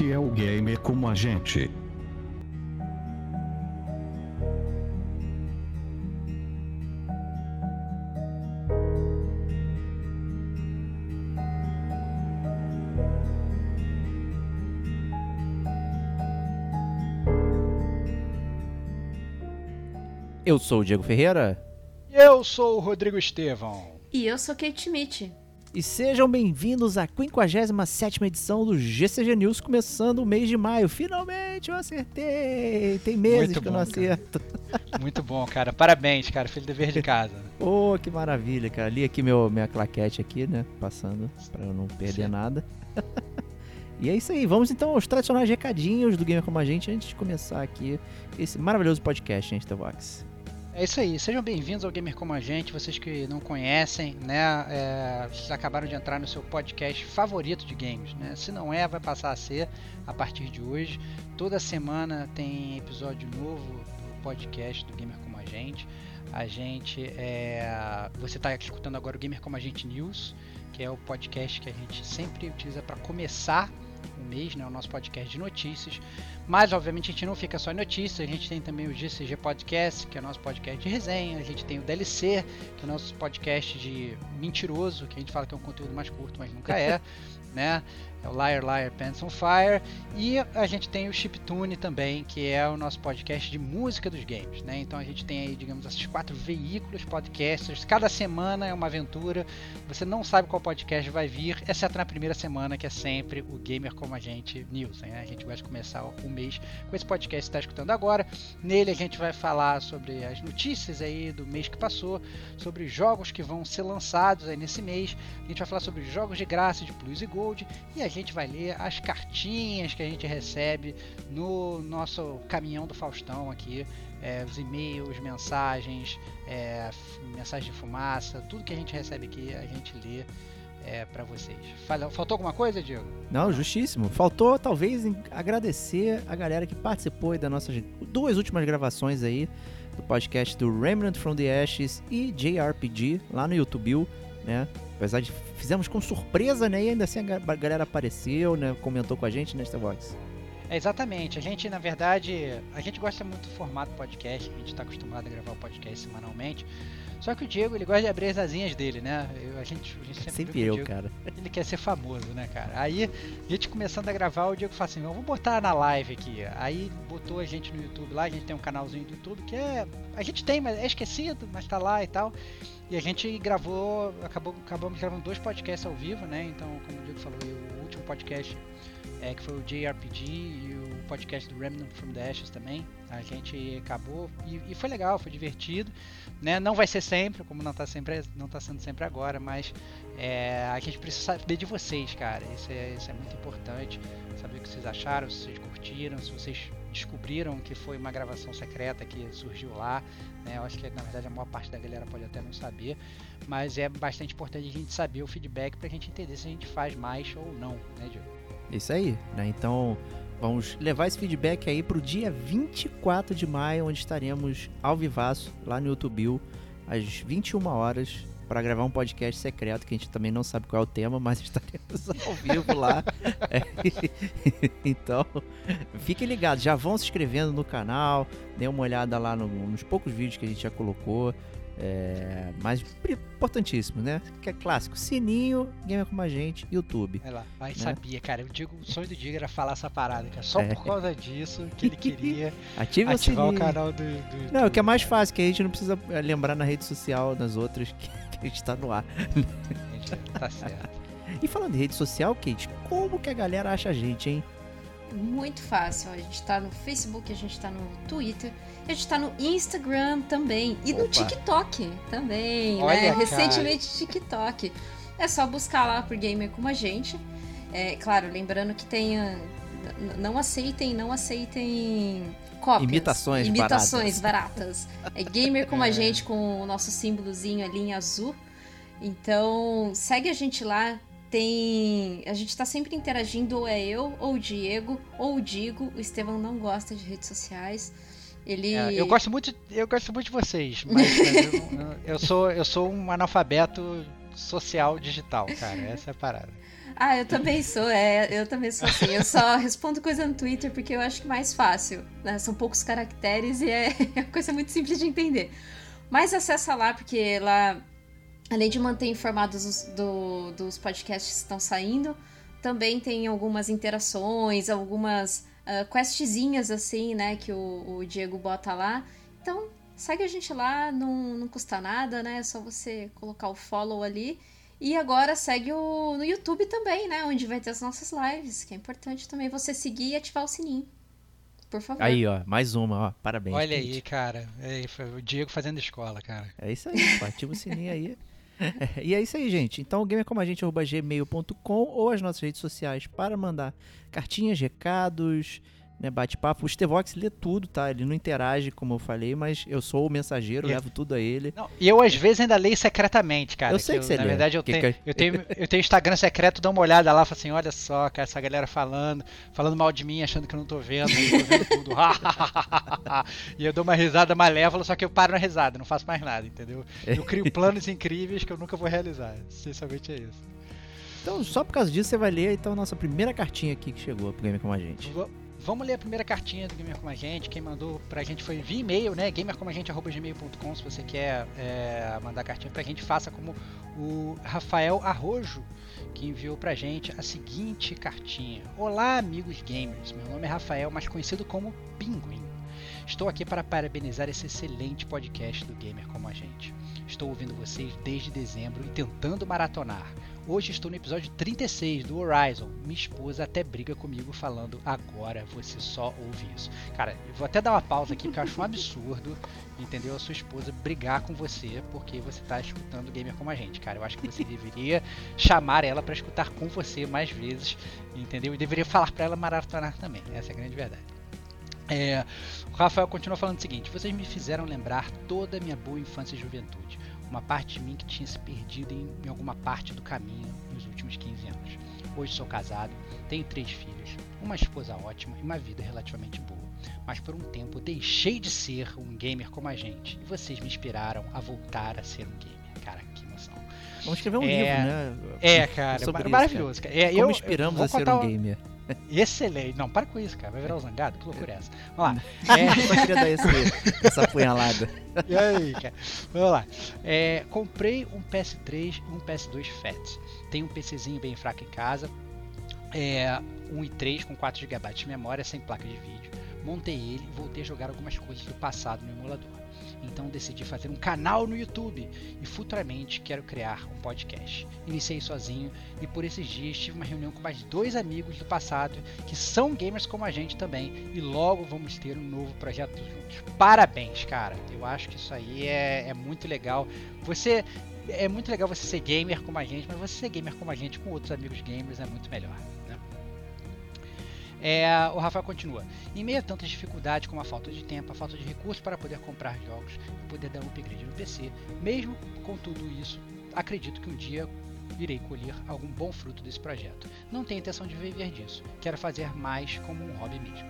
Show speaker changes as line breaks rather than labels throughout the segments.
Este é o gamer como a gente.
Eu sou o Diego Ferreira.
Eu sou o Rodrigo Estevão.
E eu sou Kate Schmidt
e sejam bem-vindos à 57 edição do GCG News, começando o mês de maio. Finalmente eu acertei! Tem meses Muito que bom, eu não acerto.
Cara. Muito bom, cara. Parabéns, cara. Fez dever de casa.
oh, que maravilha, cara. Li aqui meu, minha claquete aqui, né? Passando, para eu não perder Sim. nada. e é isso aí. Vamos então aos tradicionais recadinhos do Gamer Como a Gente antes de começar aqui esse maravilhoso podcast, da Vox.
É isso aí, sejam bem-vindos ao Gamer Como a Gente, vocês que não conhecem, né, é, vocês acabaram de entrar no seu podcast favorito de games, né, se não é, vai passar a ser a partir de hoje, toda semana tem episódio novo do podcast do Gamer Como a Gente, a gente, é, você está escutando agora o Gamer Como a Gente News, que é o podcast que a gente sempre utiliza para começar o mês, né, o nosso podcast de notícias. Mas, obviamente, a gente não fica só em notícias, a gente tem também o GCG Podcast, que é o nosso podcast de resenha, a gente tem o DLC, que é o nosso podcast de mentiroso, que a gente fala que é um conteúdo mais curto, mas nunca é, né? É o Liar Liar Pants on Fire, e a gente tem o Chiptune também, que é o nosso podcast de música dos games, né? Então a gente tem aí, digamos, esses quatro veículos podcasters, cada semana é uma aventura, você não sabe qual podcast vai vir, exceto na primeira semana, que é sempre o Gamer Como a Gente News, né? A gente vai começar o mês com esse podcast que está escutando agora, nele a gente vai falar sobre as notícias aí do mês que passou, sobre jogos que vão ser lançados aí nesse mês, a gente vai falar sobre jogos de graça de Plus e Gold, e a gente vai ler as cartinhas que a gente recebe no nosso caminhão do Faustão aqui, é, os e-mails, mensagens, é, de fumaça, tudo que a gente recebe aqui a gente lê é, para vocês. Faltou alguma coisa, Diego?
Não, justíssimo. Faltou talvez agradecer a galera que participou das nossas duas últimas gravações aí do podcast do Remnant from the Ashes e JRPG lá no YouTube, né? Apesar de fizemos com surpresa, né? E ainda assim a galera apareceu, né? Comentou com a gente, né, Starbox?
É, exatamente. A gente, na verdade, a gente gosta muito do formato podcast, a gente está acostumado a gravar o podcast semanalmente. Só que o Diego, ele gosta de abrir as asinhas dele, né? Eu, a, gente, a gente sempre,
sempre eu, Diego, cara.
Ele quer ser famoso, né, cara? Aí, a gente começando a gravar, o Diego fala assim, vamos botar na live aqui. Aí botou a gente no YouTube lá, a gente tem um canalzinho do YouTube que é... A gente tem, mas é esquecido, mas tá lá e tal. E a gente gravou, acabou, acabamos gravando dois podcasts ao vivo, né? Então, como o Diego falou, o último podcast é, que foi o JRPG e o podcast do Remnant from the Ashes também. A gente acabou e, e, foi legal, foi divertido, né? Não vai ser sempre, como não está sempre, não tá sendo sempre agora, mas é, a gente precisa saber de vocês, cara. Isso é, isso é muito importante, saber o que vocês acharam, se vocês curtiram, se vocês descobriram que foi uma gravação secreta que surgiu lá. Né? Eu acho que na verdade a maior parte da galera pode até não saber, mas é bastante importante a gente saber o feedback para a gente entender se a gente faz mais ou não, né, Diego?
Isso aí, né? Então vamos levar esse feedback aí para o dia 24 de maio, onde estaremos ao vivaço lá no YouTube às 21 horas para gravar um podcast secreto que a gente também não sabe qual é o tema, mas estaremos ao vivo lá. É, então, fiquem ligados, já vão se inscrevendo no canal, dê uma olhada lá no, nos poucos vídeos que a gente já colocou. É, mas importantíssimo, né? Que é clássico. Sininho, Gamer Como a Gente, YouTube.
É lá, mas né? sabia, cara. Eu digo, o sonho do Diego era falar essa parada, cara. Só é. por causa disso que ele queria
Ative
ativar
o,
o, canal do, do
Não, o que é mais fácil, que a gente não precisa é, lembrar na rede social, nas outras, que, que a gente tá no ar.
tá certo.
E falando em rede social, Kate, como que a galera acha a gente, hein?
Muito fácil. A gente tá no Facebook, a gente tá no Twitter, a gente tá no Instagram também. E Opa. no TikTok também, né? Olha, né? Recentemente TikTok. É só buscar lá por gamer como a gente. É, claro, lembrando que tenha. Não aceitem, não aceitem cópias.
Imitações,
Imitações baratas. baratas. É gamer como é. a gente, com o nosso símbolozinho ali em azul. Então, segue a gente lá, tem. A gente tá sempre interagindo, ou é eu, ou o Diego, ou o Digo. O Estevão não gosta de redes sociais. Ele...
É, eu gosto muito, eu gosto muito de vocês, mas, eu, eu, sou, eu sou um analfabeto social digital, cara. Essa é a parada.
Ah, eu também sou, é, eu também sou assim. Eu só respondo coisa no Twitter porque eu acho que é mais fácil. Né? São poucos caracteres e é, é uma coisa muito simples de entender. Mas acessa lá, porque lá além de manter informados dos, do, dos podcasts que estão saindo, também tem algumas interações, algumas uh, questzinhas assim, né, que o, o, Diego bota lá. Então, segue a gente lá, não, não custa nada, né? É só você colocar o follow ali. E agora segue o, no YouTube também, né? Onde vai ter as nossas lives, que é importante também você seguir e ativar o sininho. Por favor.
Aí, ó, mais uma, ó. Parabéns.
Olha gente. aí, cara. É, o Diego fazendo escola, cara.
É isso aí, ativa o sininho aí. e é isso aí, gente. Então, gamercomagente.gmail.com ou as nossas redes sociais para mandar cartinhas, recados, né, bate-papo. O Stevox lê tudo, tá? Ele não interage, como eu falei, mas eu sou o mensageiro, levo tudo a ele. Não,
e eu, às vezes, ainda leio secretamente, cara.
Eu sei que, que você
Na
lê.
verdade, eu, que tenho, que... eu, tenho, eu tenho Instagram secreto, dou uma olhada lá, falo assim, olha só, cara, essa galera falando, falando mal de mim, achando que eu não tô vendo, eu tô vendo tudo. e eu dou uma risada malévola, só que eu paro na risada, não faço mais nada, entendeu? Eu crio planos incríveis que eu nunca vou realizar. Essencialmente é isso.
Então, só por causa disso, você vai ler então a nossa primeira cartinha aqui que chegou pro Game com a gente.
Vou Vamos ler a primeira cartinha do Gamer Como a Gente. Quem mandou pra gente foi via e-mail, né? gamercomagente.gmail.com Se você quer é, mandar cartinha pra gente, faça como o Rafael Arrojo, que enviou pra gente a seguinte cartinha. Olá, amigos gamers. Meu nome é Rafael, mais conhecido como Pinguim. Estou aqui para parabenizar esse excelente podcast do Gamer Como a Gente. Estou ouvindo vocês desde dezembro e tentando maratonar. Hoje estou no episódio 36 do Horizon. Minha esposa até briga comigo falando agora você só ouve isso. Cara, eu vou até dar uma pausa aqui porque eu acho um absurdo, entendeu? A sua esposa brigar com você porque você está escutando gamer como a gente, cara. Eu acho que você deveria chamar ela para escutar com você mais vezes, entendeu? E deveria falar para ela maratonar também. Essa é a grande verdade. É, o Rafael continua falando o seguinte: vocês me fizeram lembrar toda a minha boa infância e juventude uma parte de mim que tinha se perdido em, em alguma parte do caminho nos últimos 15 anos. Hoje sou casado, tenho três filhos, uma esposa ótima e uma vida relativamente boa. Mas por um tempo deixei de ser um gamer como a gente e vocês me inspiraram a voltar a ser um gamer. Cara, que emoção.
Vamos escrever um é, livro, né?
É, cara, Sobre maravilhoso. Isso, cara. É,
como eu, inspiramos eu a ser um gamer.
Excelente. Não, para com isso, cara. Vai virar o zangado? Que loucura é essa? Vamos lá.
É... Só queria dar esse, essa punhalada.
E aí, cara? Vamos lá. É, comprei um PS3 e um PS2 Fat. Tem um PCzinho bem fraco em casa. É, um i3 com 4 GB de memória sem placa de vídeo. Montei ele e voltei a jogar algumas coisas do passado no emulador. Então decidi fazer um canal no YouTube e futuramente quero criar um podcast. Iniciei sozinho e por esses dias tive uma reunião com mais dois amigos do passado que são gamers como a gente também e logo vamos ter um novo projeto juntos. Parabéns, cara! Eu acho que isso aí é, é muito legal. Você é muito legal você ser gamer como a gente, mas você ser gamer como a gente com outros amigos gamers é muito melhor. É, o Rafael continua. Em meio a tantas dificuldades como a falta de tempo, a falta de recursos para poder comprar jogos e poder dar um upgrade no PC, mesmo com tudo isso, acredito que um dia irei colher algum bom fruto desse projeto. Não tenho intenção de viver disso, quero fazer mais como um hobby mesmo.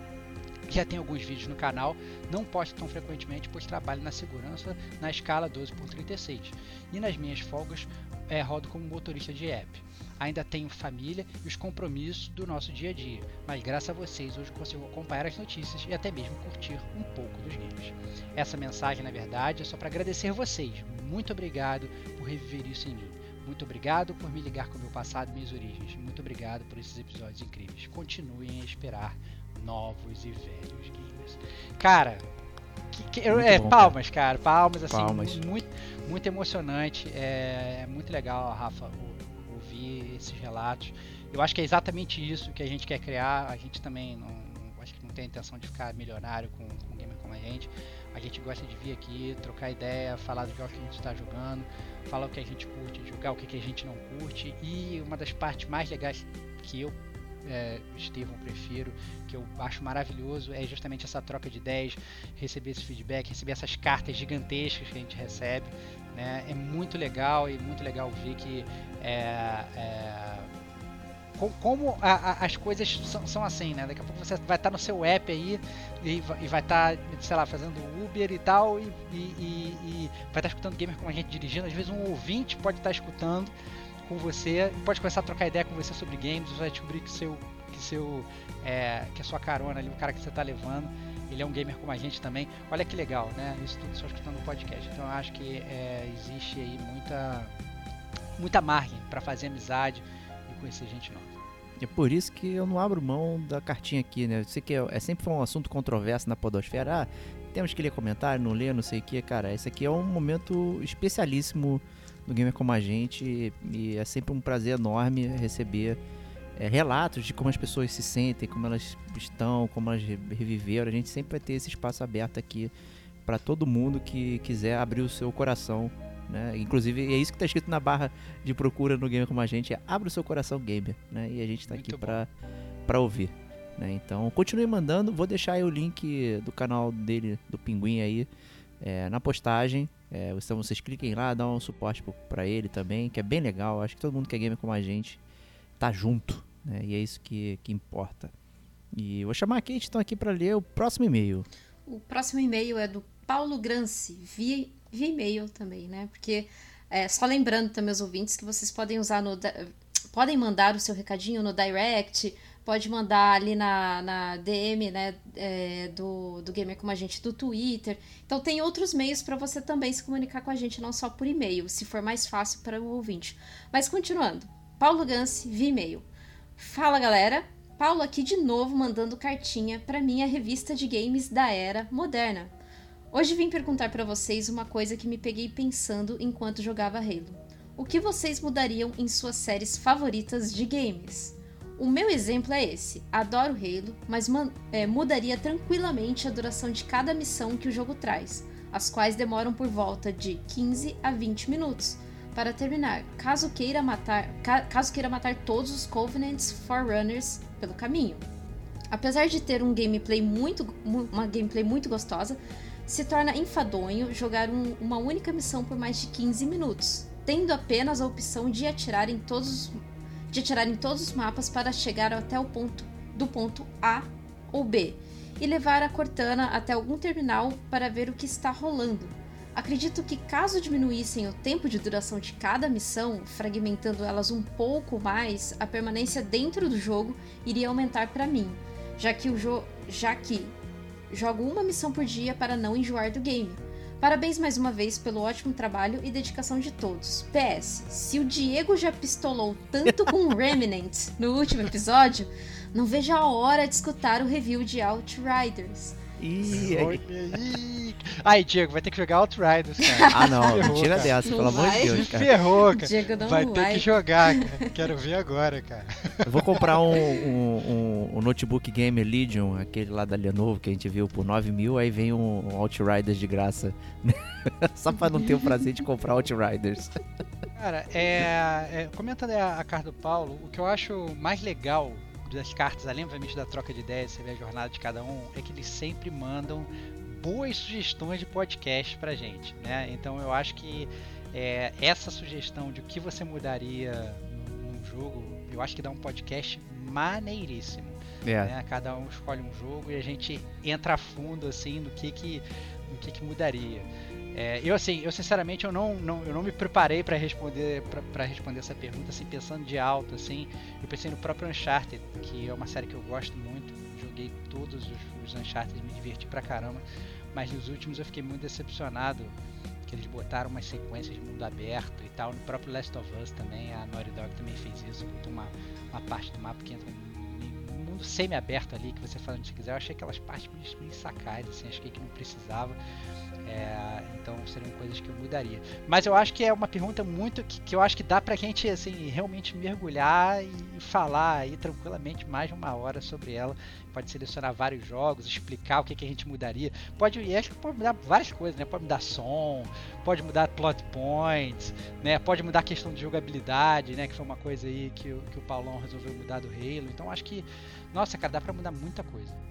Já tem alguns vídeos no canal, não posto tão frequentemente, pois trabalho na segurança na escala 12x36. E nas minhas folgas é, rodo como motorista de app. Ainda tenho família e os compromissos do nosso dia a dia, mas graças a vocês hoje consigo acompanhar as notícias e até mesmo curtir um pouco dos games. Essa mensagem, na verdade, é só para agradecer vocês. Muito obrigado por reviver isso em mim. Muito obrigado por me ligar com o meu passado e minhas origens. Muito obrigado por esses episódios incríveis. Continuem a esperar novos e velhos games. Cara, que, que, é, bom, palmas, cara. Palmas, assim, palmas. muito, muito emocionante. É, é muito legal, Rafa, esses relatos. Eu acho que é exatamente isso que a gente quer criar. A gente também não, acho que não tem a intenção de ficar milionário com, com um gamer como a gente. A gente gosta de vir aqui, trocar ideia, falar dos jogos que a gente está jogando, falar o que a gente curte jogar, o que a gente não curte. E uma das partes mais legais que eu é, prefiro, que eu acho maravilhoso, é justamente essa troca de ideias, receber esse feedback, receber essas cartas gigantescas que a gente recebe. Né? É muito legal e muito legal ver que é, é, como a, a, as coisas são, são, assim, né? Daqui a pouco você vai estar no seu app aí e, e vai estar, sei lá, fazendo Uber e tal, e, e, e, vai estar escutando gamer como a gente dirigindo. Às vezes um ouvinte pode estar escutando com você, pode começar a trocar ideia com você sobre games, vai descobrir que seu, que seu, é, que a sua carona ali, o cara que você está levando, ele é um gamer como a gente também. Olha que legal, né? Isso tudo só escutando no podcast. Então eu acho que é, existe aí muita, muita margem para fazer amizade e conhecer gente nova.
É por isso que eu não abro mão da cartinha aqui, né? Eu sei que é, é sempre um assunto controverso na podosfera. Ah, temos que ler comentário, não ler, não sei o que, cara. Esse aqui é um momento especialíssimo do Gamer Como a Gente e é sempre um prazer enorme receber é, relatos de como as pessoas se sentem, como elas estão, como elas reviveram. A gente sempre vai ter esse espaço aberto aqui para todo mundo que quiser abrir o seu coração. Né? Inclusive, é isso que está escrito na barra de procura no Gamer Como a Gente: é abre o seu coração gamer. Né? E a gente está aqui para ouvir. Né? Então, continue mandando. Vou deixar aí o link do canal dele, do Pinguim aí, é, na postagem. É, então vocês cliquem lá, dá um suporte para ele também, que é bem legal. Acho que todo mundo que é gamer como a gente tá junto, né? E é isso que, que importa. E vou chamar a Kate então aqui para ler o próximo e-mail.
O próximo e-mail é do Paulo Granci, via, via e-mail também, né? Porque é, só lembrando também os ouvintes que vocês podem usar no podem mandar o seu recadinho no direct pode mandar ali na, na DM né, é, do, do Gamer Como a Gente do Twitter. Então tem outros meios para você também se comunicar com a gente, não só por e-mail, se for mais fácil para o ouvinte. Mas continuando, Paulo Gansi, via e-mail. Fala galera, Paulo aqui de novo mandando cartinha para minha revista de games da era moderna. Hoje vim perguntar para vocês uma coisa que me peguei pensando enquanto jogava Halo. O que vocês mudariam em suas séries favoritas de games? O meu exemplo é esse: adoro Halo, mas é, mudaria tranquilamente a duração de cada missão que o jogo traz, as quais demoram por volta de 15 a 20 minutos para terminar, caso queira matar, ca, caso queira matar todos os Covenants Forerunners pelo caminho. Apesar de ter um gameplay muito, uma gameplay muito gostosa, se torna enfadonho jogar um, uma única missão por mais de 15 minutos, tendo apenas a opção de atirar em todos os de atirar em todos os mapas para chegar até o ponto do ponto A ou B e levar a Cortana até algum terminal para ver o que está rolando. Acredito que caso diminuíssem o tempo de duração de cada missão, fragmentando elas um pouco mais, a permanência dentro do jogo iria aumentar para mim, já que o jo já que jogo uma missão por dia para não enjoar do game. Parabéns mais uma vez pelo ótimo trabalho e dedicação de todos. PS, se o Diego já pistolou tanto com Remnant no último episódio, não vejo a hora de escutar o review de Outriders.
Ih, aí. Aí, Diego, vai ter que jogar Outriders, cara.
Ah, não, ferrou, mentira cara. dessa, não pelo amor de Deus,
cara. Ferrou, cara. Diego não vai, vai ter que jogar, cara. Quero ver agora, cara.
Eu vou comprar um, um, um, notebook gamer Legion, aquele lá da Lenovo que a gente viu por 9 mil, aí vem um Outriders de graça. Só pra não ter o prazer de comprar Outriders.
Cara, é, é, comentando a, a carta do Paulo, o que eu acho mais legal das cartas, além obviamente da troca de ideias, você vê a jornada de cada um, é que eles sempre mandam boas sugestões de podcast pra gente, né? Então eu acho que é, essa sugestão de o que você mudaria num jogo, eu acho que dá um podcast maneiríssimo.
É.
Né? Cada um escolhe um jogo e a gente entra a fundo assim no que que, no que, que mudaria. É, eu assim, eu sinceramente eu não, não, eu não me preparei para responder para responder essa pergunta assim pensando de alto assim. Eu pensei no próprio Uncharted, que é uma série que eu gosto muito. Joguei todos os, os Uncharted, me diverti pra caramba. Mas nos últimos eu fiquei muito decepcionado que eles botaram umas sequências de mundo aberto e tal. No próprio Last of Us também, a Naughty Dog também fez isso. Botou uma, uma parte do mapa que entra um mundo semi-aberto ali, que você faz onde você quiser. Eu achei aquelas partes meio, sacais, assim, achei que não precisava. É, então seriam coisas que eu mudaria. Mas eu acho que é uma pergunta muito que, que eu acho que dá pra gente assim realmente mergulhar e, falar aí tranquilamente mais de uma hora sobre ela. Pode selecionar vários jogos, explicar o que, que a gente mudaria. Pode, e acho que pode mudar várias coisas, né? Pode mudar som, pode mudar plot points, né? Pode mudar a questão de jogabilidade, né? Que foi uma coisa aí que, o, que o Paulão resolveu mudar do Halo. Então acho que, nossa, cara, dá pra mudar muita coisa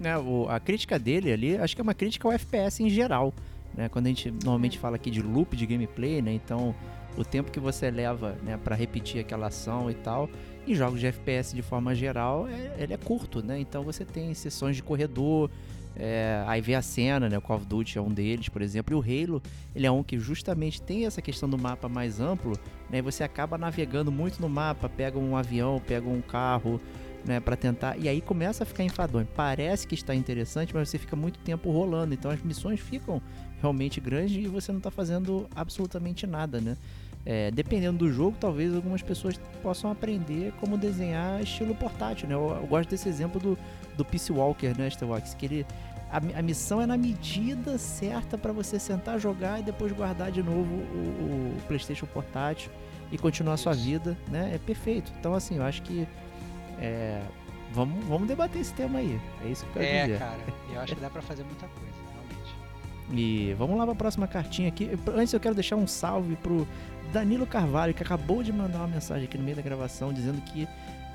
né, o, a crítica dele ali, acho que é uma crítica ao FPS em geral. Né? Quando a gente normalmente fala aqui de loop de gameplay, né? Então, o tempo que você leva né, para repetir aquela ação e tal, em jogos de FPS de forma geral, é, ele é curto, né? Então você tem sessões de corredor, é, aí vê a cena, né? O Call of Duty é um deles, por exemplo. E o Halo, ele é um que justamente tem essa questão do mapa mais amplo, né? E você acaba navegando muito no mapa, pega um avião, pega um carro, né, para tentar. E aí começa a ficar enfadonho. Parece que está interessante, mas você fica muito tempo rolando. Então as missões ficam realmente grandes e você não está fazendo absolutamente nada, né? É, dependendo do jogo, talvez algumas pessoas possam aprender como desenhar estilo portátil, né? Eu, eu gosto desse exemplo do, do Peace Walker, né, Starwax? Que ele, a, a, missão é na medida certa para você sentar, jogar e depois guardar de novo o, o PlayStation portátil e continuar a sua vida, né? É perfeito. Então, assim, eu acho que é, vamos, vamos debater esse tema aí. É isso que eu quero
é,
dizer.
É, cara, eu acho que dá pra fazer muita coisa, realmente.
E vamos lá pra próxima cartinha aqui. Antes eu quero deixar um salve pro Danilo Carvalho, que acabou de mandar uma mensagem aqui no meio da gravação dizendo que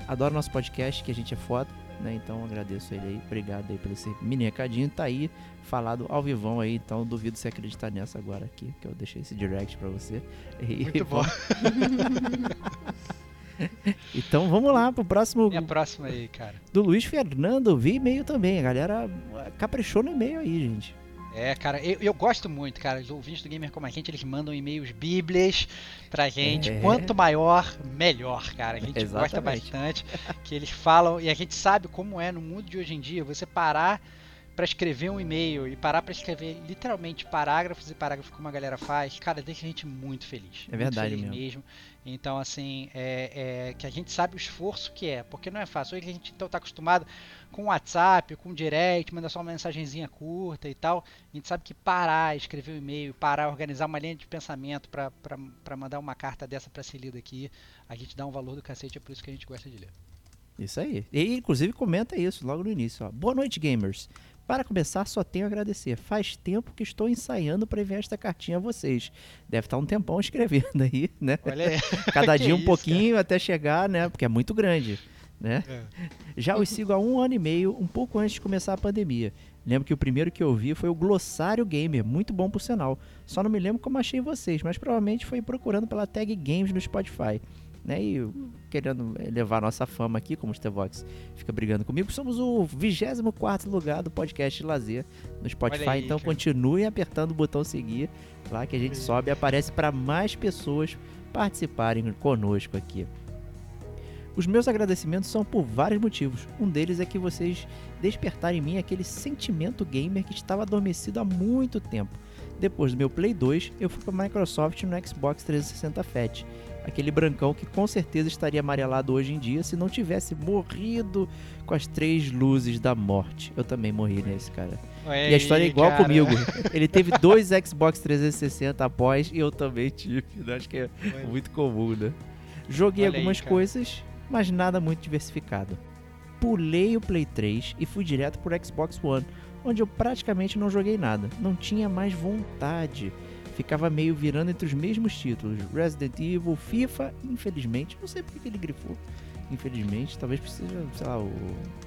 adora nosso podcast, que a gente é foda. Né? Então agradeço ele aí, obrigado aí por esse mini recadinho. Tá aí falado ao vivão aí, então duvido você acreditar nessa agora aqui, que eu deixei esse direct pra você.
E Muito bom.
então vamos lá pro próximo.
E a próxima aí, cara.
Do Luiz Fernando, vi e-mail também. A galera caprichou no e-mail aí, gente.
É, cara, eu, eu, gosto muito, cara. Os ouvintes do Gamer Como a Gente, eles mandam e-mails bíblias pra gente. É. Quanto maior, melhor, cara. A gente Exatamente. gosta bastante. Que eles falam, e a gente sabe como é no mundo de hoje em dia, você parar para escrever um e-mail e parar para escrever literalmente parágrafos e parágrafos como a galera faz, cara, deixa a gente muito feliz.
É verdade
muito
feliz
mesmo. mesmo. Então, assim, é, é, que a gente sabe o esforço que é, porque não é fácil. Hoje a gente então tá acostumado com WhatsApp, com direct, mandar só uma mensagenzinha curta e tal. A gente sabe que parar, escrever um e-mail, parar, organizar uma linha de pensamento para mandar uma carta dessa para ser lida aqui, a gente dá um valor do cacete, é por isso que a gente gosta de ler.
Isso aí. E inclusive comenta isso logo no início. Ó. Boa noite, gamers. Para começar, só tenho a agradecer. Faz tempo que estou ensaiando para enviar esta cartinha a vocês. Deve estar um tempão escrevendo aí, né?
Olha aí.
Cada dia um isso, pouquinho cara? até chegar, né? Porque é muito grande. Né? É. Já os sigo há um ano e meio, um pouco antes de começar a pandemia. Lembro que o primeiro que eu vi foi o Glossário Gamer, muito bom por sinal. Só não me lembro como achei vocês, mas provavelmente foi procurando pela tag Games no Spotify né? E querendo levar nossa fama aqui, como o Stevox fica brigando comigo. Somos o 24 lugar do podcast lazer no Spotify. Aí, então cara. continue apertando o botão seguir lá que a gente sobe e aparece para mais pessoas participarem conosco aqui. Os meus agradecimentos são por vários motivos. Um deles é que vocês despertaram em mim aquele sentimento gamer que estava adormecido há muito tempo. Depois do meu Play 2, eu fui para a Microsoft no Xbox 360 Fat aquele brancão que com certeza estaria amarelado hoje em dia se não tivesse morrido com as três luzes da morte. Eu também morri nesse, cara. e a história é igual cara. comigo. Ele teve dois Xbox 360 após e eu também tive. Acho que é muito comum, né? Joguei Olha algumas aí, coisas, mas nada muito diversificado. Pulei o Play 3 e fui direto pro Xbox One, onde eu praticamente não joguei nada. Não tinha mais vontade ficava meio virando entre os mesmos títulos: Resident Evil, FIFA, infelizmente, não sei porque que ele grifou. Infelizmente, talvez precise, sei lá, o...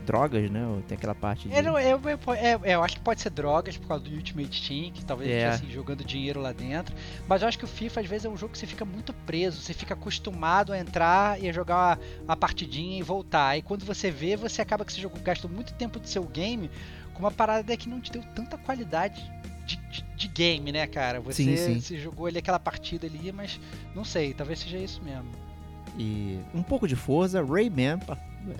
drogas, né? Tem aquela parte de...
É, não, é, é, é, eu acho que pode ser drogas por causa do Ultimate Team, que talvez
É.
assim, jogando dinheiro lá dentro. Mas eu acho que o FIFA às vezes é um jogo que você fica muito preso, você fica acostumado a entrar e a jogar uma, uma partidinha e voltar. E quando você vê, você acaba que você jogou, gastou muito tempo do seu game com uma parada que não te deu tanta qualidade de, de- de game, né, cara? Você,
Sim, sim.
você jogou ali aquela partida ali, mas não sei, talvez seja isso mesmo.
E um pouco de Forza, Rayman,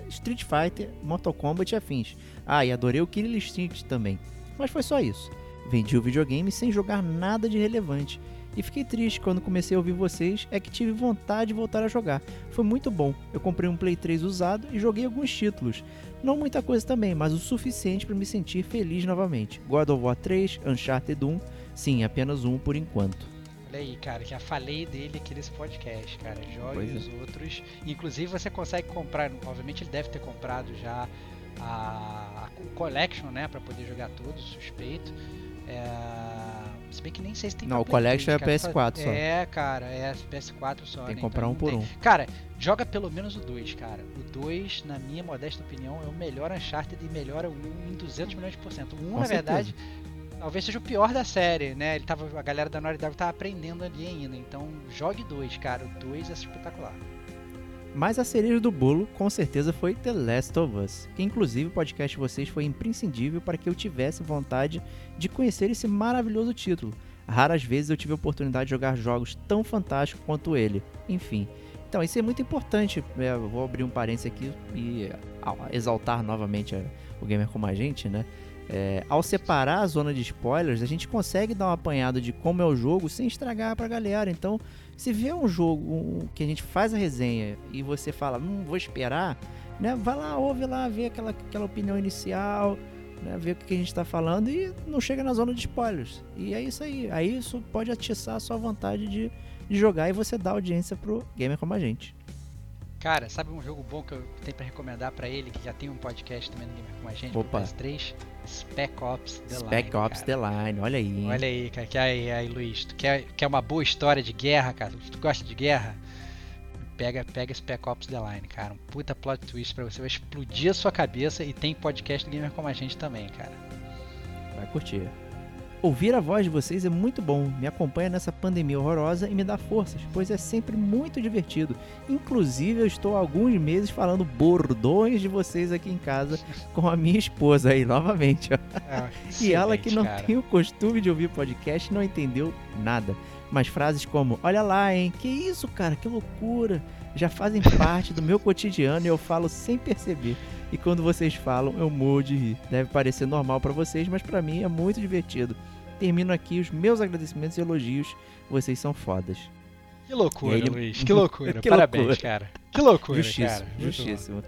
Street Fighter, Mortal Kombat e afins. Ah, e adorei o Killer Instinct também. Mas foi só isso. Vendi o videogame sem jogar nada de relevante. E fiquei triste quando comecei a ouvir vocês, é que tive vontade de voltar a jogar. Foi muito bom. Eu comprei um Play 3 usado e joguei alguns títulos. Não muita coisa também, mas o suficiente para me sentir feliz novamente. God of War 3, Uncharted 1, sim, apenas um por enquanto.
Olha aí, cara, já falei dele aqui nesse podcast, cara. Jogue
é.
os outros. Inclusive você consegue comprar, obviamente ele deve ter comprado já a, a Collection, né, Pra poder jogar todos, suspeito. É, Se bem que nem sei se tem
Não, o Collection
3,
é
cara.
PS4 só.
É, cara, é PS4 só.
Tem
né,
que comprar
então
um por
tem.
um.
Cara, joga pelo menos o 2, cara. O 2, na minha modesta opinião, é o melhor Uncharted e melhora o 1 em 200 milhões de por cento. O 1,
Com
na
certeza.
verdade, talvez seja o pior da série, né? Ele tava, a galera da Naughty Dog tava aprendendo ali ainda. Então, jogue 2, cara. O 2 é espetacular.
Mas a cereja do bolo, com certeza, foi The Last of Us, que inclusive o podcast de vocês foi imprescindível para que eu tivesse vontade de conhecer esse maravilhoso título. Raras vezes eu tive a oportunidade de jogar jogos tão fantásticos quanto ele. Enfim. Então, isso é muito importante. É, eu vou abrir um parênteses aqui e ah, exaltar novamente a- o gamer como a gente, né? É, ao separar a zona de spoilers, a gente consegue dar um apanhado de como é o jogo sem estragar pra galera. Então, se vê um jogo um- que a gente faz a resenha e você fala, hum, vou esperar, né? Vai lá, ouve lá, vê aquela, aquela opinião inicial, né? Vê o que a gente tá falando e não chega na zona de spoilers. E é isso aí. Aí isso pode atiçar a sua vontade de, de jogar e você dá audiência pro gamer como a gente.
Cara, sabe um jogo bom que eu tenho pra recomendar pra ele, que já tem um podcast também no Gamer com a gente,
Opa.
PS3? Spec Ops The
Spec
Line,
Ops
cara.
The Line, olha aí.
Olha aí, cara, que aí, aí, Luiz, tu quer, quer uma boa história de guerra, cara? Tu gosta de guerra? Pega, pega Spec Ops The Line, cara. Um puta plot twist pra você, vai explodir a sua cabeça e tem podcast do Gamer como a gente também, cara.
Vai curtir. Ouvir a voz de vocês é muito bom, me acompanha nessa pandemia horrorosa e me dá forças, pois é sempre muito divertido. Inclusive, eu estou há alguns meses falando bordões de vocês aqui em casa com a minha esposa aí, novamente. ó. E ela que não
cara.
tem o costume de ouvir podcast não entendeu nada. Mas frases como, olha lá, hein, que isso, cara, que loucura, já fazem parte do meu cotidiano e eu falo sem perceber. E quando vocês falam, eu morro de rir. Deve parecer normal pra vocês, mas pra mim é muito divertido. Termino aqui os meus agradecimentos e elogios. Vocês são fodas.
Que loucura,
ele-
Luiz, que loucura.
Que
Parabéns,
loucura.
cara. Que loucura,
Justíssimo,
cara.
Justíssimo.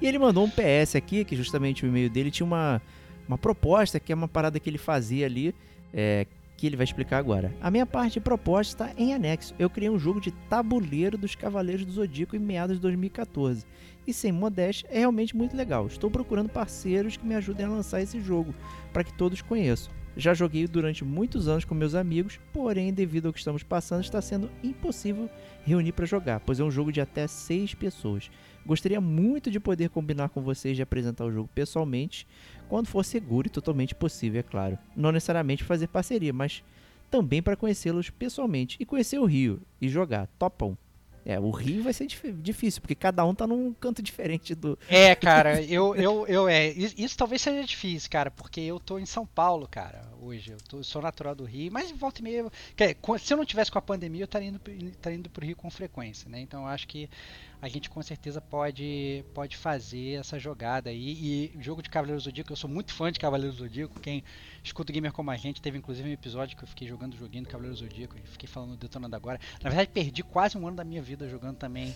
E ele mandou um PS aqui, que justamente o e-mail dele tinha uma, uma proposta, que é uma parada que ele fazia ali, é, que ele vai explicar agora. A minha parte de proposta está em anexo. Eu criei um jogo de tabuleiro dos Cavaleiros do Zodíaco em meados de 2014. E sem modéstia, é realmente muito legal. Estou procurando parceiros que me ajudem a lançar esse jogo, para que todos conheçam. Já joguei durante muitos anos com meus amigos, porém, devido ao que estamos passando, está sendo impossível reunir para jogar, pois é um jogo de até 6 pessoas. Gostaria muito de poder combinar com vocês de apresentar o jogo pessoalmente, quando for seguro e totalmente possível, é claro. Não necessariamente fazer parceria, mas também para conhecê-los pessoalmente e conhecer o Rio e jogar. Topam. É, o Rio vai ser dif- difícil, porque cada um tá num canto diferente do.
É, cara, eu, eu, eu é. Isso, isso talvez seja difícil, cara, porque eu tô em São Paulo, cara, hoje. Eu tô- sou natural do Rio, mas volta e meia. quer, se eu não tivesse com a pandemia, eu estaria indo, estaria indo pro Rio com frequência, né? Então eu acho que a gente com certeza pode, pode fazer essa jogada aí. E jogo de Cavaleiros do Zodíaco, eu sou muito fã de Cavaleiros do Zodíaco. Quem escuta o Gamer como a gente, teve inclusive um episódio que eu fiquei jogando joguinho do Cavaleiros do Zodíaco fiquei falando detonando agora. Na verdade, perdi quase um ano da minha vida jogando também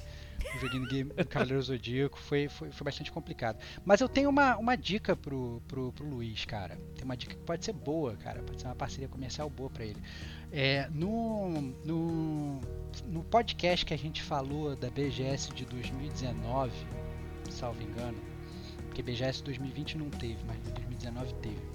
o joguinho do Game- do Zodíaco. Foi, foi, foi bastante complicado. Mas eu tenho uma, uma dica pro, pro, pro Luiz, cara. Tem uma dica que pode ser boa, cara. Pode ser uma parceria comercial boa pra ele. É, no, no, no podcast que a gente falou da BGS de 2019, salvo engano, porque BGS 2020 não teve, mas 2019 teve.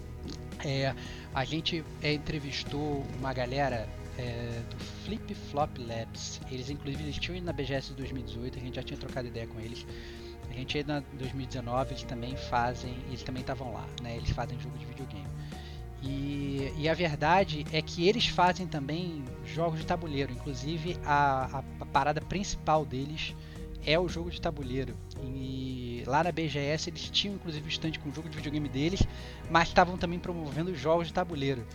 É, a gente é, entrevistou uma galera é, do Flip Flop Labs. Eles, inclusive, eles tinham ido na BGS de 2018, a gente já tinha trocado ideia com eles. A gente ia na 2019, eles também fazem, eles também estavam lá, né? Eles fazem jogo de videogame. E, e, a verdade é que eles fazem também jogos de tabuleiro. Inclusive, a, a, a parada principal deles é o jogo de tabuleiro. E lá na BGS eles tinham inclusive o stand com o jogo de videogame deles, mas estavam também promovendo jogos de tabuleiro.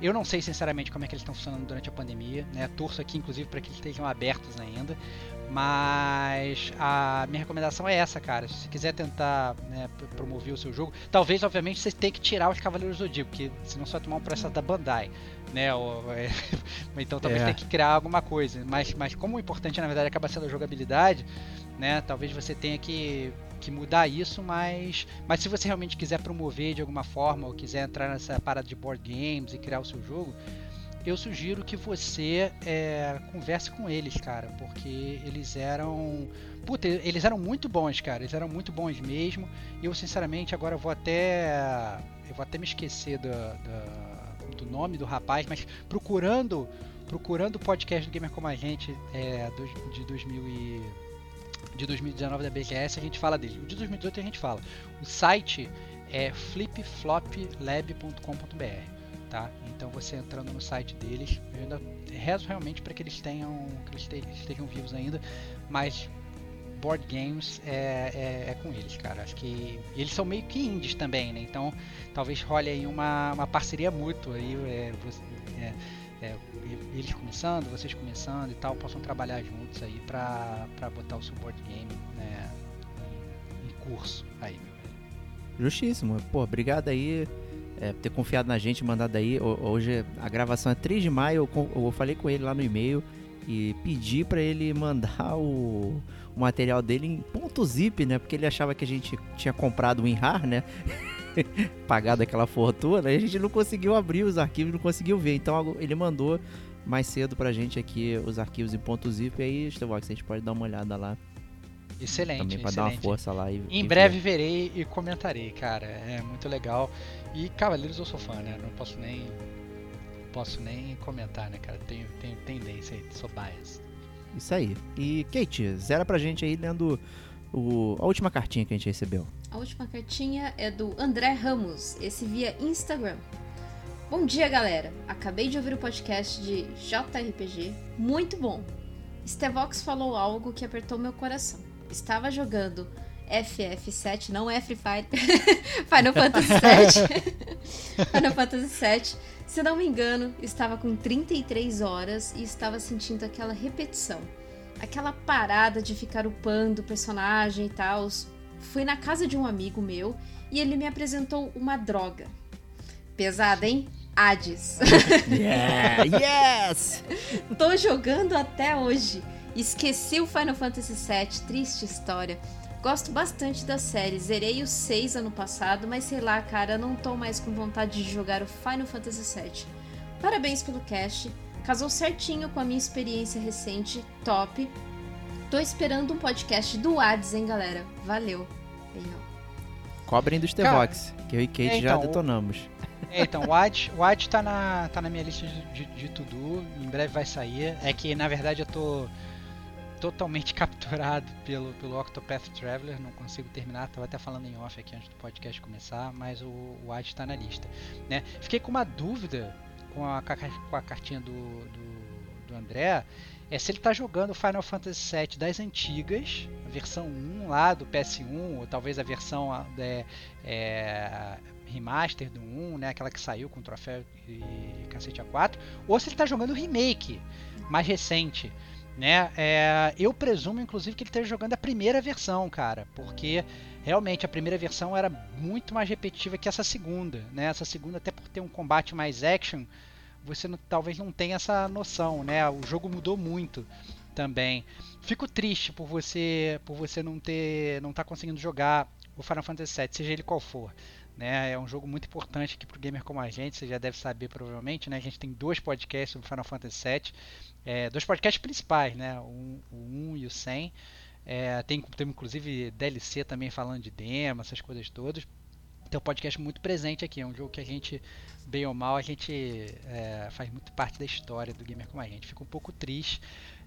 Eu não sei sinceramente como é que eles estão funcionando durante a pandemia, né? Torço aqui inclusive para que eles estejam abertos ainda, mas a minha recomendação é essa, cara. Se você quiser tentar né, promover o seu jogo, talvez, obviamente, você tenha que tirar os Cavaleiros do Zodíaco, porque senão você vai tomar um processo da Bandai, né? Ou, é, então talvez é. tenha que criar alguma coisa. Mas, mas como o importante, na verdade, acaba sendo a jogabilidade, né? Talvez você tenha que, que mudar isso, mas, mas se você realmente quiser promover de alguma forma, ou quiser entrar nessa parada de board games e criar o seu jogo, eu sugiro que você é, converse com eles, cara, porque eles eram. Puta, eles eram muito bons, cara. Eles eram muito bons mesmo. E eu, sinceramente, agora vou até. Eu vou até me esquecer do, do, do nome do rapaz, mas procurando procurando o podcast do Gamer Como a Gente é, de 2000 e, de 2019 da BGS, a gente fala dele. O de 2018 a gente fala. O site é flipfloplab.com.br tá? Então você entrando no site deles, eu ainda rezo realmente para que eles tenham, que eles estejam vivos ainda, mas board games é, é, é, com eles, cara. Acho que eles são meio que indies também, né? Então talvez role aí uma, uma parceria mútua aí, é, é, é, eles começando, vocês começando e tal, possam trabalhar juntos aí pra, pra botar o seu board game né, em, curso aí.
Justíssimo. Pô, obrigado aí é, ter confiado na gente, mandado aí. Hoje a gravação é 3 de maio, eu, eu falei com ele lá no e-mail e pedi para ele mandar o, o, material dele em ponto zip, né? Porque ele achava que a gente tinha comprado o WinRAR, né? Pagado aquela fortuna, e a gente não conseguiu abrir os arquivos, não conseguiu ver. Então ele mandou mais cedo pra gente aqui os arquivos em ponto zip. E aí, Stevox, a gente pode dar uma olhada lá.
Excelente.
Também
pra
excelente. dar uma força lá. E,
em
e
breve ver. verei e comentarei, cara. É muito legal. E Cavaleiros eu sou fã, né? Não posso nem. Posso nem comentar, né, cara? Tenho, tenho tendência aí, sou bias.
Isso aí. E Kate, zera pra gente aí lendo o, a última cartinha que a gente recebeu.
A última cartinha é do André Ramos, esse via Instagram. Bom dia, galera. Acabei de ouvir o podcast de JRPG, muito bom. Stevox falou algo que apertou meu coração. Estava jogando FF7, não é Free Fire, Final Fantasy VII. Final Fantasy VII. Se não me engano, estava com 33 horas e estava sentindo aquela repetição. Aquela parada de ficar upando o personagem e tal. Fui na casa de um amigo meu e ele me apresentou uma droga. Pesada, hein? Hades.
yeah, yes!
Tô jogando até hoje. Esqueci o Final Fantasy VII, triste história. Gosto bastante da série, zerei o 6 ano passado, mas sei lá, cara, não tô mais com vontade de jogar o Final Fantasy VII. Parabéns pelo cast, casou certinho com a minha experiência recente, top. Tô esperando um podcast do Hades, hein, galera. Valeu.
Cobrem do Stevox, que eu e Kate é, então, já detonamos.
É, então, o Ad, o Ad tá, na, tá na minha lista de, de, em breve vai sair. É que, na verdade, eu tô totalmente capturado pelo, pelo Octopath Traveler, não consigo terminar, estava até falando em off aqui antes do podcast começar, mas o, o Ad está na lista. Né? Fiquei com uma dúvida com a, com a cartinha do, do, do André, é se ele está jogando Final Fantasy VII das antigas, a versão 1 lá do PS1, ou talvez a versão é, é, remaster do 1, né, aquela que saiu com troféu e cacete A4, ou se ele está jogando o remake mais recente. Né? É, eu presumo, inclusive, que ele esteja jogando a primeira versão, cara, porque realmente a primeira versão era muito mais repetitiva que essa segunda, né? Essa segunda, até por ter um combate mais action, você não, talvez não tenha essa noção, né? O jogo mudou muito também. Fico triste por você, por você não ter, não estar tá conseguindo jogar o Final Fantasy VII, seja ele qual for. Né, é um jogo muito importante aqui para o gamer como a gente, você já deve saber provavelmente, né? A gente tem dois podcasts sobre Final Fantasy VII é, dois podcasts principais, né? O, o 1 e o 100. É, tem, tem inclusive DLC também falando de demo, essas coisas todas. um podcast muito presente aqui. É um jogo que a gente, bem ou mal, a gente é, faz muito parte da história do gamer como a gente. Fica um pouco triste.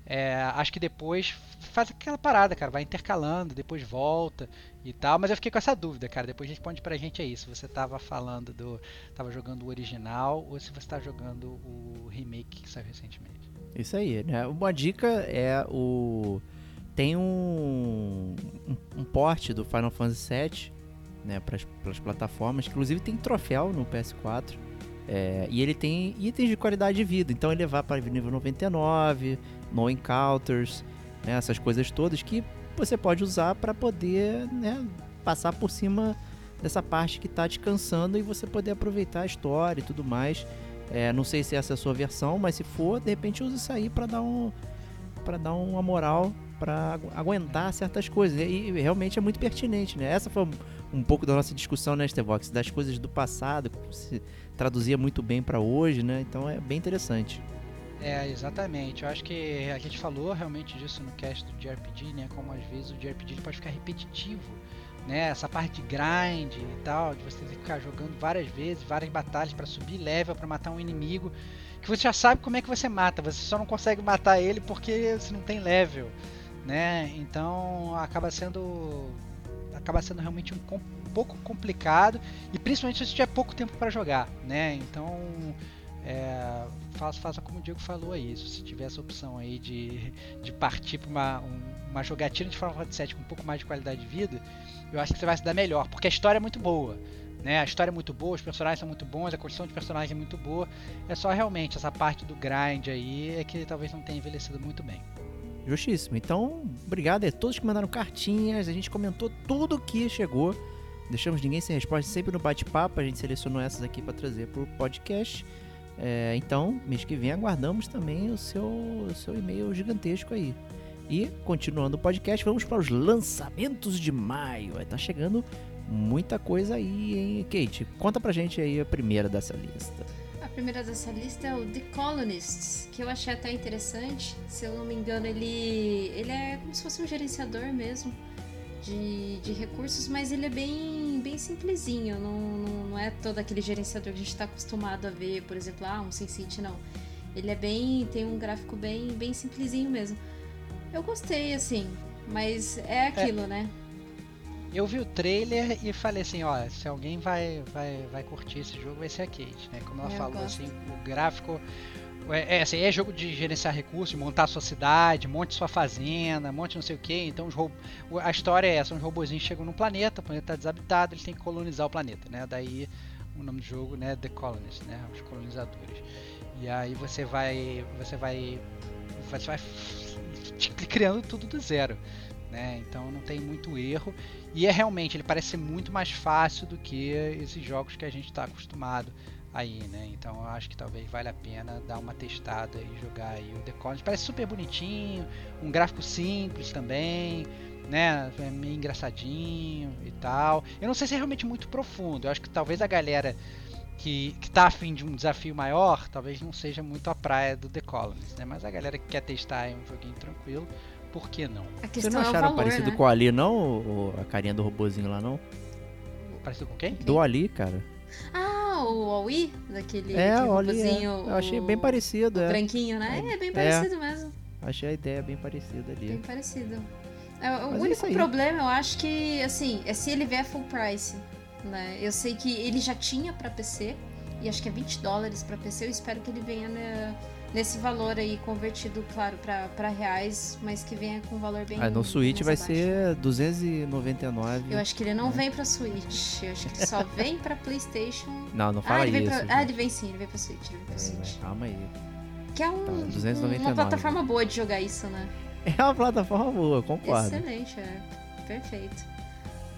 É, acho que depois faz aquela parada, cara, vai intercalando, depois volta e tal. Mas eu fiquei com essa dúvida, cara. Depois responde pra gente aí se você tava falando do. tava jogando o original ou se você tá jogando o remake que saiu recentemente.
Isso aí, né? Uma dica é o. Tem um, um, um porte do Final Fantasy VII né, para as plataformas. Inclusive tem troféu no PS4. É, e ele tem itens de qualidade de vida. Então ele vai para nível 99, no encounters, né, essas coisas todas que você pode usar para poder né, passar por cima dessa parte que está descansando e você poder aproveitar a história e tudo mais. É, não sei se essa é a sua versão, mas se for, de repente use isso aí para dar um para dar uma moral para aguentar certas coisas. E, e, realmente é muito pertinente, né? Essa foi um pouco da nossa discussão, né, Stevox, das coisas do passado, se traduzia muito bem para hoje, né? Então é bem interessante.
É, exatamente. Eu acho que a gente falou realmente disso no cast do JRPG, né? Como às vezes o JRPG pode ficar repetitivo, né? Essa parte de grind e tal, de você ter que ficar jogando várias vezes, várias batalhas para subir level, para matar um inimigo, que você já sabe como é que você mata, você só não consegue matar ele porque você não tem level, né? Então acaba sendo acaba sendo realmente um, um pouco complicado e principalmente se tiver pouco tempo para jogar, né? Então é, faça, faça como o Diego falou aí, se tiver essa opção aí de, de partir para uma, um, uma jogatina de Final Fantasy VII com um pouco mais de qualidade de vida, eu acho que você vai se dar melhor, porque a história é muito boa. Né? A história é muito boa, os personagens são muito bons, a construção de personagens é muito boa. É só realmente essa parte do grind aí é que talvez não tenha envelhecido muito bem.
Justíssimo. Então, obrigado a todos que mandaram cartinhas. A gente comentou tudo que chegou. Deixamos ninguém sem resposta sempre no bate-papo. A gente selecionou essas aqui para trazer para o podcast. É, então, mês que vem aguardamos também o seu, o seu e-mail gigantesco aí. E, continuando o podcast, vamos para os lançamentos de maio. Tá chegando muita coisa aí, hein, Kate? Conta pra gente aí a primeira dessa lista
primeira dessa lista é o The Colonists, que eu achei até interessante. Se eu não me engano, ele, ele é como se fosse um gerenciador mesmo de, de recursos, mas ele é bem, bem simplesinho. Não, não, não é todo aquele gerenciador que a gente está acostumado a ver, por exemplo, ah, um SimCity, não. Ele é bem. tem um gráfico bem, bem simplesinho mesmo. Eu gostei, assim, mas é aquilo, é. né?
eu vi o trailer e falei assim, ó, se alguém vai, vai, vai curtir esse jogo vai ser a Kate, né? Como ela eu falou gosto. assim, o gráfico é, é, assim, é jogo de gerenciar recursos, montar sua cidade, monte sua fazenda, monte não sei o que. Então os a história é essa: os robôzinhos chegam no planeta, o planeta está desabitado, eles têm que colonizar o planeta, né? Daí o nome do jogo, né? The Colonists, né? Os colonizadores. E aí você vai, você vai, você vai criando tudo do zero, né? Então não tem muito erro. E é realmente, ele parece ser muito mais fácil do que esses jogos que a gente está acostumado aí, né? Então eu acho que talvez valha a pena dar uma testada e jogar aí o The Colony. Parece super bonitinho, um gráfico simples também, né? É meio engraçadinho e tal. Eu não sei se é realmente muito profundo. Eu acho que talvez a galera que, que tá afim de um desafio maior, talvez não seja muito a praia do The Colonies, né? Mas a galera que quer testar é um joguinho tranquilo por que não?
Vocês não acharam é valor, parecido né? com o Ali, não? O, a carinha do robozinho lá, não?
Parecido com quem?
Do Ali, cara.
O Aoi? Daquele
é,
o
robozinho. É. Eu achei bem parecido, é.
branquinho, né? É, é bem parecido mesmo.
Achei a ideia bem parecida ali.
Bem parecido. É, o Mas é único problema, eu acho que, assim, é se ele vier full price. Né? Eu sei que ele já tinha para PC, e acho que é 20 dólares para PC. Eu espero que ele venha né, nesse valor aí convertido, claro, para reais, mas que venha com um valor bem.
Ah, no Switch vai abaixo. ser 299.
Eu acho que ele não né? vem para Switch. Eu acho que ele só vem para PlayStation.
Não, não fala
ah,
isso.
Pra... Ah, ele vem sim, ele vem para Switch, ele vem pra é, Switch.
Calma aí.
Que é um, tá, 299. uma plataforma boa de jogar isso, né?
É uma plataforma boa, concordo.
Excelente, é. Perfeito.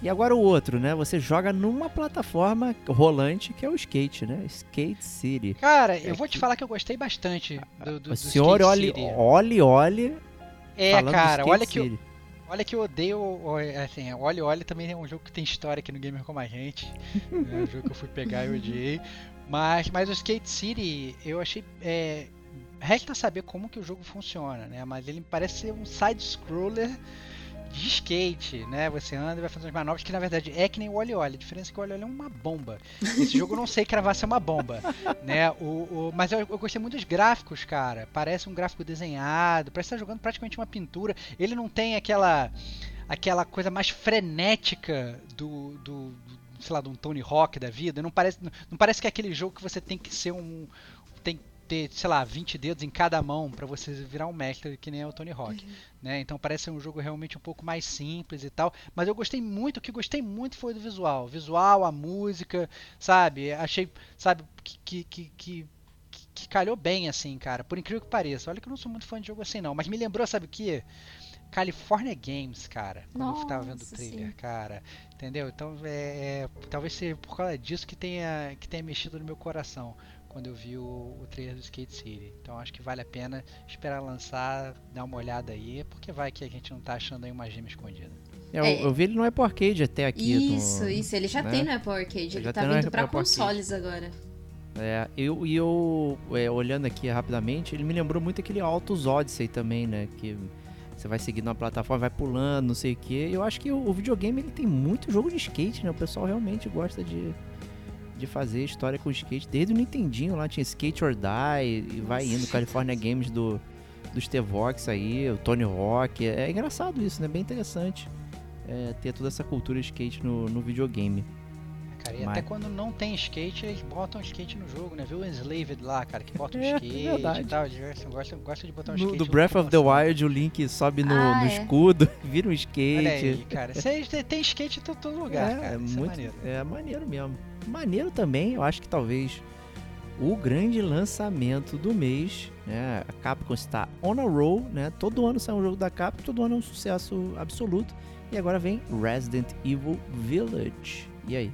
E agora o outro, né? Você joga numa plataforma rolante que é o skate, né? Skate City.
Cara, eu vou te falar que eu gostei bastante do, do,
o senhor
Skate
olhe, City. olhe, olhe.
É, cara, olha que eu, olha que eu odeio, assim, olhe, olhe também é um jogo que tem história aqui no Gamer como a gente. é um jogo que eu fui pegar e odiei. Mas, mas o Skate City, eu achei é, resta saber como que o jogo funciona, né? Mas ele parece ser um side scroller de skate, né? Você anda e vai fazer umas manobras que na verdade é que nem o Oli Oli. A diferença é que o Oli Oli é uma bomba. Esse jogo eu não sei cravar se é uma bomba, né? O, o mas eu, eu, gostei muito dos gráficos, cara. Parece um gráfico desenhado, parece estar jogando praticamente uma pintura. Ele não tem aquela aquela coisa mais frenética do, do, do sei lá, de um Tony Hawk da vida. Não parece, não parece que é aquele jogo que você tem que ser um ter, sei lá, 20 dedos em cada mão para você virar um mestre que nem é o Tony Hawk, uhum. né? Então parece um jogo realmente um pouco mais simples e tal, mas eu gostei muito, o que gostei muito foi do visual, visual, a música, sabe? Achei, sabe, que que, que, que que calhou bem assim, cara. Por incrível que pareça. Olha que eu não sou muito fã de jogo assim não, mas me lembrou, sabe o que? California Games, cara. Quando Nossa, eu tava vendo o trailer, sim. cara. Entendeu? Então é, é, talvez seja por causa disso que tenha, que tenha mexido no meu coração quando eu vi o, o trailer do Skate City. Então acho que vale a pena esperar lançar, dar uma olhada aí, porque vai que a gente não tá achando aí uma gema escondida.
É, eu, eu, vi ele no Apple Arcade até aqui.
Isso, no, isso, ele já né? tem no Apple Arcade, ele tá vindo pra consoles agora.
É, eu, e eu, é, olhando aqui rapidamente, ele me lembrou muito aquele Autos Odyssey também, né? Que você vai seguindo uma plataforma, vai pulando, não sei o que. Eu acho que o, o, videogame ele tem muito jogo de skate, né? O pessoal realmente gosta de, de fazer história com skate. Desde o Nintendinho lá tinha Skate or Die e vai indo. California Games do, do Stevox aí, o Tony Hawk. É, é engraçado isso, né? Bem interessante é, ter toda essa cultura de skate no, no videogame.
Cara, e Mas... até quando não tem skate, eles botam skate no jogo, né? Viu o Enslaved lá, cara, que bota um é, skate é e tal. Eles gostam, gostam de botar um no, skate.
Do Breath of the Wild, o Link sobe no, ah, no é. escudo, vira um skate. Olha
aí, cara. Você tem skate em todo lugar, é, cara. É, muito, é maneiro.
É maneiro mesmo. Maneiro também, eu acho que talvez o grande lançamento do mês, né? A Capcom está on a roll, né? Todo ano sai um jogo da Capcom, todo ano é um sucesso absoluto. E agora vem Resident Evil Village. E aí?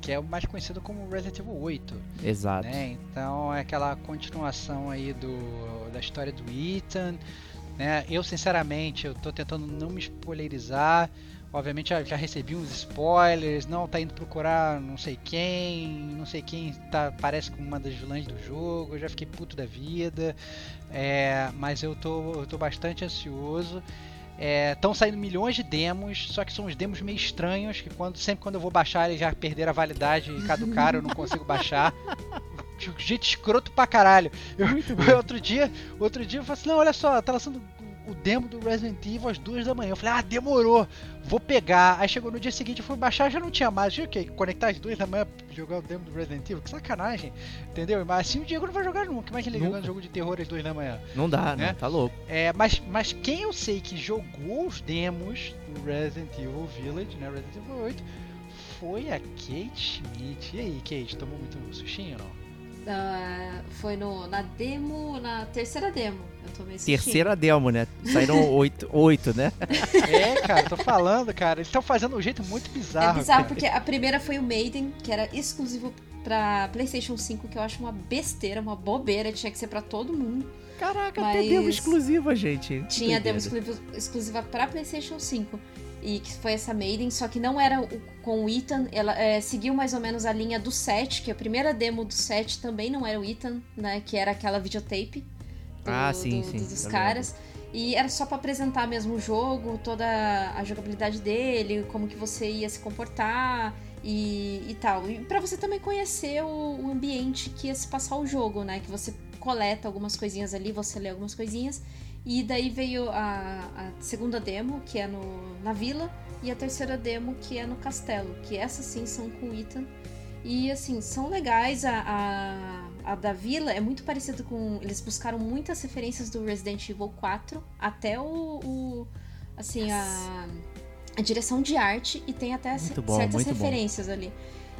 Que é o mais conhecido como Resident Evil 8.
Exato.
Né? Então é aquela continuação aí do, da história do Ethan. Né? Eu sinceramente eu tô tentando não me spoilerizar. Obviamente já, já, recebi uns spoilers, não tá indo procurar não sei quem, não sei quem tá, parece com uma das vilãs do jogo, eu já fiquei puto da vida. É, mas eu tô, eu tô bastante ansioso. Estão é, saindo milhões de demos, só que são uns demos meio estranhos, que quando, sempre quando eu vou baixar eles já perderam a validade e caducaram, eu não consigo baixar. Jeito escroto pra caralho. Eu, outro dia, outro dia eu falei assim, não, olha só, tá lançando o demo do Resident Evil às duas da manhã. Eu falei, ah, demorou, vou pegar. Aí chegou no dia seguinte, eu fui baixar, já não tinha mais. Eu, o quê? Conectar às duas da manhã pra jogar o demo do Resident Evil? Que sacanagem, entendeu? Mas assim o Diego não vai jogar nunca. Que ele jogando jogo de terror às duas da manhã?
Não dá, né? tá louco.
É, mas, mas quem eu sei que jogou os demos do Resident Evil Village, né? Resident Evil 8, foi a Kate Schmidt. E aí, Kate, tomou muito sushi ou não?
Uh, foi no, na demo, na terceira demo. Eu tomei
Terceira demo, né? Saíram oito, oito, né?
É, cara, tô falando, cara. Eles estão fazendo um jeito muito bizarro.
É bizarro,
cara.
porque a primeira foi o Maiden, que era exclusivo pra PlayStation 5, que eu acho uma besteira, uma bobeira, tinha que ser pra todo mundo.
Caraca, Mas... até demo exclusiva, gente.
Tinha demo exclusiva pra PlayStation 5 e que foi essa Maiden, só que não era com o Ethan, ela é, seguiu mais ou menos a linha do 7, que a primeira demo do 7 também não era o Ethan, né, que era aquela videotape do,
ah, sim,
do,
sim,
dos caras. E era só para apresentar mesmo o jogo, toda a jogabilidade dele, como que você ia se comportar e, e tal. E para você também conhecer o, o ambiente que ia se passar o jogo, né? Que você coleta algumas coisinhas ali, você lê algumas coisinhas e daí veio a, a segunda demo, que é no, na vila, e a terceira demo, que é no castelo, que essas sim são com o Ethan. E assim, são legais. A, a, a, da vila é muito parecida com. Eles buscaram muitas referências do Resident Evil 4, até o. o assim, yes. a, a direção de arte, e tem até bom, certas referências bom. ali.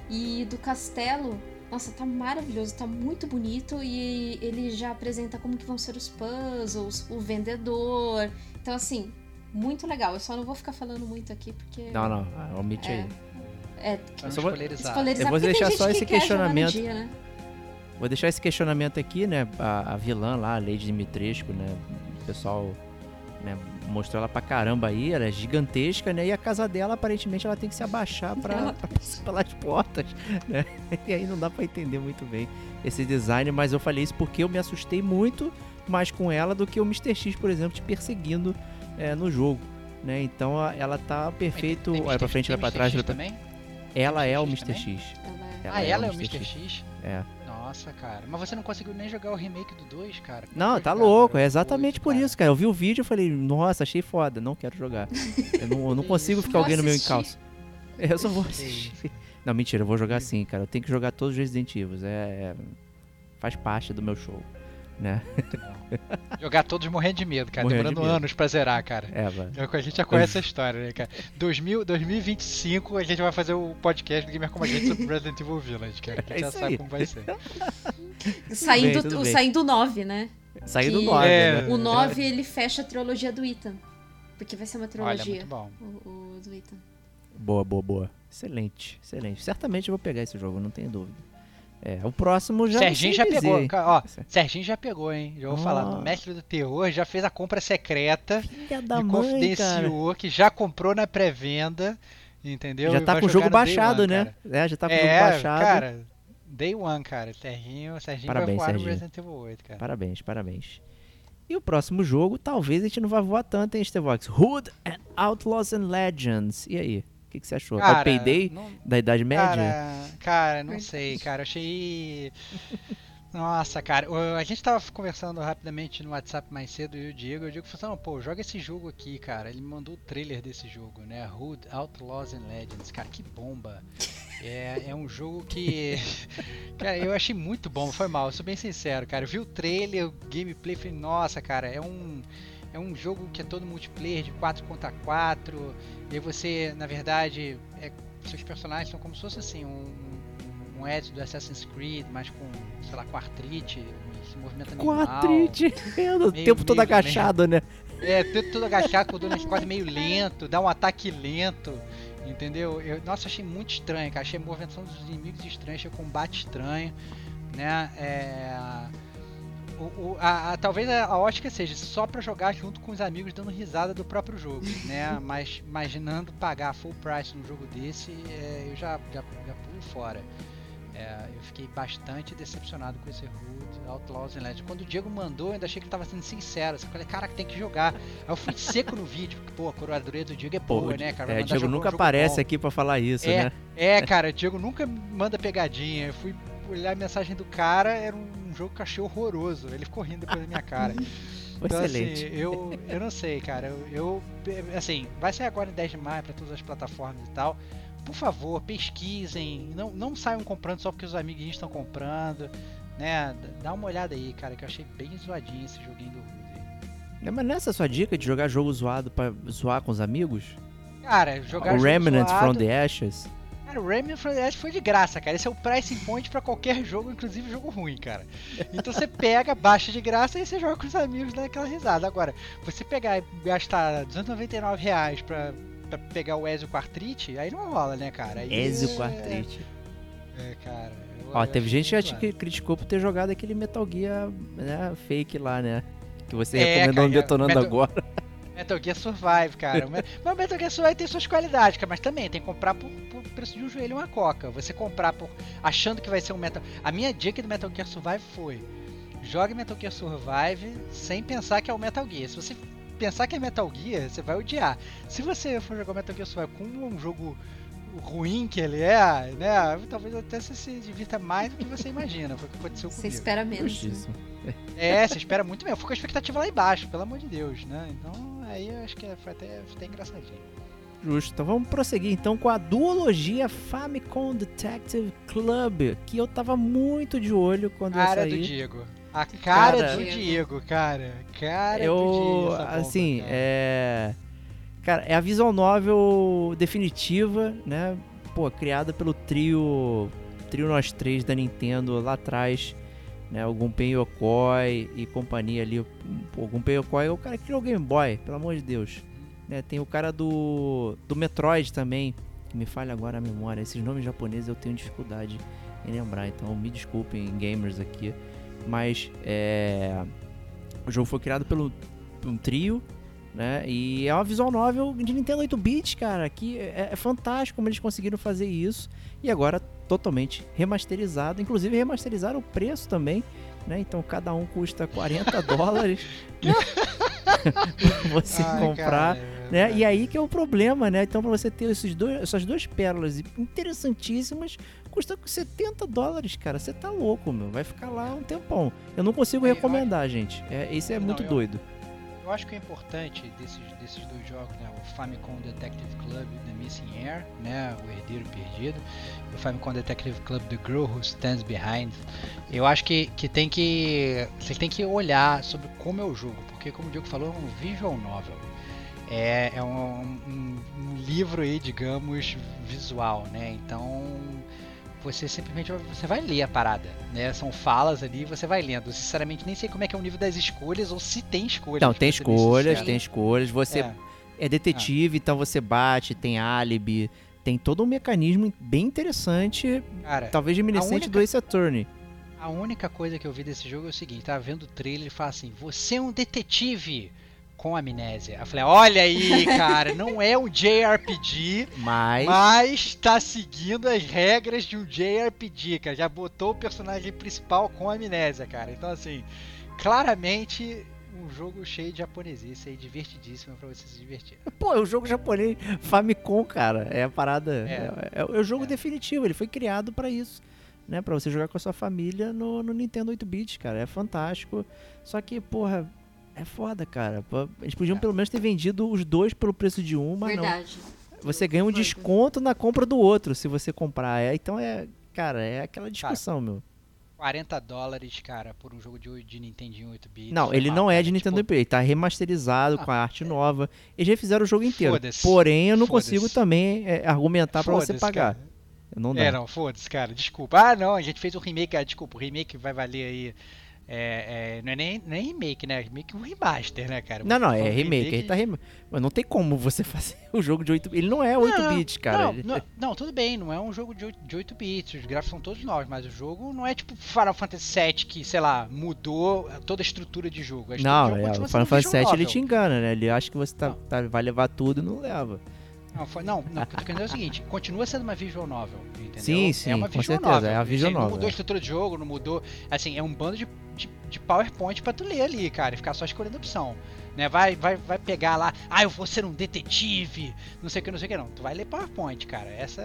E do castelo nossa, tá maravilhoso, tá muito bonito e ele já apresenta como que vão ser os puzzles, o vendedor. Então, assim, muito legal. Eu só não vou ficar falando muito aqui porque.
Não, não, ah, omite
é,
aí.
É,
eu só vou
spoilerizar.
Eu vou deixar só esse questionamento. Dia, né? Vou deixar esse questionamento aqui, né? A, a vilã lá, a Lady Dimitrescu, né? O pessoal né, mostrou ela pra caramba aí, ela é gigantesca, né? E a casa dela, aparentemente, ela tem que se abaixar pra, pra passar pelas portas, né? E aí não dá pra entender muito bem esse design, mas eu falei isso porque eu me assustei muito mais com ela do que o Mr. X, por exemplo, te perseguindo é, no jogo. né? Então ela tá perfeito.
Tem
Olha pra frente,
tem
pra trás.
X
vai pra-
também?
Ela é o
Mr. X
X.
Ela
Ah,
é-
ela é o
Mr.
Mr.
X.
X?
É.
Nossa, cara. Mas você não conseguiu nem jogar o remake do 2, cara? Como
Não, tá
jogar
louco. É exatamente por
cara?
isso, cara. Eu vi o vídeo e falei, nossa, achei foda, não quero jogar. Eu não, eu não consigo ficar alguém no meu encalço. Eu só vou assistir. Não, mentira, eu vou jogar sim, cara. Eu tenho que jogar todos os Resident Evil. É, é- faz parte do meu show, né?
Jogar todos morrendo de medo, cara.
Morrendo de
Demorando
medo.
anos pra zerar, cara.
É, vai.
É, A gente já conhece essa história, né, cara? 2000, 2025 a gente vai fazer o podcast do Gamer Como a Gente sobre Resident Evil Village, cara. A gente
É
já sabe
aí.
como vai ser.
Saindo,
tudo
o-
bem.
saindo 9, né?
Saindo
Que-
9,
É.
né?
O 9 ele fecha a trilogia do Ethan. Porque vai ser uma
Olha,
trilogia.
muito bom.
o, o do Ethan.
Boa, boa, boa. Excelente, excelente. Certamente eu vou pegar esse jogo, não tenho dúvida. É, o próximo já.
Serginho já
dizer,
pegou, ó,
Certo.
Serginho já pegou, hein? Já vou falar,
Ó.
no Mestre do Terror já fez a compra secreta
Filha da
e
mãe, cara.
confidenciou que já comprou na pré-venda, entendeu?
Já tá com o jogo baixado,
One,
né?
cara.
É, já tá com o
é,
jogo baixado.
cara, Day One, cara. Serginho, Serginho
Parabéns,
vai voar
Serginho.
no Resident Evil 8, cara.
Parabéns, parabéns. E o próximo jogo, talvez a gente não vá voar tanto, hein, Stevox? Hood and Outlaws and Legends. E aí? Que, que você achou? é o
Cara,
Payday
não-
da Idade Média?
Cara, cara, não sei, cara. Achei. Nossa, cara, a gente tava conversando rapidamente no WhatsApp mais cedo e o Diego, o Diego falou assim, não, pô, joga esse jogo aqui, cara. Ele me mandou o trailer desse jogo, né? Hood, Outlaws and Legends. Cara, que bomba. É, é um jogo que. Cara, eu achei muito bom, foi mal, eu sou bem sincero, cara. Eu vi o trailer, o gameplay, falei, nossa, cara, é um. É um jogo que é todo multiplayer de 4 contra 4. E aí você, na verdade, é, seus personagens são como se fosse assim, um, um Ezio do Assassin's Creed, mas com, sei lá, com artrite, se movimenta meio
Com artrite, o
Meio-
tempo todo
meio-
agachado, né?
É, tudo, tudo agachado, com o Douglas quase meio lento, dá um ataque lento, entendeu? Eu, nossa, achei muito estranho, cara. Achei a movimentação dos inimigos estranha, achei o combate estranho, né? É, o, o- a, a- talvez a, a ótica seja só pra jogar junto com os amigos dando risada do próprio jogo, né? Mas imaginando pagar full price num jogo desse, é, eu já, já, já pulo fora. É, eu fiquei bastante decepcionado com esse Hood Outlaws and Legends. Quando o Diego mandou, eu ainda achei que ele tava sendo sincero. Eu falei, cara, tem que jogar. Aí eu fui seco no vídeo, porque, pô, a curadoria do Diego é
Pô,
boa,
o
né, cara?
É,
mandar
Diego nunca
jogo
aparece
bom.
aqui pra falar isso,
É.
né?
É, cara, o Diego nunca manda pegadinha. Eu fui olhar a mensagem do cara, era um jogo que eu achei horroroso. Ele ficou rindo depois da minha cara. Então,
Excelente.
assim, eu, eu não sei, cara. Eu, eu- assim, vai sair agora em 10 de maio para todas as plataformas e tal. Por favor, pesquisem. Não, não saiam comprando só porque os amiguinhos estão comprando. Né? Dá uma olhada aí, cara, que eu achei bem zoadinho esse joguinho do.
É, Mas nessa sua dica de jogar jogo zoado pra zoar com os amigos?
Cara, jogar
o
jogo
Remnant
zoado-
from the Ashes?
Cara, o from the Ashes foi de graça, cara. Esse é o pricing point pra qualquer jogo, inclusive jogo ruim, cara. Então você pega, baixa de graça e você joga com os amigos dá aquela risada. Agora, você pegar e gastar 299 reais pra, pra pegar o Ezio Quartrite, aí não rola, né, cara? Aí
Ezio
é-
Quartrite.
É, cara. eu-
Ó, teve gente que já te
zoado.
criticou por ter jogado aquele Metal Gear né, fake lá, né? Que você
É,
recomendou
cara,
Detonando
Metal-
agora.
Metal Gear Survive, cara. Mas o Metal Gear Survive tem suas qualidades, cara, mas também tem que comprar por, por preço de um joelho e uma coca. Você comprar por achando que vai ser um Metal. A minha dica do Metal Gear Survive foi: jogue Metal Gear Survive sem pensar que é o Metal Gear. Se você pensar que é Metal Gear, você vai odiar. Se você for jogar Metal Gear Survive com um jogo ruim que ele é, né? Talvez até você se divirta mais do que você imagina. Foi o que aconteceu
Você
comigo.
espera menos. né?
É, você espera muito mesmo. Eu fico com a expectativa lá embaixo, pelo amor de Deus, né? Então aí eu acho que foi até, foi até engraçadinho.
Justo. Então vamos prosseguir então com a duologia Famicom Detective Club, que eu tava muito de olho quando
Cara
eu
do
saí.
Diego. A cara,
Cara-
do Diego, cara. Cara do
Eu,
Diego. essa bomba,
assim,
cara.
é. Cara, é a visual novel definitiva, né? Pô, criada pelo trio. Trio Nós Três da Nintendo lá atrás, né? O e companhia ali. Pô, o Gunpei Yokoi é o cara que criou o Game Boy, pelo amor de Deus. Né? Tem o cara do. do Metroid também, que me falha agora a memória. Esses nomes japoneses eu tenho dificuldade em lembrar, então me desculpem, gamers aqui. Mas é. O jogo foi criado pelo um trio, né? E é uma visual novel de Nintendo 8-bit, cara, que é, é fantástico como eles conseguiram fazer isso. E agora totalmente remasterizado, inclusive remasterizaram o preço também, né? Então cada um custa 40 dólares. você
Ai,
comprar.
cara,
né? E aí que é o problema, né? Então, pra você ter esses dois, essas duas pérolas interessantíssimas, custa 70 dólares, cara. Você tá louco, meu. Vai ficar lá um tempão. Eu não consigo
É, eu
recomendar, gente. É, isso é
Não,
muito
eu-
doido.
Eu acho que o importante desses, desses dois jogos, né, o Famicom Detective Club The Missing Air, né, o Herdeiro Perdido, e o Famicom Detective Club The Girl Who Stands Behind, eu acho que, que tem que vocês têm que olhar sobre como é o jogo, porque como o Diego falou, é um visual novel. É, é um, um- um livro aí, digamos, visual, né? Então você simplesmente vai- você vai ler a parada, né? São falas ali, você vai lendo. Sinceramente, nem sei como é que é o nível das escolhas ou se tem escolhas.
Não, tem escolhas, tem escolhas. Você
É.
é detetive, então você bate, tem álibi, tem todo um mecanismo bem interessante,
Cara,
talvez reminiscente
única-
do Ace Attorney.
a única coisa que eu vi desse jogo é o seguinte, tava vendo o trailer e fala assim, você é um detetive com amnésia. Eu falei, olha aí, cara, não é um JRPG,
Mas,
mas tá seguindo as regras de um JRPG, cara. Já botou o personagem principal com amnésia, cara. Então, assim, claramente um jogo cheio de japonesice aí, divertidíssimo pra você se divertir.
pô, é o jogo japonês Famicom, cara. É a parada.
É.
É, é o jogo
É.
definitivo, ele foi criado pra isso. Né, pra você jogar com a sua família no, no Nintendo 8-bit, cara. É fantástico. Só que, porra, é foda, cara. Eles podiam
É.
pelo menos ter vendido os dois pelo preço de um, mas não.
Verdade.
Você ganha um desconto na compra do outro, se você comprar. É, então é, cara, é aquela discussão, meu.
40 dólares, cara, por um jogo de, de Nintendinho 8 bits.
Não, ele não é de Nintendo
tipo,
ele tá remasterizado
Ah,
com a arte nova. Eles refizeram o jogo inteiro. Porém, eu não consigo também é, argumentar pra você pagar.
cara.
Não dá.
É, não, foda-se, cara. Desculpa. Ah, não, a gente fez um remake. Ah, desculpa, o remake vai valer aí. É, é, não é nem, nem remake, né? Remake é um remaster, né, cara?
Não, não, é
um
remake. Ele tá rem... Mas não tem como você fazer o jogo de 8 Ele não é 8
Não,
bits, cara.
Não,
Ele-
não, não, tudo bem, não é um jogo de 8, de 8 bits, os gráficos são todos novos, mas o jogo não é tipo Final Fantasy VII que, sei lá, mudou toda a estrutura de jogo. Estrutura
Não,
de jogo
é, o Final Fantasy VII ele
novel.
te engana, né? Ele acha que você tá, tá- vai levar tudo e não leva.
Não, foi- não, não, o que eu tô querendo dizer é o seguinte, continua sendo uma visual novel, entendeu?
Sim, sim,
é uma
com
visual
certeza,
novel.
é a visual
Assim, Não
novel,
mudou a
é.
estrutura de jogo, não mudou, assim, é um bando de, de, de PowerPoint pra tu ler ali, cara, e ficar só escolhendo opção. Né, vai, vai, vai pegar lá, ah, eu vou ser um detetive, não sei o que, não sei o que, não. Tu vai ler PowerPoint, cara. Essa,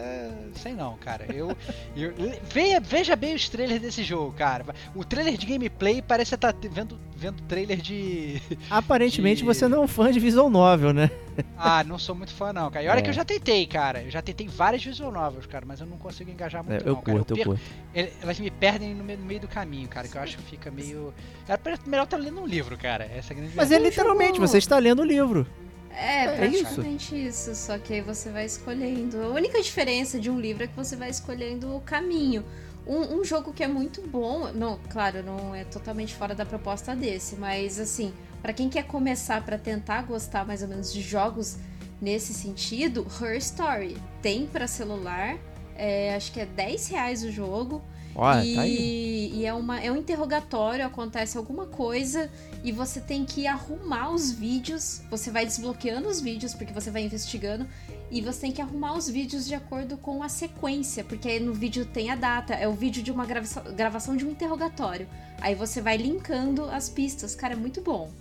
sei não, cara. Eu, eu veja, veja bem os trailers desse jogo, cara. O trailer de gameplay parece você tá vendo, vendo trailer de.
Aparentemente
De-
você não é um fã de visual novel, né?
Ah, não sou muito fã, não, cara. E olha
É.
que eu já tentei, cara. Eu já tentei várias visual novels, cara, mas eu não consigo engajar muito,
É, eu
não, cara.
curto, eu
perco-
curto.
Elas me perdem no meio, no meio do caminho, cara, que eu acho que fica meio. Era melhor estar lendo um livro, cara. Essa é a grande
Mas é
verdade.
literalmente,
jogo-
você está lendo o livro.
É,
É isso.
praticamente isso. Só que aí você vai escolhendo. A única diferença de um livro é que você vai escolhendo o caminho. Um, um jogo que é muito bom, não, claro, não é totalmente fora da proposta desse, mas assim, pra quem quer começar pra tentar gostar mais ou menos de jogos nesse sentido, Her Story tem pra celular, é, acho que é 10 reais o jogo.
Olha,
e,
tá aí.
e é, uma, é um interrogatório, acontece alguma coisa e você tem que arrumar os vídeos. Você vai desbloqueando os vídeos porque você vai investigando e você tem que arrumar os vídeos de acordo com a sequência, porque aí no vídeo tem a data, é o vídeo de uma gravação, gravação de um interrogatório. Aí você vai linkando as pistas, cara, é muito bom.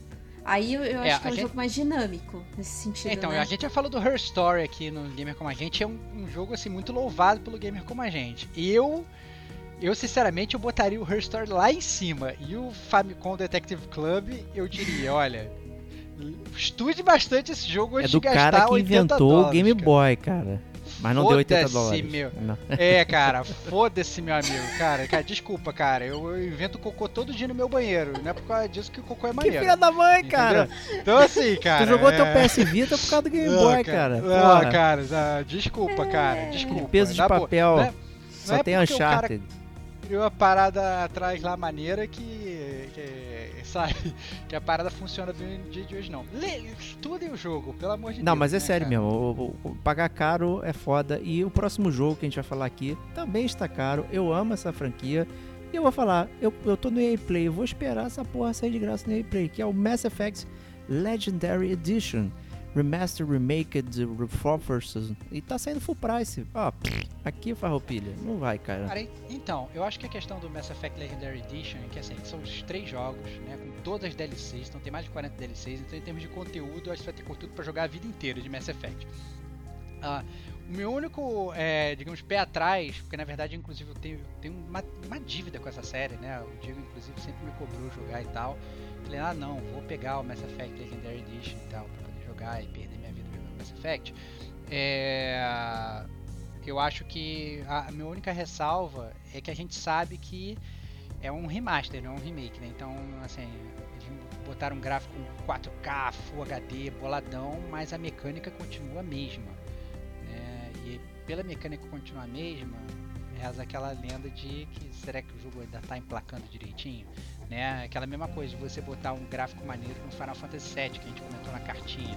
Aí eu, eu
É,
acho que é um
gente-
jogo mais dinâmico nesse sentido.
Então,
né?
a gente já falou do Her Story aqui no Gamer Como a Gente, é um, um jogo assim muito louvado pelo Gamer Como a Gente. Eu, eu sinceramente, eu botaria o Her Story lá em cima. E o Famicom Detective Club, eu diria, olha, estude bastante esse jogo
É
antes
do
de gastar
cara que
80
inventou o
dólares,
Game
cara.
Boy, cara. Mas não deu 80
Foda-se,
dólares.
meu.
Não.
É, cara, foda-se, meu amigo. Cara, cara, desculpa, cara. Eu, eu invento cocô todo dia no meu banheiro. Não é por causa disso que o cocô é
Que
maneiro.
filha da mãe, cara.
Entendeu? Então, assim, cara.
tu jogou
é...
teu PS Vita por causa do Game Boy, cara. Porra.
cara, ah, desculpa, cara. Desculpa.
Peso de
boa.
papel.
Não é-
Só
não é
tem
o cara
Uncharted.
criou a parada atrás lá maneira que, que sabe, que a parada funciona do dia de hoje não. Lê, estudem o jogo, pelo amor de Deus.
Não, mas é
né,
sério
cara?
mesmo. o- o- pagar caro é foda. E o próximo jogo que a gente vai falar aqui também está caro. Eu amo essa franquia. E eu vou falar, eu, eu tô no EA Play, eu vou esperar essa porra sair de graça no EA Play, que é o Mass Effect Legendary Edition. Remaster, Remaked, Reforces. E tá saindo full price. Ó, aqui, Farroupilha. Não vai, cara.
Cara, então, eu acho que a questão do Mass Effect Legendary Edition é que assim, são os três jogos, né? Com todas as DLCs, então tem mais de 40 DLCs, então em termos de conteúdo, acho que vai ter conteúdo pra jogar a vida inteira de Mass Effect. Ah, o meu único, é, digamos, pé atrás, porque na verdade, inclusive, eu tenho, tenho uma, uma, dívida com essa série, né? O Diego, inclusive, sempre me cobrou jogar e tal. Falei, ah, não, vou pegar o Mass Effect Legendary Edition e tal, pra jogar e perder minha vida jogando Mass Effect. É, eu acho que a, minha única ressalva é que a gente sabe que é um remaster, não é um remake, né? Então, assim, eles botaram um gráfico 4K, Full HD, boladão, mas a mecânica continua a mesma pela mecânica continuar a mesma, reza aquela lenda de que será que o jogo ainda está emplacando direitinho, né? Aquela mesma coisa de você botar um gráfico maneiro no Final Fantasy VII que a gente comentou na cartinha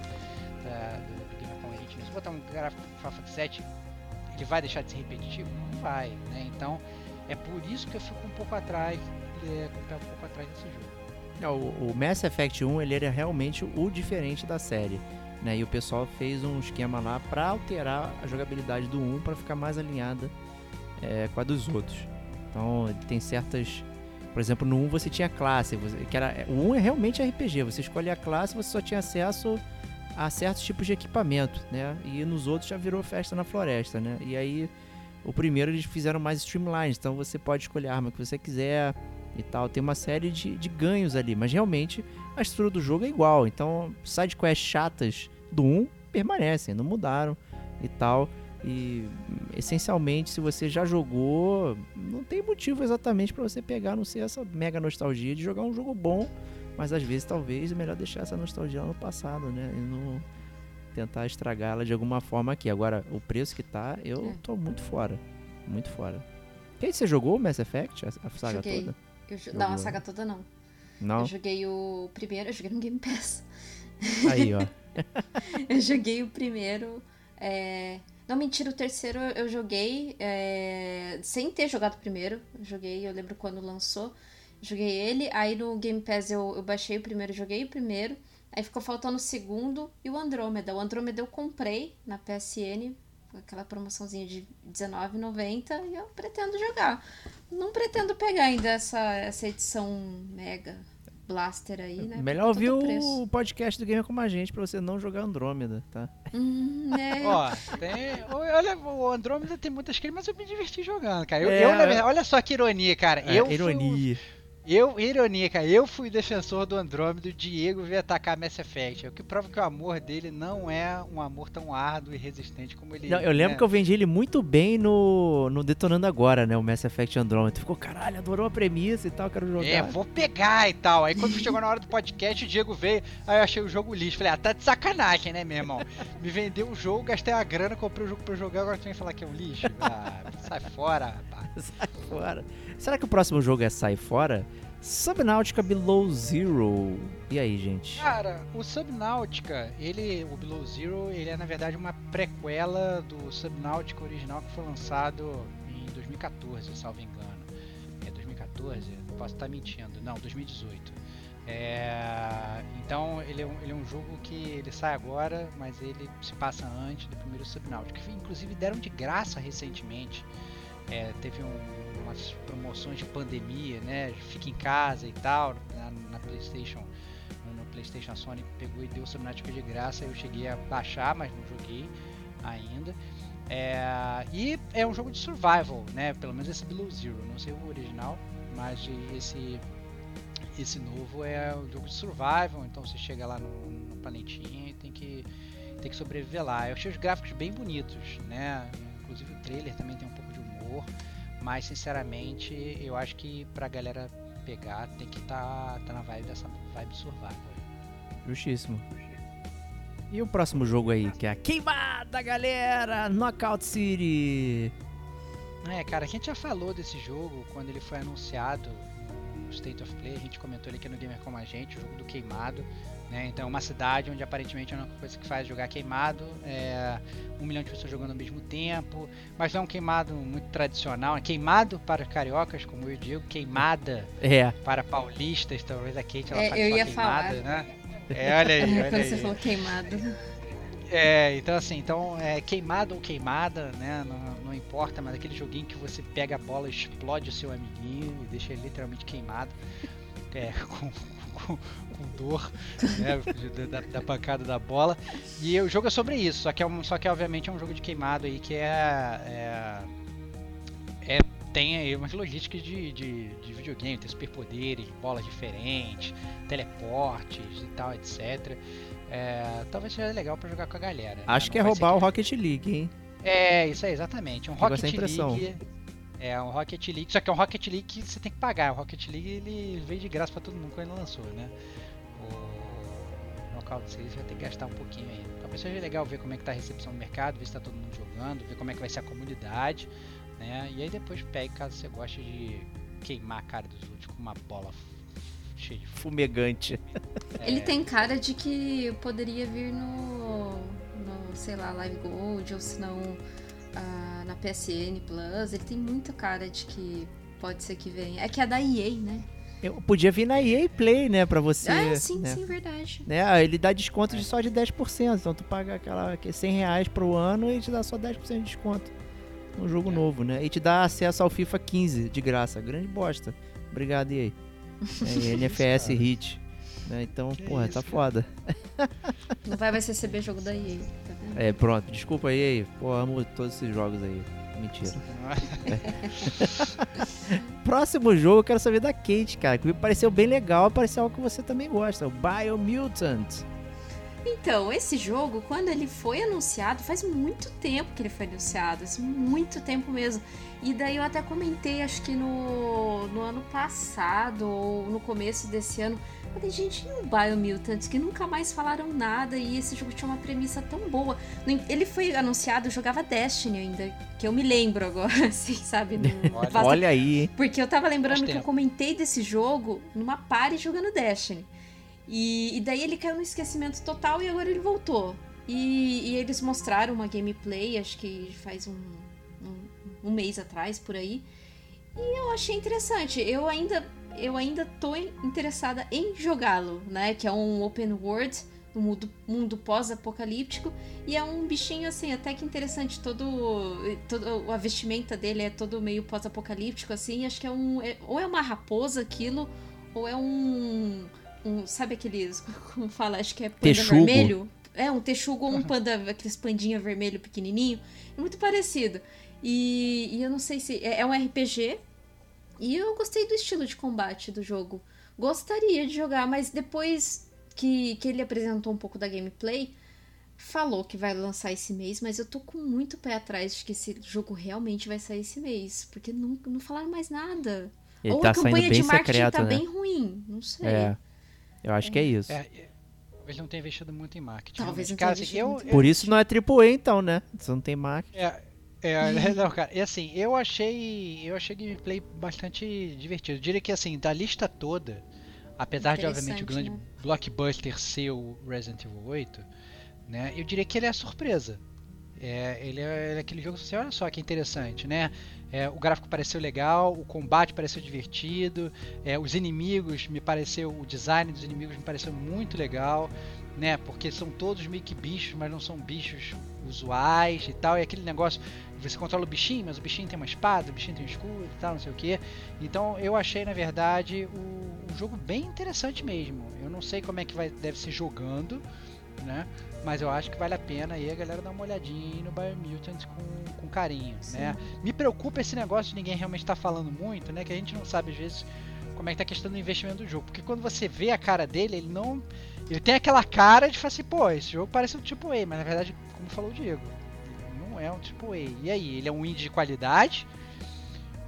da, do, do Game of Thrones. Se botar um gráfico no Final Fantasy VII, ele vai deixar de ser repetitivo? Não vai, né? Então é por isso que eu fico um pouco atrás, é, um pouco atrás desse jogo.
É, o, o Mass Effect 1 ele era realmente o diferente da série. Né? E o pessoal fez um esquema lá para alterar a jogabilidade do 1 para ficar mais alinhada é, com a dos outros. Então ele tem certas. Por exemplo, no 1 você tinha classe, que era, o 1 é realmente RPG, você escolhe a classe você só tinha acesso a certos tipos de equipamento, né? E nos outros já virou festa na floresta, né? E aí o primeiro eles fizeram mais streamlines, então você pode escolher a arma que você quiser e tal. Tem uma série de, de ganhos ali, mas realmente a estrutura do jogo é igual. Então, sidequests chatas do 1 permanecem, não mudaram e tal. E essencialmente, se você já jogou, não tem motivo exatamente para você pegar, não ser essa mega nostalgia de jogar um jogo bom, mas às vezes talvez é melhor deixar essa nostalgia lá no passado, né? E não tentar estragá-la de alguma forma aqui. Agora, o preço que tá, eu é. tô muito fora. Muito fora. Quem você jogou Mass Effect, a, a saga
joguei.
toda?
Eu, não, a saga toda não.
Não?
Eu joguei o primeiro, eu joguei no Game Pass.
Aí, ó.
eu joguei o primeiro. É... Não, mentira, o terceiro eu joguei é... sem ter jogado o primeiro. Eu joguei, eu lembro quando lançou. Joguei ele, aí no Game Pass eu, eu baixei o primeiro, joguei o primeiro. Aí ficou faltando o segundo e o Andrômeda. O Andrômeda eu comprei na PSN, aquela promoçãozinha de R$19,90 e eu pretendo jogar. Não pretendo pegar ainda essa, essa edição mega blaster aí, né?
Melhor ouvir o podcast do Gamer Como a Gente pra você não jogar Andrômeda, tá?
Hum, é.
Ó, tem, olha, o Andrômeda tem muitas críticas, mas eu me diverti jogando, cara. Eu, é, eu na verdade, olha só que ironia, cara.
É,
eu
ironia.
Fui, eu, ironia, cara, eu fui defensor do Andrômeda, o Diego veio atacar Mass Effect. É o que prova que o amor dele não é um amor tão árduo e resistente como ele
não, Eu lembro
né?
que eu vendi ele muito bem no, no Detonando Agora, né? O Mass Effect Andromeda. Ficou, caralho, adorou a premissa e tal, quero jogar.
É, vou pegar e tal. Aí quando chegou na hora do podcast, o Diego veio, aí eu achei o jogo lixo. Falei, ah, tá de sacanagem, né, meu irmão? Me vendeu o jogo, gastei a grana, comprei o jogo pra jogar, agora tu vem falar que é um lixo? Ah, sai fora, rapaz.
Sai fora. Será que o próximo jogo é Sai Fora? Subnautica Below Zero. E aí, gente?
Cara, o Subnautica, ele, o Below Zero, ele é na verdade uma prequela do Subnautica original que foi lançado em 2014, salvo engano. É 2014? Posso estar mentindo. Não, 2018. É, então ele é, um, ele é, um, jogo que ele sai agora, mas ele se passa antes do primeiro Subnautica. Inclusive deram de graça recentemente. É, teve um, umas promoções de pandemia, né? Fica em casa e tal, na, na PlayStation, no, PlayStation Sony pegou e deu o Subnautica de graça. Eu cheguei a baixar, mas não joguei ainda. É, e é um jogo de survival, né? Pelo menos esse Below Zero, não sei o original, mas esse esse novo é um jogo de survival, então você chega lá no, no planetinha e tem que tem que sobreviver lá. Eu achei os gráficos bem bonitos, né? Inclusive o trailer também tem um Mas sinceramente, eu acho que pra galera pegar tem que estar tá, tá na vibe dessa vibe survival.
Justíssimo. E o próximo jogo aí, que é a queimada, galera! Knockout City!
É, cara, a gente já falou desse jogo quando ele foi anunciado no State of Play, a gente comentou ele aqui no Gamer Como a Gente, o jogo do queimado. Né? Então, é uma cidade onde aparentemente a única coisa que faz jogar queimado é um milhão de pessoas jogando ao mesmo tempo, mas não é um queimado muito tradicional, é queimado para cariocas, como eu digo, queimada
é.
para paulistas, talvez a Kate ela
é,
fale
eu ia
queimada,
falar.
né? É, olha aí, olha
Quando
aí.
você falou queimado.
É, então assim, então é queimado ou queimada, né? Não, não importa, mas aquele joguinho que você pega a bola, explode o seu amiguinho e deixa ele literalmente queimado. É, com, com, com dor né, da, da, pancada da bola. E o jogo é sobre isso, só que, é um, só que obviamente é um jogo de queimado aí que é, é, é tem aí umas logísticas de, de, de videogame, tem superpoderes, bolas diferentes, teleportes e tal, etc. É, talvez seja legal para jogar com a galera. Né?
Acho né? que é roubar o Rocket League, hein?
É, isso aí, exatamente. Um Rocket League. É um Rocket League, só que é um Rocket League que você tem que pagar. O Rocket League ele veio de graça para todo mundo quando ele lançou, né? Knockout 6 vai ter que gastar um pouquinho aí. Talvez seja legal ver como é que tá a recepção do mercado, ver se tá todo mundo jogando, ver como é que vai ser a comunidade, né? E aí depois pegue caso você goste de queimar a cara dos outros com uma bola cheia de
fumegante.
É... Ele tem cara de que poderia vir no, no sei lá, Live Gold ou se não uh, na PSN Plus. Ele tem muita cara de que pode ser que venha. É que é da EA, né?
Eu podia vir na EA Play, né, pra você.
É, sim,
né?
sim, verdade.
Né? Ah, ele dá desconto de só de 10%. Então tu paga aquela 100 reais pro ano e te dá só 10% de desconto no jogo é. novo, né? E te dá acesso ao FIFA 15 de graça. Grande bosta. Obrigado, EA. É, NFS Hit. Né? Então, que porra, tá isso, tá foda.
Não vai mais receber jogo da EA. Tá
é, pronto. Desculpa aí, EA. Pô, amo todos esses jogos aí. Mentira. Próximo jogo, eu quero saber da Kate, cara. Que me pareceu bem legal, pareceu algo que você também gosta. O Biomutant.
Então, esse jogo, quando ele foi anunciado, faz muito tempo que ele foi anunciado, assim, muito tempo mesmo. E daí eu até comentei, acho que no, no ano passado, ou no começo desse ano, falei, gente, e o Biomutants, que nunca mais falaram nada, e esse jogo tinha uma premissa tão boa. Ele foi anunciado, eu jogava Destiny ainda, que eu me lembro agora, assim, sabe? No,
olha, olha aí.
Porque eu tava lembrando que eu comentei desse jogo numa party jogando Destiny. E, e, daí ele caiu no esquecimento total e agora ele voltou. E, e eles mostraram uma gameplay, acho que faz um, um, um, mês atrás, por aí. E eu achei interessante. Eu ainda, eu ainda tô interessada em jogá-lo, né? Que é um open world, um mundo, mundo pós-apocalíptico. E é um bichinho, assim, até que interessante. Todo, todo a vestimenta dele é todo meio pós-apocalíptico, assim. Acho que é um... É, ou é uma raposa aquilo, ou é um um, sabe aqueles, como fala, acho que é panda texugo. vermelho? É, um texugo ou um panda, aqueles pandinha vermelho pequenininho. É muito parecido. E, e eu não sei se... É, é um RPG. E eu gostei do estilo de combate do jogo. Gostaria de jogar, mas depois que, que ele apresentou um pouco da gameplay, falou que vai lançar esse mês, mas eu tô com muito pé atrás de que esse jogo realmente vai sair esse mês, porque não, não falaram mais nada.
Ele Ou tá a campanha de marketing secreto,
tá
né?
bem ruim, não sei.
É. Eu acho que é isso.
É, eles não têm investido muito em marketing.
Talvez não cara, assim,
eu,
Por isso não é AAA então, né? Você não tem marketing.
É, é, não, cara. E assim, eu achei, eu achei gameplay bastante divertido. Eu diria que assim, da lista toda, apesar de obviamente o grande né? blockbuster ser o Resident Evil 8, né? Eu diria que ele é surpresa. É, ele, é, ele é aquele jogo assim, olha só que interessante, né? É, o gráfico pareceu legal, o combate pareceu divertido, é, os inimigos me pareceu, o design dos inimigos me pareceu muito legal, né? Porque são todos meio que bichos, mas não são bichos usuais e tal. E aquele negócio, você controla o bichinho, mas o bichinho tem uma espada, o bichinho tem um escudo e tal, não sei o que. Então eu achei, na verdade, o, jogo bem interessante mesmo. Eu não sei como é que vai, deve ser jogando, né? Mas eu acho que vale a pena aí a galera dar uma olhadinha no Biomutant com, com carinho, Sim. né? Me preocupa esse negócio de ninguém realmente estar tá falando muito, né? Que a gente não sabe às vezes como é que tá a questão do investimento do jogo. Porque quando você vê a cara dele, ele não. Ele tem aquela cara de falar assim, pô, esse jogo parece um tipo A, mas na verdade, como falou o Diego, é um tipo. E aí, ele é um indie de qualidade?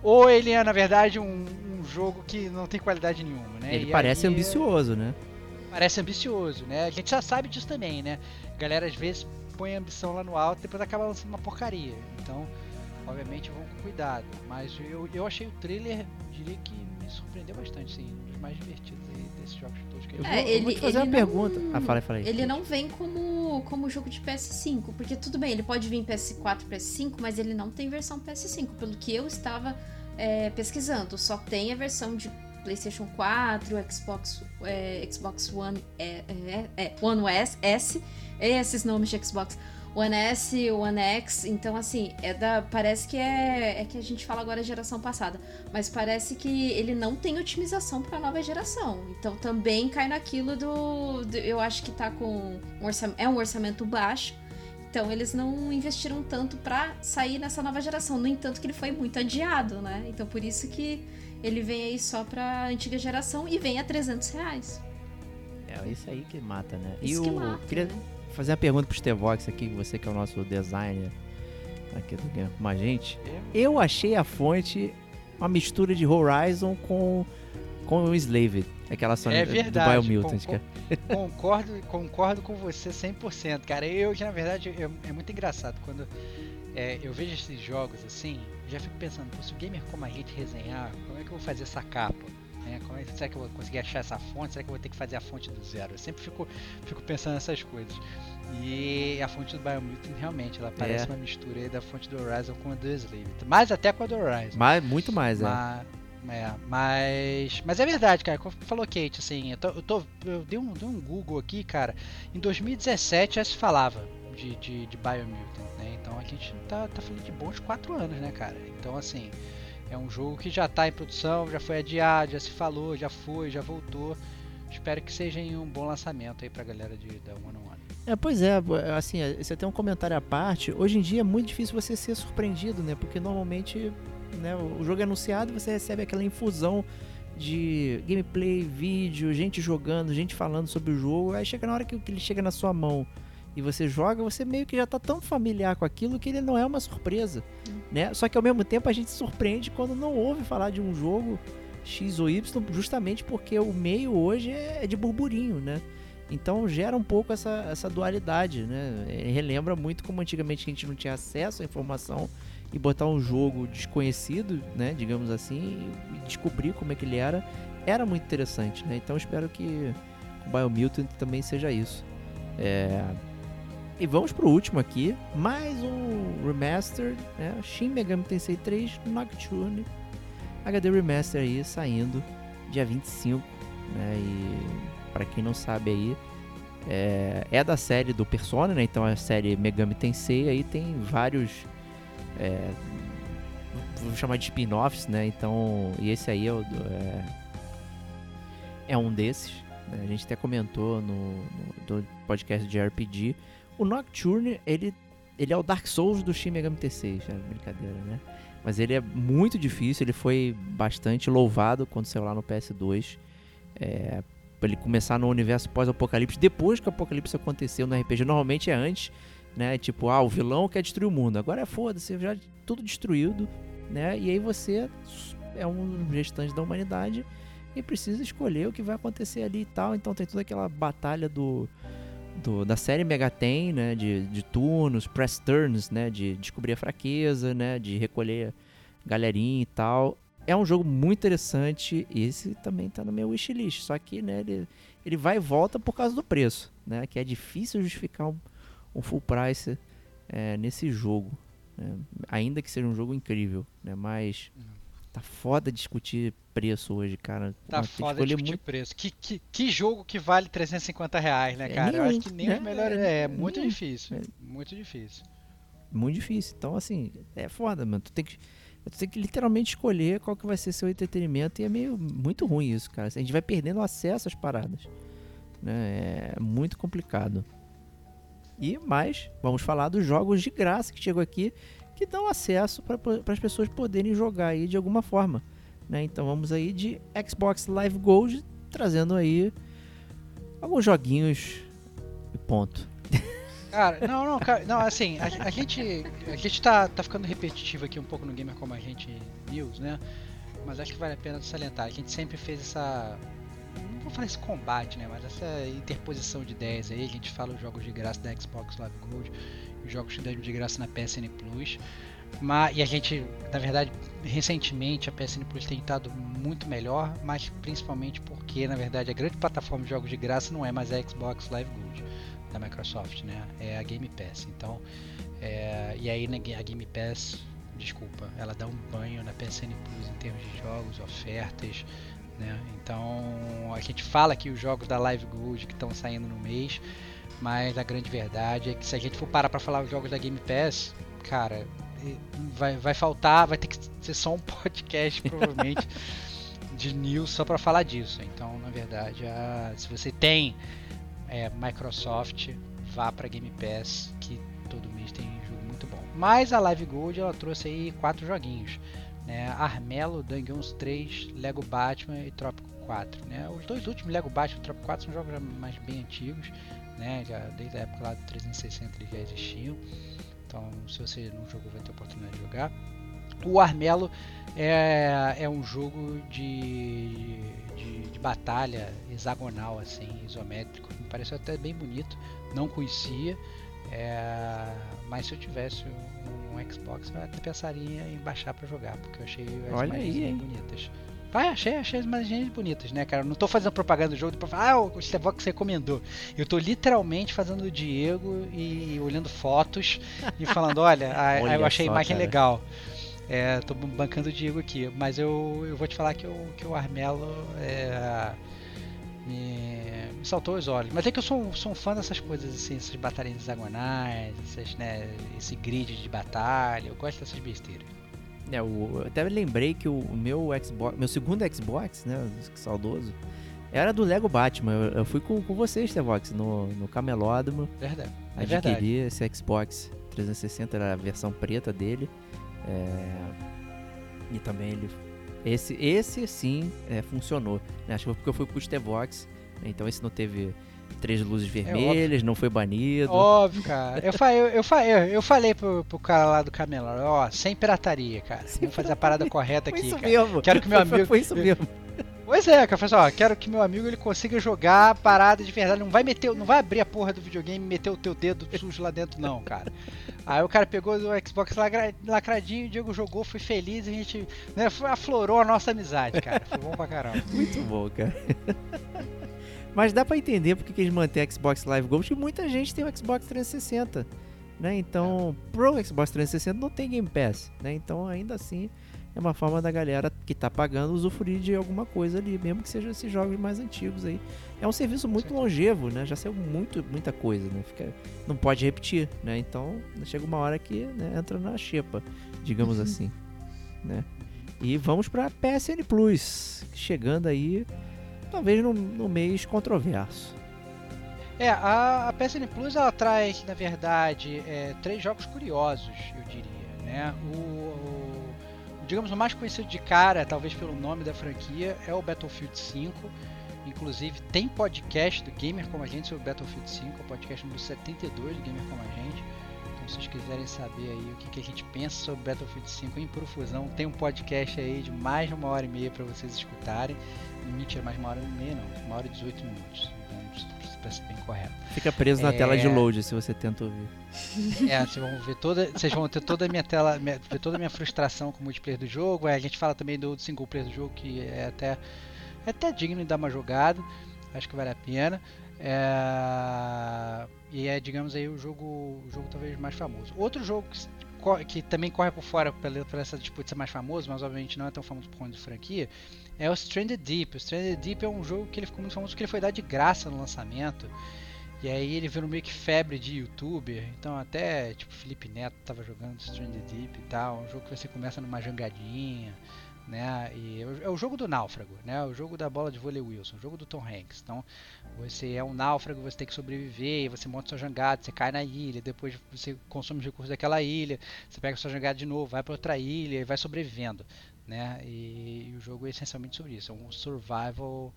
Ou ele é, na verdade, um, um jogo que não tem qualidade nenhuma, né?
Ele
e
parece
aí,
ambicioso, né?
Parece ambicioso, né? A gente já sabe disso também, né? A galera às vezes põe a ambição lá no alto e depois acaba lançando uma porcaria. Então, obviamente, vão com cuidado. Mas eu, eu achei o trailer, diria que me surpreendeu bastante, sim. Um dos mais divertidos aí desses jogos todos que
eu é, ele, eu vou te fazer uma não, pergunta. Ah, fala, fala aí.
Ele não vem como, como jogo de PS5, porque tudo bem, ele pode vir PS4, PS5, mas ele não tem versão PS5, pelo que eu estava é, pesquisando. Só tem a versão de PlayStation 4, Xbox, é, Xbox One, é, é, é, One S, S, esses nomes de Xbox. One S, One X, então assim, é da. Parece que é. É que a gente fala agora geração passada. Mas parece que ele não tem otimização para nova geração. Então também cai naquilo do, do. eu acho que tá com. Um orçamento, é um orçamento baixo. Então eles não investiram tanto para sair nessa nova geração. No entanto, que ele foi muito adiado, né? Então por isso que ele vem aí só pra antiga geração e vem a 300 reais.
É isso aí que mata, né?
Isso
e
que
o,
mata,
queria
né?
Fazer uma pergunta pro Stevox aqui, você que é o nosso designer aqui do Game com a gente. Eu achei a fonte uma mistura de Horizon com, com o Slave, aquela Sony
É
do
verdade.
Biomutant.
con- con- concordo, concordo com você 100%, cara. Eu, que na verdade, eu- é muito engraçado quando é, eu vejo esses jogos assim, já fico pensando, se o gamer como a gente resenhar, como é que eu vou fazer essa capa? Né? Como é- será que eu vou conseguir achar essa fonte? Será que eu vou ter que fazer a fonte do zero? Eu sempre fico, fico pensando nessas coisas. E a fonte do Biomutant realmente, ela parece
É.
uma mistura aí da fonte do Horizon com a do Slave. Mais até com a do Horizon.
Mas muito mais, é.
Ma- é, mas, mas é verdade, cara. Como falou Kate, assim, eu, tô, eu, tô- eu dei, um, dei um Google aqui, cara. Em 2017 já se falava de, de, de Biomutant, né? Então a gente tá, tá falando de bons 4 anos, né, cara? Então, assim, é um jogo que já tá em produção, já foi adiado, já se falou, já foi, já voltou. Espero que seja um bom lançamento aí pra galera de, da One on One.
É, pois é, assim, você tem um comentário à parte. Hoje em dia é muito difícil você ser surpreendido, né? Porque normalmente né, o jogo é anunciado e você recebe aquela infusão de gameplay, vídeo, gente jogando, gente falando sobre o jogo. Aí chega na hora que ele chega na sua mão e você joga, você meio que já tá tão familiar com aquilo que ele não é uma surpresa, né? Só que ao mesmo tempo a gente se surpreende quando não ouve falar de um jogo X ou Y, justamente porque o meio hoje é de burburinho, né? Então gera um pouco essa, essa dualidade, né? É, relembra muito como antigamente a gente não tinha acesso à informação e botar um jogo desconhecido, né? Digamos assim, e descobrir como é que ele era, era muito interessante, né? Então espero que o Biomutant também seja isso. É... E vamos pro último aqui, mais um remaster, né? Shin Megami Tensei 3 Nocturne HD Remaster aí saindo dia 25, né? E para quem não sabe aí, é, é da série do Persona, né? Então a série Megami Tensei aí tem vários é, chamar de spin-offs, né? Então, e esse aí é, é, é um desses. né? A gente até comentou no, no do podcast de RPG. O Nocturne, ele, ele é o Dark Souls do Shin Megami Tensei, já é brincadeira, né? Mas ele é muito difícil, ele foi bastante louvado quando saiu lá no PS2. É, pra ele começar no universo pós-apocalipse, depois que o apocalipse aconteceu no RPG, normalmente é antes, né? Tipo, ah, o vilão quer destruir o mundo. Agora é foda-se, já tudo destruído, né? E aí você é um gestante da humanidade e precisa escolher o que vai acontecer ali e tal. Então tem toda aquela batalha do, do- da série Megaten, né? De, de turnos, press turns, né? De descobrir a fraqueza, né? De recolher galerinha e tal. É um jogo muito interessante. Esse também tá no meu wishlist. Só que, né, ele, ele vai e volta por causa do preço, né? Que é difícil justificar um, um full price é, nesse jogo. né? Ainda que seja um jogo incrível, né? Mas tá foda discutir preço hoje, cara.
Tá foda de
muito
preço. Que, que, que jogo que vale 350 reais, né,
É,
cara? Eu acho que nem
né?
os melhores. É,
É,
muito
nenhum.
difícil.
É.
Muito difícil.
muito difícil. Então, assim, é foda, mano. Tu tem que, tu tem que literalmente escolher qual que vai ser seu entretenimento e é meio muito ruim isso, cara. A gente vai perdendo acesso às paradas. Né? É muito complicado. E mais, vamos falar dos jogos de graça que chegou aqui, que dão acesso para as pessoas poderem jogar aí de alguma forma. Né? Então vamos aí de Xbox Live Gold, trazendo aí alguns joguinhos e ponto.
Cara, não, não, cara, não, assim, a, a gente, a gente tá, tá ficando repetitivo aqui um pouco no Gamer Como a Gente News, né? Mas acho que vale a pena salientar. A gente sempre fez essa. Não vou falar esse combate, né? Mas essa interposição de ideias aí. A gente fala os jogos de graça da Xbox Live Gold, os jogos de graça na PSN Plus. Mas, e a gente, na verdade, recentemente a PSN Plus tem estado muito melhor, mas principalmente porque, na verdade, a grande plataforma de jogos de graça não é mais a Xbox Live Gold da Microsoft, né? É a Game Pass. Então, é, e aí né, a Game Pass, desculpa, ela dá um banho na PSN Plus em termos de jogos, ofertas, Né? Então a gente fala que os jogos da Live Gold que estão saindo no mês, mas a grande verdade é que se a gente for parar para falar os jogos da Game Pass, cara, vai, vai faltar, vai ter que ser só um podcast provavelmente de news só para falar disso. Então, na verdade, a, se você tem é, Microsoft, vá para Game Pass que todo mês tem jogo muito bom. Mas a Live Gold ela trouxe aí quatro joguinhos, né? Armelo, Dungeons 3, Lego Batman e Trópico 4, né? Os dois últimos Lego Batman e Trópico 4 são jogos mais bem antigos, né? Já desde a época lá do 360 eles já existiam. Então, se você não jogou, vai ter oportunidade de jogar. O Armelo é, é um jogo de, de, de, batalha hexagonal, assim, isométrico. Me pareceu até bem bonito. Não conhecia. É, mas se eu tivesse um, Xbox, eu até pensaria em baixar para jogar, porque eu achei as
Olha imagens aí,
bonitas. Vai, achei, achei as imagens bonitas, né, cara? Não tô fazendo propaganda do jogo pra falar, ah, o Stevox recomendou. Eu tô literalmente fazendo o Diego e olhando fotos e falando, olha, a, olha eu achei só, a imagem cara. legal. É, tô bancando o Diego aqui, mas eu, eu vou te falar que, eu, que o Armelo é, me, me, saltou os olhos. Mas é que eu sou, sou um fã dessas coisas, assim, essas batalhas hexagonais, essas, né, esse grid de batalha, eu gosto dessas besteiras.
É, eu até lembrei que o meu Xbox, meu segundo Xbox, né, saudoso, era do Lego Batman. Eu, eu fui com, com você, Stevox, no, no camelódromo.
Verdade.
É adquiri verdade. esse Xbox 360, era a versão preta dele. É, e também ele. Esse, esse sim é, funcionou. Né? Acho que foi porque eu fui pro Stevox. Né? Então esse não teve três luzes é vermelhas, é não foi banido.
Óbvio, cara. Eu, falei, eu, eu, eu falei pro, pro cara lá do Camelo, ó, sem pirataria, cara. Sem Vamos fazer a parada correta aqui, cara. Mesmo. Quero que meu amigo.
Foi isso mesmo.
Pois é, cara, assim, ó, quero que meu amigo ele consiga jogar a parada de verdade. Não vai meter, não vai abrir a porra do videogame e meter o teu dedo sujo lá dentro, não, cara. Aí o cara pegou o Xbox lacradinho, o Diego jogou, foi feliz, a gente né, aflorou a nossa amizade, cara. Foi bom pra caramba.
Muito bom, cara. Mas dá para entender porque que eles mantêm a Xbox Live Gold, porque muita gente tem o Xbox 360, né? Então, é. pro Xbox 360 não tem Game Pass, né? Então, ainda assim, é uma forma da galera que está pagando usufruir de alguma coisa ali, mesmo que sejam esses jogos mais antigos aí. É um serviço muito longevo, né? Já saiu muito, muita coisa, né? Fica, não pode repetir, né? Então chega uma hora que né, entra na xepa, digamos assim, né? E vamos para PSN Plus, chegando aí, talvez no, no mês controverso.
É, a, a PSN Plus ela traz, na verdade, é, três jogos curiosos, eu diria, né? o, o digamos, o mais conhecido de cara, talvez pelo nome da franquia, é o Battlefield 5. Inclusive, tem podcast do Gamer Como a Gente sobre Battlefield 5, o podcast número 72 do Gamer Como a Gente. Então, se vocês quiserem saber aí o que, que a gente pensa sobre Battlefield 5 em profusão, tem um podcast aí de mais de uma hora e meia para vocês escutarem. Mentira, mais de uma hora e meia não, uma hora e 18 minutos para ser bem correto.
Fica preso na é... tela de é. load se você tenta ouvir.
É, vocês vão ver toda, vocês vão ter toda a minha tela, ver toda a minha frustração com o multiplayer do jogo. a gente fala também do single player do jogo que é até é até digno de dar uma jogada. Acho que vale a pena. É... E é, digamos aí, o jogo, o jogo talvez mais famoso. Outro jogo que, que também corre por fora por essa disputa ser mais famoso, mas obviamente não é tão famoso por conta de franquia, é o Stranded Deep. O Stranded Deep é um jogo que ele ficou muito famoso porque ele foi dado de graça no lançamento. E aí ele virou meio que febre de youtuber. Então até tipo Felipe Neto tava jogando Stranded Deep e tal. Um jogo que você começa numa jangadinha, né? E é o jogo do náufrago, né? O jogo da bola de vôlei Wilson, o jogo do Tom Hanks. Então você é um náufrago, você tem que sobreviver, você monta sua jangada, você cai na ilha, depois você consome os recursos daquela ilha, você pega sua jangada de novo, vai para outra ilha e vai sobrevivendo né? E, e, o jogo é essencialmente sobre isso, é um survival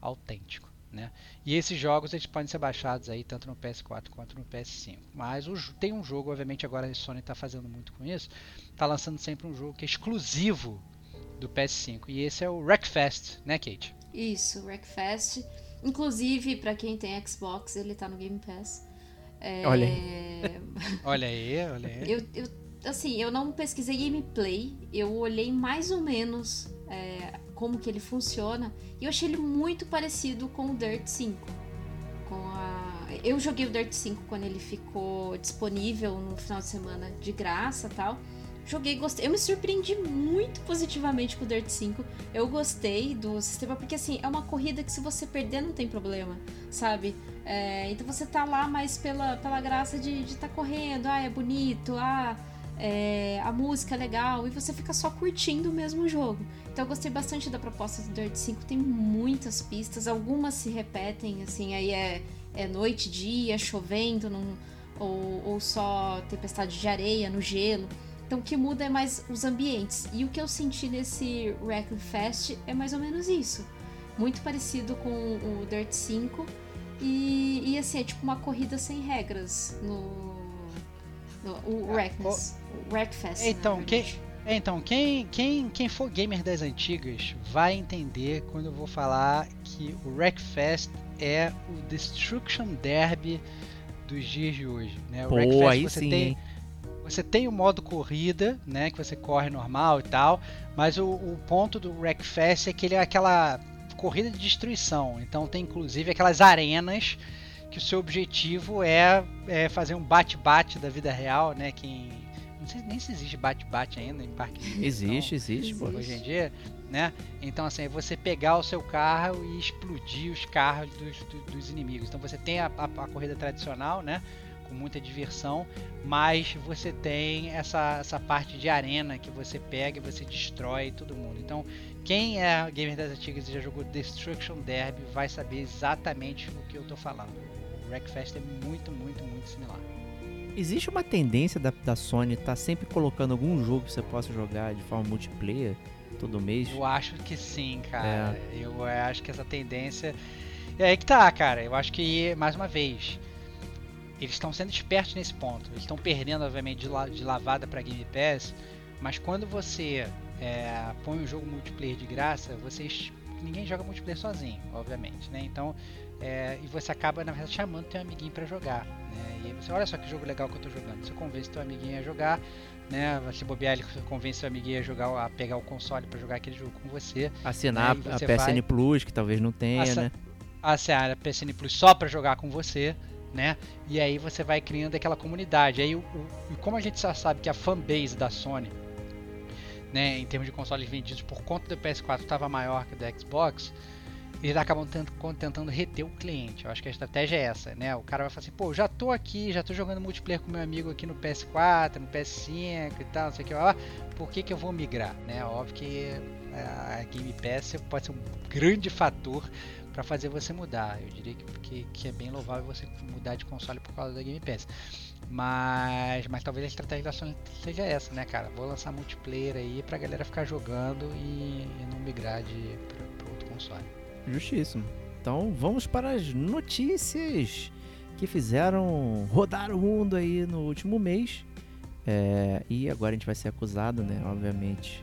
autêntico, né? E esses jogos eles podem ser baixados aí tanto no PS4 quanto no PS5. Mas o, tem um jogo, obviamente agora a Sony está fazendo muito com isso, está lançando sempre um jogo que é exclusivo do PS5 e esse é o Wreckfest, né, Kate?
Isso, Wreckfest. Inclusive para quem tem Xbox ele está no Game Pass.
É... Olha aí.
olha aí, olha aí.
Eu, eu assim, eu não pesquisei gameplay, eu olhei mais ou menos é, como que ele funciona e eu achei ele muito parecido com o Dirt 5. Com a... Eu joguei o Dirt 5 quando ele ficou disponível no final de semana de graça tal. Joguei, gostei. Eu me surpreendi muito positivamente com o Dirt 5. Eu gostei do sistema, porque assim, é uma corrida que se você perder não tem problema, sabe? É, então você tá lá mais pela, pela graça de estar tá correndo, ah, é bonito, ah, é, a música é legal, e você fica só curtindo o mesmo jogo. Então eu gostei bastante da proposta do Dirt 5, tem muitas pistas, algumas se repetem, assim, aí é, é noite, dia, chovendo, num, ou, ou só tempestade de areia, no gelo. Então o que muda é mais os ambientes. E o que eu senti nesse Wreckfest é mais ou menos isso. Muito parecido com o Dirt 5. E, e assim, é tipo uma corrida sem regras no. no o Wreckfest.
Ah, Wreckfest. Então, quem, então quem, quem, quem for gamer das antigas vai entender quando eu vou falar que o Wreckfest é o Destruction Derby dos dias de hoje. Né? O
Pô,
Wreckfest,
aí
você
sim,
tem.
hein?
Você tem o modo corrida, né, que você corre normal e tal, mas o, o ponto do Wreckfest é que ele é aquela corrida de destruição. Então tem inclusive aquelas arenas que o seu objetivo é, é fazer um bate-bate da vida real, né? Quem não sei nem se existe bate-bate ainda em parque.
Existe,
diversão
existe, pô.
Hoje em dia, né? Então assim, é você pegar o seu carro e explodir os carros dos, do- dos inimigos. Então você tem a, a- a corrida tradicional, né? Com muita diversão, mas você tem essa, essa parte de arena que você pega e você destrói todo mundo. Então, quem é gamer das antigas e já jogou Destruction Derby vai saber exatamente o que eu tô falando. O Wreckfest é muito, muito, muito similar.
Existe uma tendência da, da Sony estar sempre colocando algum jogo que você possa jogar de forma multiplayer todo mês.
Eu acho que sim, cara. Eu eh, acho que essa tendência. É aí que tá, cara. Eu acho que, mais uma vez, eles estão sendo espertos nesse ponto. Eles estão perdendo, obviamente, de, la- de lavada pra Game Pass. Mas quando você é, põe um jogo multiplayer de graça, vocês. Ninguém joga multiplayer sozinho, obviamente, né? Então. é, e você acaba, na verdade, chamando teu amiguinho pra jogar. Né? E aí você, olha só que jogo legal que eu tô jogando. Você convence teu amiguinho a jogar, né? Se bobear, ele convence teu amiguinho a jogar, a pegar o console pra jogar aquele jogo com você.
Assinar a
você
PSN
vai-
Plus, que talvez não tenha,
Assa-
né?
a Seara PSN Plus só para jogar com você, né? E aí você vai criando aquela comunidade. Aí, o, o- como a gente já sabe que a fanbase da Sony, né, em termos de consoles vendidos por conta do PS4 estava maior que do Xbox, eles acabam tent- con- tentando reter o cliente. Eu acho que a estratégia é essa, né? O cara vai falar assim, pô, já tô aqui, já tô jogando multiplayer com meu amigo aqui no PS4, no PS5 e tal, não sei o que lá. Por que, que eu vou migrar, né? Óbvio que é, a Game Pass pode ser um grande fator para fazer você mudar. Eu diria que, que, que é bem louvável você mudar de console por causa da Game Pass. Mas, mas talvez a estratégia da Sony seja essa, né, cara? Vou lançar multiplayer aí pra galera ficar jogando e, e não migrar de para outro console.
Justíssimo. Então vamos para as notícias que fizeram rodar o mundo aí no último mês. É, e agora a gente vai ser acusado, né? Obviamente,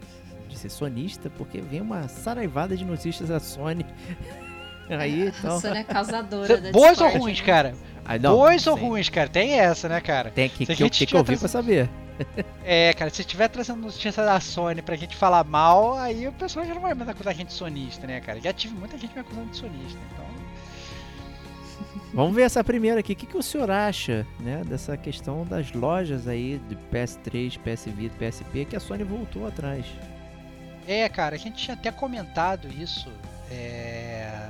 de ser sonista, porque vem uma saraivada de notícias da Sony. Aí,
A
então.
Sony é causadora da
Boas ou ruins,
né?
cara?
Não,
Boas ou ruins, cara? Tem essa, né, cara?
Tem que,
Se a
que, que, que
tiver
pra saber.
É, cara, se estiver trazendo notícia da Sony pra gente falar mal, aí o pessoal já não vai mais acusar a gente de sonista, né, cara? Já tive muita gente me acusando de sonista, então.
Vamos ver essa primeira aqui. O que, que o senhor acha, né, dessa questão das lojas aí de PS3, PS Vita, PSP que a Sony voltou atrás?
É, cara, a gente tinha até comentado isso. É,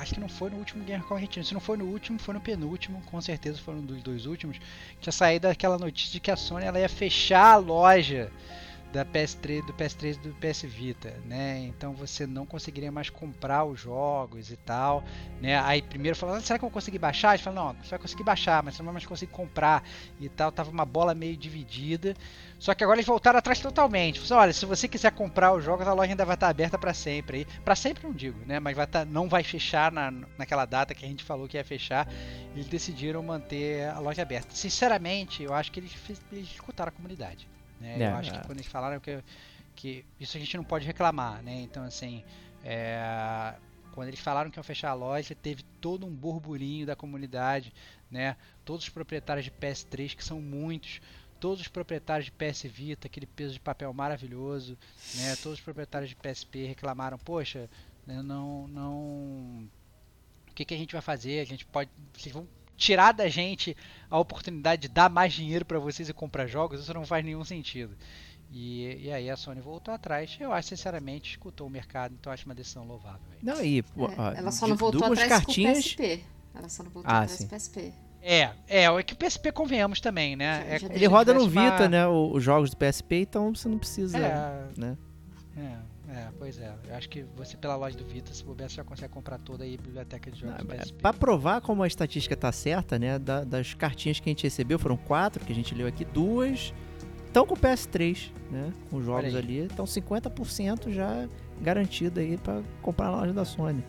acho que não foi no último Gamecom Retino. Se não foi no último, foi no penúltimo. Com certeza foi um dos dois últimos. Tinha saído aquela notícia de que a Sony ela ia fechar a loja da PS3, do PS3 e do PS Vita, né? Então você não conseguiria mais comprar os jogos e tal, né? Aí primeiro falou, ah, será que eu vou conseguir baixar? Ele falou, não, você vai conseguir baixar, mas você não vai mais conseguir comprar e tal. Tava uma bola meio dividida. Só que agora eles voltaram atrás totalmente. Falaram, olha, se você quiser comprar os jogos, a loja ainda vai estar aberta para sempre aí. Para sempre não digo, né? Mas vai tá, não vai fechar na, naquela data que a gente falou que ia fechar. Eles decidiram manter a loja aberta. Sinceramente, eu acho que eles, eles escutaram a comunidade. Né?
É,
eu acho que
é.
quando eles falaram que, que isso a gente não pode reclamar, né? Então, assim, é, quando eles falaram que iam fechar a loja, teve todo um burburinho da comunidade, né? Todos os proprietários de PS3, que são muitos, todos os proprietários de PS Vita, aquele peso de papel maravilhoso, né? Todos os proprietários de PSP reclamaram, poxa, né, não, não, o que, que a gente vai fazer? A gente pode, vocês vão tirar da gente a oportunidade de dar mais dinheiro para vocês e comprar jogos, isso não faz nenhum sentido. E, e, aí a Sony voltou atrás. Eu acho, sinceramente, escutou o mercado, então acho uma decisão louvável.
Não, e,
É, ela só não voltou
duas
atrás
cartinhas.
com o PSP. Ela só não voltou
Ah,
atrás
sim.
com o PSP.
É, é, é que o PSP convenhamos também, né?
Já-
É
já
Ele roda no
tivesse uma-
Vita, né? Os jogos do PSP, então você não precisa.
É,
né?
é, é, pois é. Eu acho que você, pela loja do Vita, se bobear, você já consegue comprar toda aí a biblioteca de jogos do PSP.
Pra provar como a estatística tá certa, né? da- das cartinhas que a gente recebeu, foram quatro que a gente leu aqui, duas estão com o PS3, né? Com jogos ali. Então 50% já garantido aí pra comprar na loja da Sony.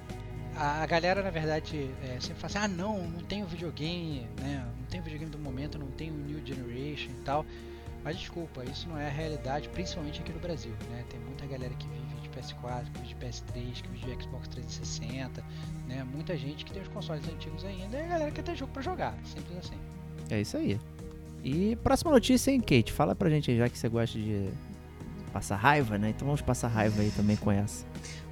A, a galera, na verdade, é, sempre fala assim, ah não, não tenho videogame, né? Não tenho videogame do momento, não tenho New Generation e tal. Mas desculpa, isso não é a realidade, principalmente aqui no Brasil, né? Tem muita galera que vive PS4, que vive de PS3, que vive de Xbox 360, né? Muita gente que tem os consoles antigos ainda e a galera que tem jogo pra jogar, simples assim.
É isso aí. E próxima notícia, hein, Kate? Fala pra gente aí, já que você gosta de passar raiva, né? Então vamos passar raiva aí também com essa.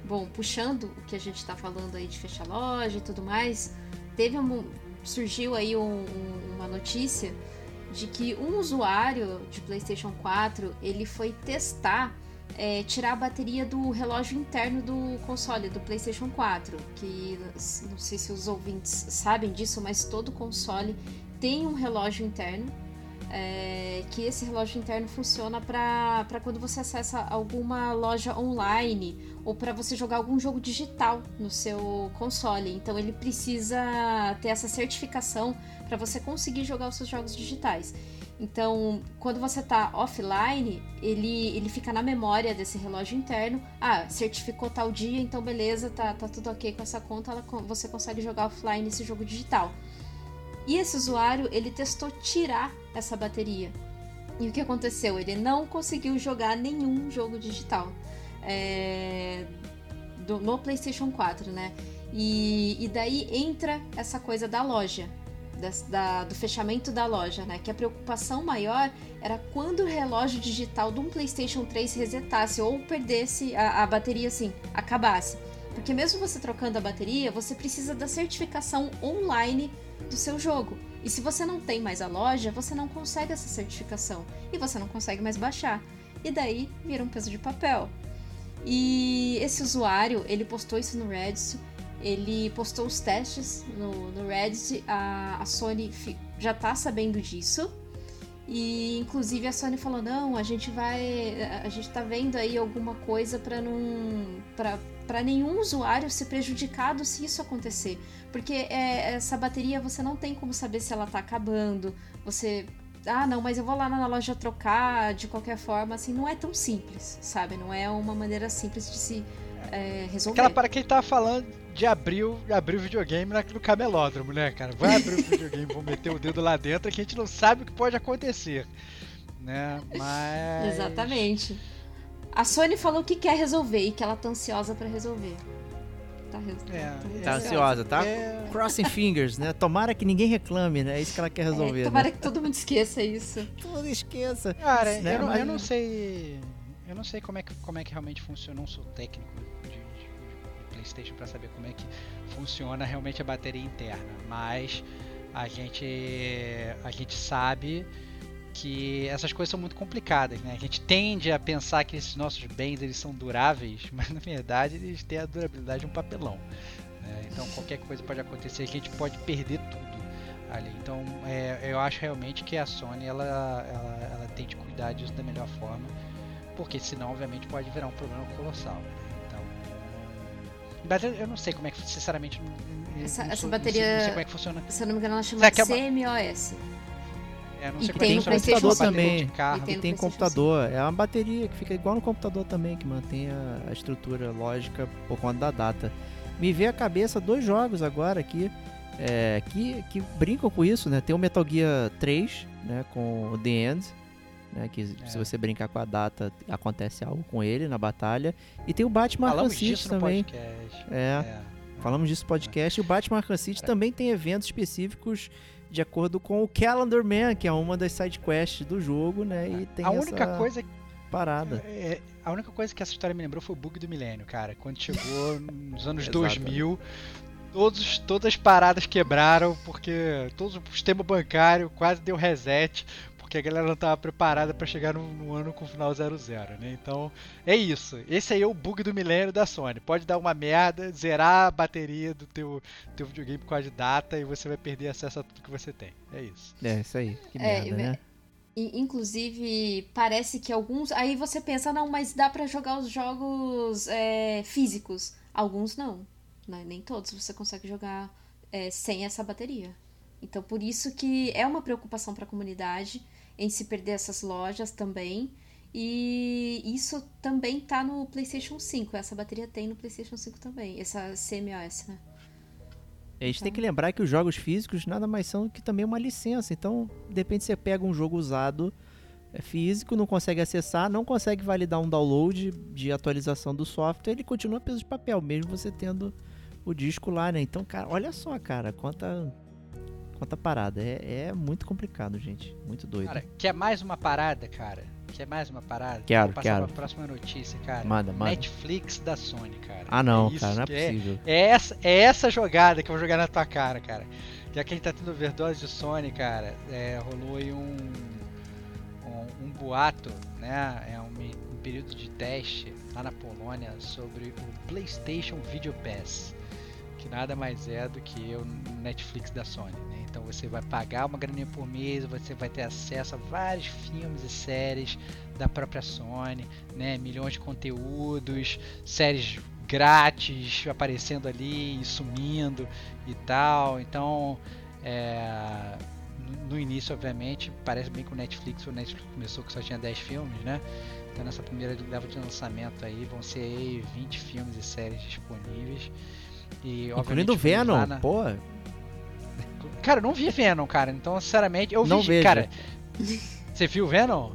Bom, puxando o que a gente tá falando aí de fechar loja e tudo mais, teve um, surgiu aí um- um- uma notícia de que um usuário de PlayStation 4 ele foi testar é, tirar a bateria do relógio interno do console do PlayStation 4, que não sei se os ouvintes sabem disso, mas todo console tem um relógio interno. é, que esse relógio interno funciona para quando você acessa alguma loja online ou para você jogar algum jogo digital no seu console. Então ele precisa ter essa certificação para você conseguir jogar os seus jogos digitais. Então, quando você está offline, ele, ele fica na memória desse relógio interno. Ah, certificou tal dia, então beleza, tá, tá tudo ok com essa conta, ela, você consegue jogar offline esse jogo digital. E esse usuário, ele testou tirar essa bateria. E o que aconteceu? Ele não conseguiu jogar nenhum jogo digital é, do- no PlayStation 4, né? E, e daí entra essa coisa da loja, da- do fechamento da loja, né? Que a preocupação maior era quando o relógio digital de um PlayStation 3 resetasse ou perdesse a, a bateria, assim, acabasse. Porque mesmo você trocando a bateria, você precisa da certificação online do seu jogo. E se você não tem mais a loja, você não consegue essa certificação e você não consegue mais baixar. E daí vira um peso de papel. E esse usuário, ele postou isso no Reddit, ele postou os testes no, no Reddit, a, a Sony já tá sabendo disso. E inclusive a Sony falou: "Não, a gente vai, a gente tá vendo aí alguma coisa para não para para nenhum usuário ser prejudicado se isso acontecer, porque é, essa bateria você não tem como saber se ela tá acabando. Você ah, não, mas eu vou lá na loja trocar de qualquer forma, assim, não é tão simples, sabe? Não é uma maneira simples de se é, resolver.
Aquela para quem tava falando de abrir o, abrir o videogame na- no camelódromo, né, cara? Vai abrir o videogame, vou meter o dedo lá dentro que a gente não sabe o que pode acontecer. Né? Mas.
Exatamente. A Sony falou que quer resolver e que ela tá ansiosa pra resolver. Tá, res...
É,
Tá ansiosa, tá?
É,
Crossing fingers, né? Tomara que ninguém reclame, né? É isso que ela quer resolver.
É, tomara
né?
que todo mundo esqueça isso.
Todo esqueça.
Cara,
Né,
eu, não, eu não sei. Eu não sei como é que, como é que realmente funciona. Eu não sou técnico de PlayStation pra saber como é que funciona realmente a bateria interna. Mas a gente, a gente sabe que essas coisas são muito complicadas, né? A gente tende a pensar que esses nossos bens eles são duráveis, mas na verdade eles têm a durabilidade de um papelão. né? Então qualquer coisa pode acontecer, a gente pode perder tudo ali. Então é, eu acho realmente que a Sony ela, ela, ela tem de cuidar disso da melhor forma, porque senão obviamente pode virar um problema colossal. né? Mas eu, eu não sei como é que, sinceramente, não,
Essa-
não
essa
sou- não sei-
bateria-
não sei como é que funciona.
Se eu não me engano, ela chama
é uma-
CMOS.
É, não
E
sei como
tem
é
no PlayStation
uma bateria
também.
de carro.
E tem
E tem computador. É uma bateria que fica igual no computador também, que mantém a, a estrutura lógica por conta da data. Me veio à cabeça dois jogos agora aqui é, que, que brincam com isso, né? Tem o Metal Gear 3, né? Com o The End, né? Que
É.
se você brincar com a data, acontece algo com ele na batalha. E tem o Batman Arkham
Falamos
City
disso no
também.
podcast.
É,
É.
falamos disso no podcast. E o Batman Arkham City também tem eventos específicos de acordo com o Calendar Man, que é uma das side quests do jogo, né? E tem
a única
essa
coisa
parada.
É, a única coisa que essa história me lembrou foi o bug do milênio, cara. Quando chegou nos anos
Exato.
2000, Todos, todas as paradas quebraram porque todo o sistema bancário quase deu reset porque a galera não estava preparada para chegar no, no, ano com final 00, né? Então é isso. Esse aí é o bug do milênio da Sony. Pode dar uma merda, zerar a bateria do teu, teu videogame por causa de data e você vai perder acesso a tudo que você tem. É isso.
É, isso aí. Que é, merda, né?
Inclusive, parece que alguns. Aí você pensa, não, mas dá para jogar os jogos é, físicos. Alguns não. Né? Nem todos você consegue jogar é, sem essa bateria. Então, por isso que é uma preocupação para a comunidade em se perder essas lojas também. E isso também tá no PlayStation 5. Essa bateria tem no PlayStation 5 também, essa CMOS, né?
A gente então. tem que lembrar que os jogos físicos nada mais são que também uma licença. Então, de repente você pega um jogo usado é físico, não consegue acessar, não consegue validar um download de atualização do software, ele continua peso de papel, mesmo você tendo o disco lá, né? Então, cara, olha só, cara, quanta quanta parada. É, é muito complicado, gente. Muito doido.
Cara, quer mais uma parada, cara? Quer mais uma parada?
Quero,
Vou passar
quero.
pra próxima notícia, cara.
Manda, manda.
Netflix da Sony, cara.
Ah, não,
é
cara, não é possível.
É, é, essa, é essa jogada que eu vou jogar na tua cara, cara. Já que a gente tá tendo overdose de Sony, cara, é, rolou aí um, um, um, boato, né? É um, um período de teste lá na Polônia sobre o PlayStation Video Pass que nada mais é do que o Netflix da Sony. Né? Então você vai pagar uma graninha por mês, você vai ter acesso a vários filmes e séries da própria Sony, né? milhões de conteúdos, séries grátis aparecendo ali e sumindo e tal. Então, é, no início, obviamente, parece bem que o Netflix, o Netflix começou que só tinha 10 filmes, né? Então nessa primeira leva de lançamento aí vão ser aí 20 filmes e séries disponíveis.
E, Incluindo o Venom, na... pô.
Cara, eu não vi Venom, cara. Então, sinceramente, eu
não
vi.
Vejo.
Cara, você viu Venom?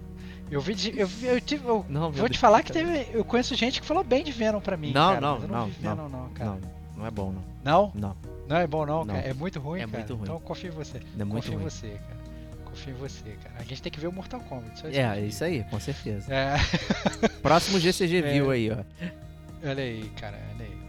Eu vi. De, eu, eu, tive, eu não, vou te falar que teve. Eu conheço gente que falou bem de Venom pra mim.
Não,
cara,
não,
não,
não,
vi Venom, não, cara.
Não, não é bom, não.
Não?
Não.
Não é bom, não, não. cara. É muito ruim,
é
cara.
Muito ruim.
Então confio em você.
É muito
confio
ruim.
em você, cara. Confio em você, cara. A gente tem que ver o Mortal Kombat. Só
isso é, isso aí, com certeza.
É.
Próximo GCG é. View aí, ó.
Olha aí, cara. Olha aí.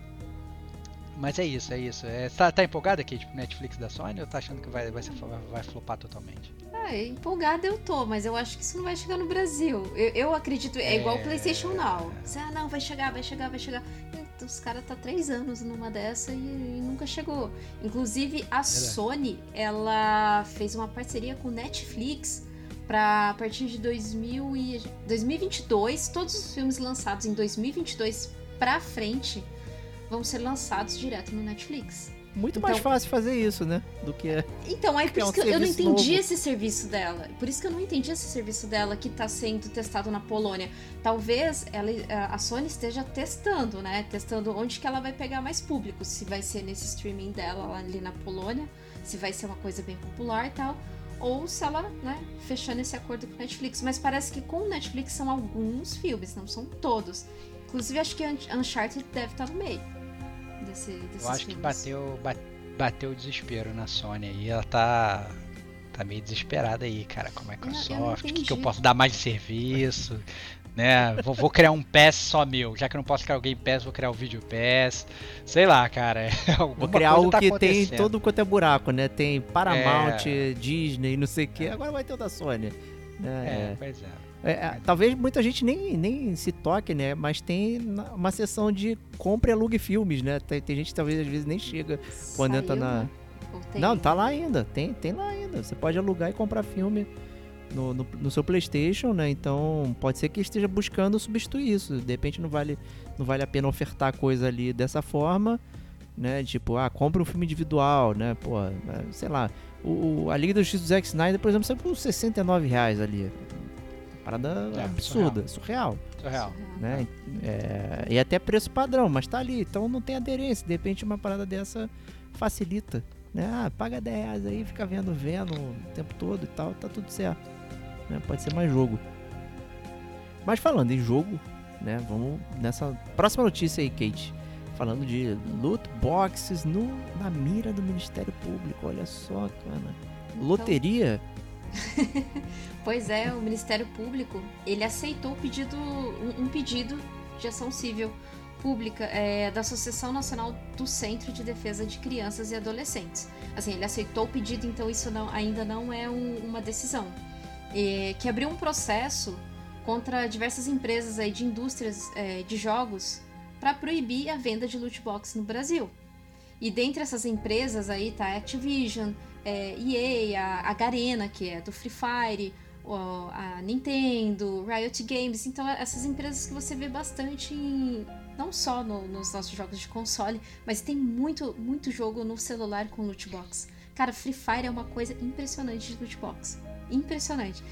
Mas é isso, é isso. É, tá, tá empolgada, Kate, tipo Netflix da Sony ou tá achando que vai, vai, ser, vai flopar totalmente?
Ah, empolgada eu tô, mas eu acho que isso não vai chegar no Brasil. Eu, eu acredito, é, é igual o PlayStation Now. Você, ah, não, vai chegar, vai chegar, vai chegar. E os caras tá três anos numa dessa e, e nunca chegou. Inclusive, a Sony, ela fez uma parceria com Netflix para a partir de 2000 e 2022, todos os filmes lançados em 2022 para frente vão ser lançados direto no Netflix.
Muito então, mais fácil fazer isso, né? Do que.
Então, aí por isso um que eu não entendi novo. esse serviço dela. Por isso que eu não entendi esse serviço dela que está sendo testado na Polônia. Talvez ela, a Sony esteja testando, né? Testando onde que ela vai pegar mais público. Se vai ser nesse streaming dela ali na Polônia, se vai ser uma coisa bem popular e tal. Ou se ela, né, fechando esse acordo com o Netflix. Mas parece que com o Netflix são alguns filmes, não são todos. Inclusive, acho que Uncharted deve estar no meio desse, desses
Eu acho
filmes.
que bateu, bateu o desespero na Sony aí. Ela tá, tá meio desesperada aí, cara, com a Microsoft. O que, que eu posso dar mais de serviço? né? Vou, vou, criar um PES só meu. Já que eu não posso criar o Game Pass, vou criar o Video Pass. Sei lá, cara.
vou criar algo tá que tem todo quanto é buraco, né? Tem Paramount, é... Disney, não sei o que. Agora vai ter o da Sony.
É, é, pois é.
É, é, talvez muita gente nem, nem se toque, né? Mas tem uma seção de compra e alugue filmes, né? Tem, tem gente que talvez às vezes nem chega quando Saiu, entra na. Né? Não, tá lá ainda. Tem, tem lá ainda. Você pode alugar e comprar filme no, no, no, seu PlayStation, né? Então pode ser que esteja buscando substituir isso. De repente não vale, não vale a pena ofertar coisa ali dessa forma, né? Tipo, ah, compra um filme individual, né? Pô, é, sei lá. O, a Liga dos Justiça do Zack Snyder, por exemplo, sai por 69 reais ali. Parada é, absurda, surreal.
Surreal.
Né? É, e até preço padrão, mas tá ali. Então não tem aderência. De repente uma parada dessa facilita. Né? Ah, paga 10 reais aí, fica vendo, vendo o tempo todo e tal, tá tudo certo. Né? Pode ser mais jogo. Mas falando em jogo, né? Vamos nessa próxima notícia aí, Kate. Falando de loot boxes no, na mira do Ministério Público. Olha só, cara. Então Loteria
pois é, o Ministério Público ele aceitou pedido, um, pedido de ação civil pública é, da Associação Nacional do Centro de Defesa de Crianças e Adolescentes. Assim, ele aceitou o pedido, então isso não, ainda não é um, uma decisão. E, que abriu um processo contra diversas empresas aí de indústrias é, de jogos para proibir a venda de loot box no Brasil. E dentre essas empresas aí tá a Activision, é, EA, a, a Garena, que é do Free Fire, a Nintendo, Riot Games. Então, essas empresas que você vê bastante em, não só no, nos nossos jogos de console, mas tem muito, muito jogo no celular com loot box. Cara, Free Fire é uma coisa impressionante de loot box. Impressionante.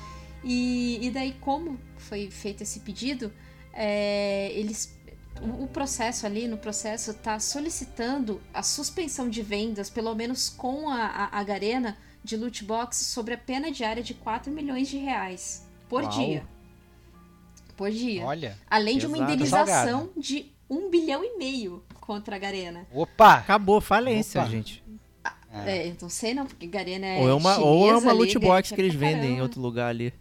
E, e daí, como foi feito esse pedido, é, eles o, processo ali, no processo, está solicitando a suspensão de vendas, pelo menos com a, a, a Garena, de loot box sobre a pena diária de 4 milhões de reais por Uau. dia. Por dia.
Olha.
Além de uma indenização de 1 bilhão e meio contra a Garena.
Opa! Acabou, falência, Opa. gente.
É, é, não sei não, porque Garena é
Ou é uma, ou é uma loot box que eles vendem em outro lugar ali.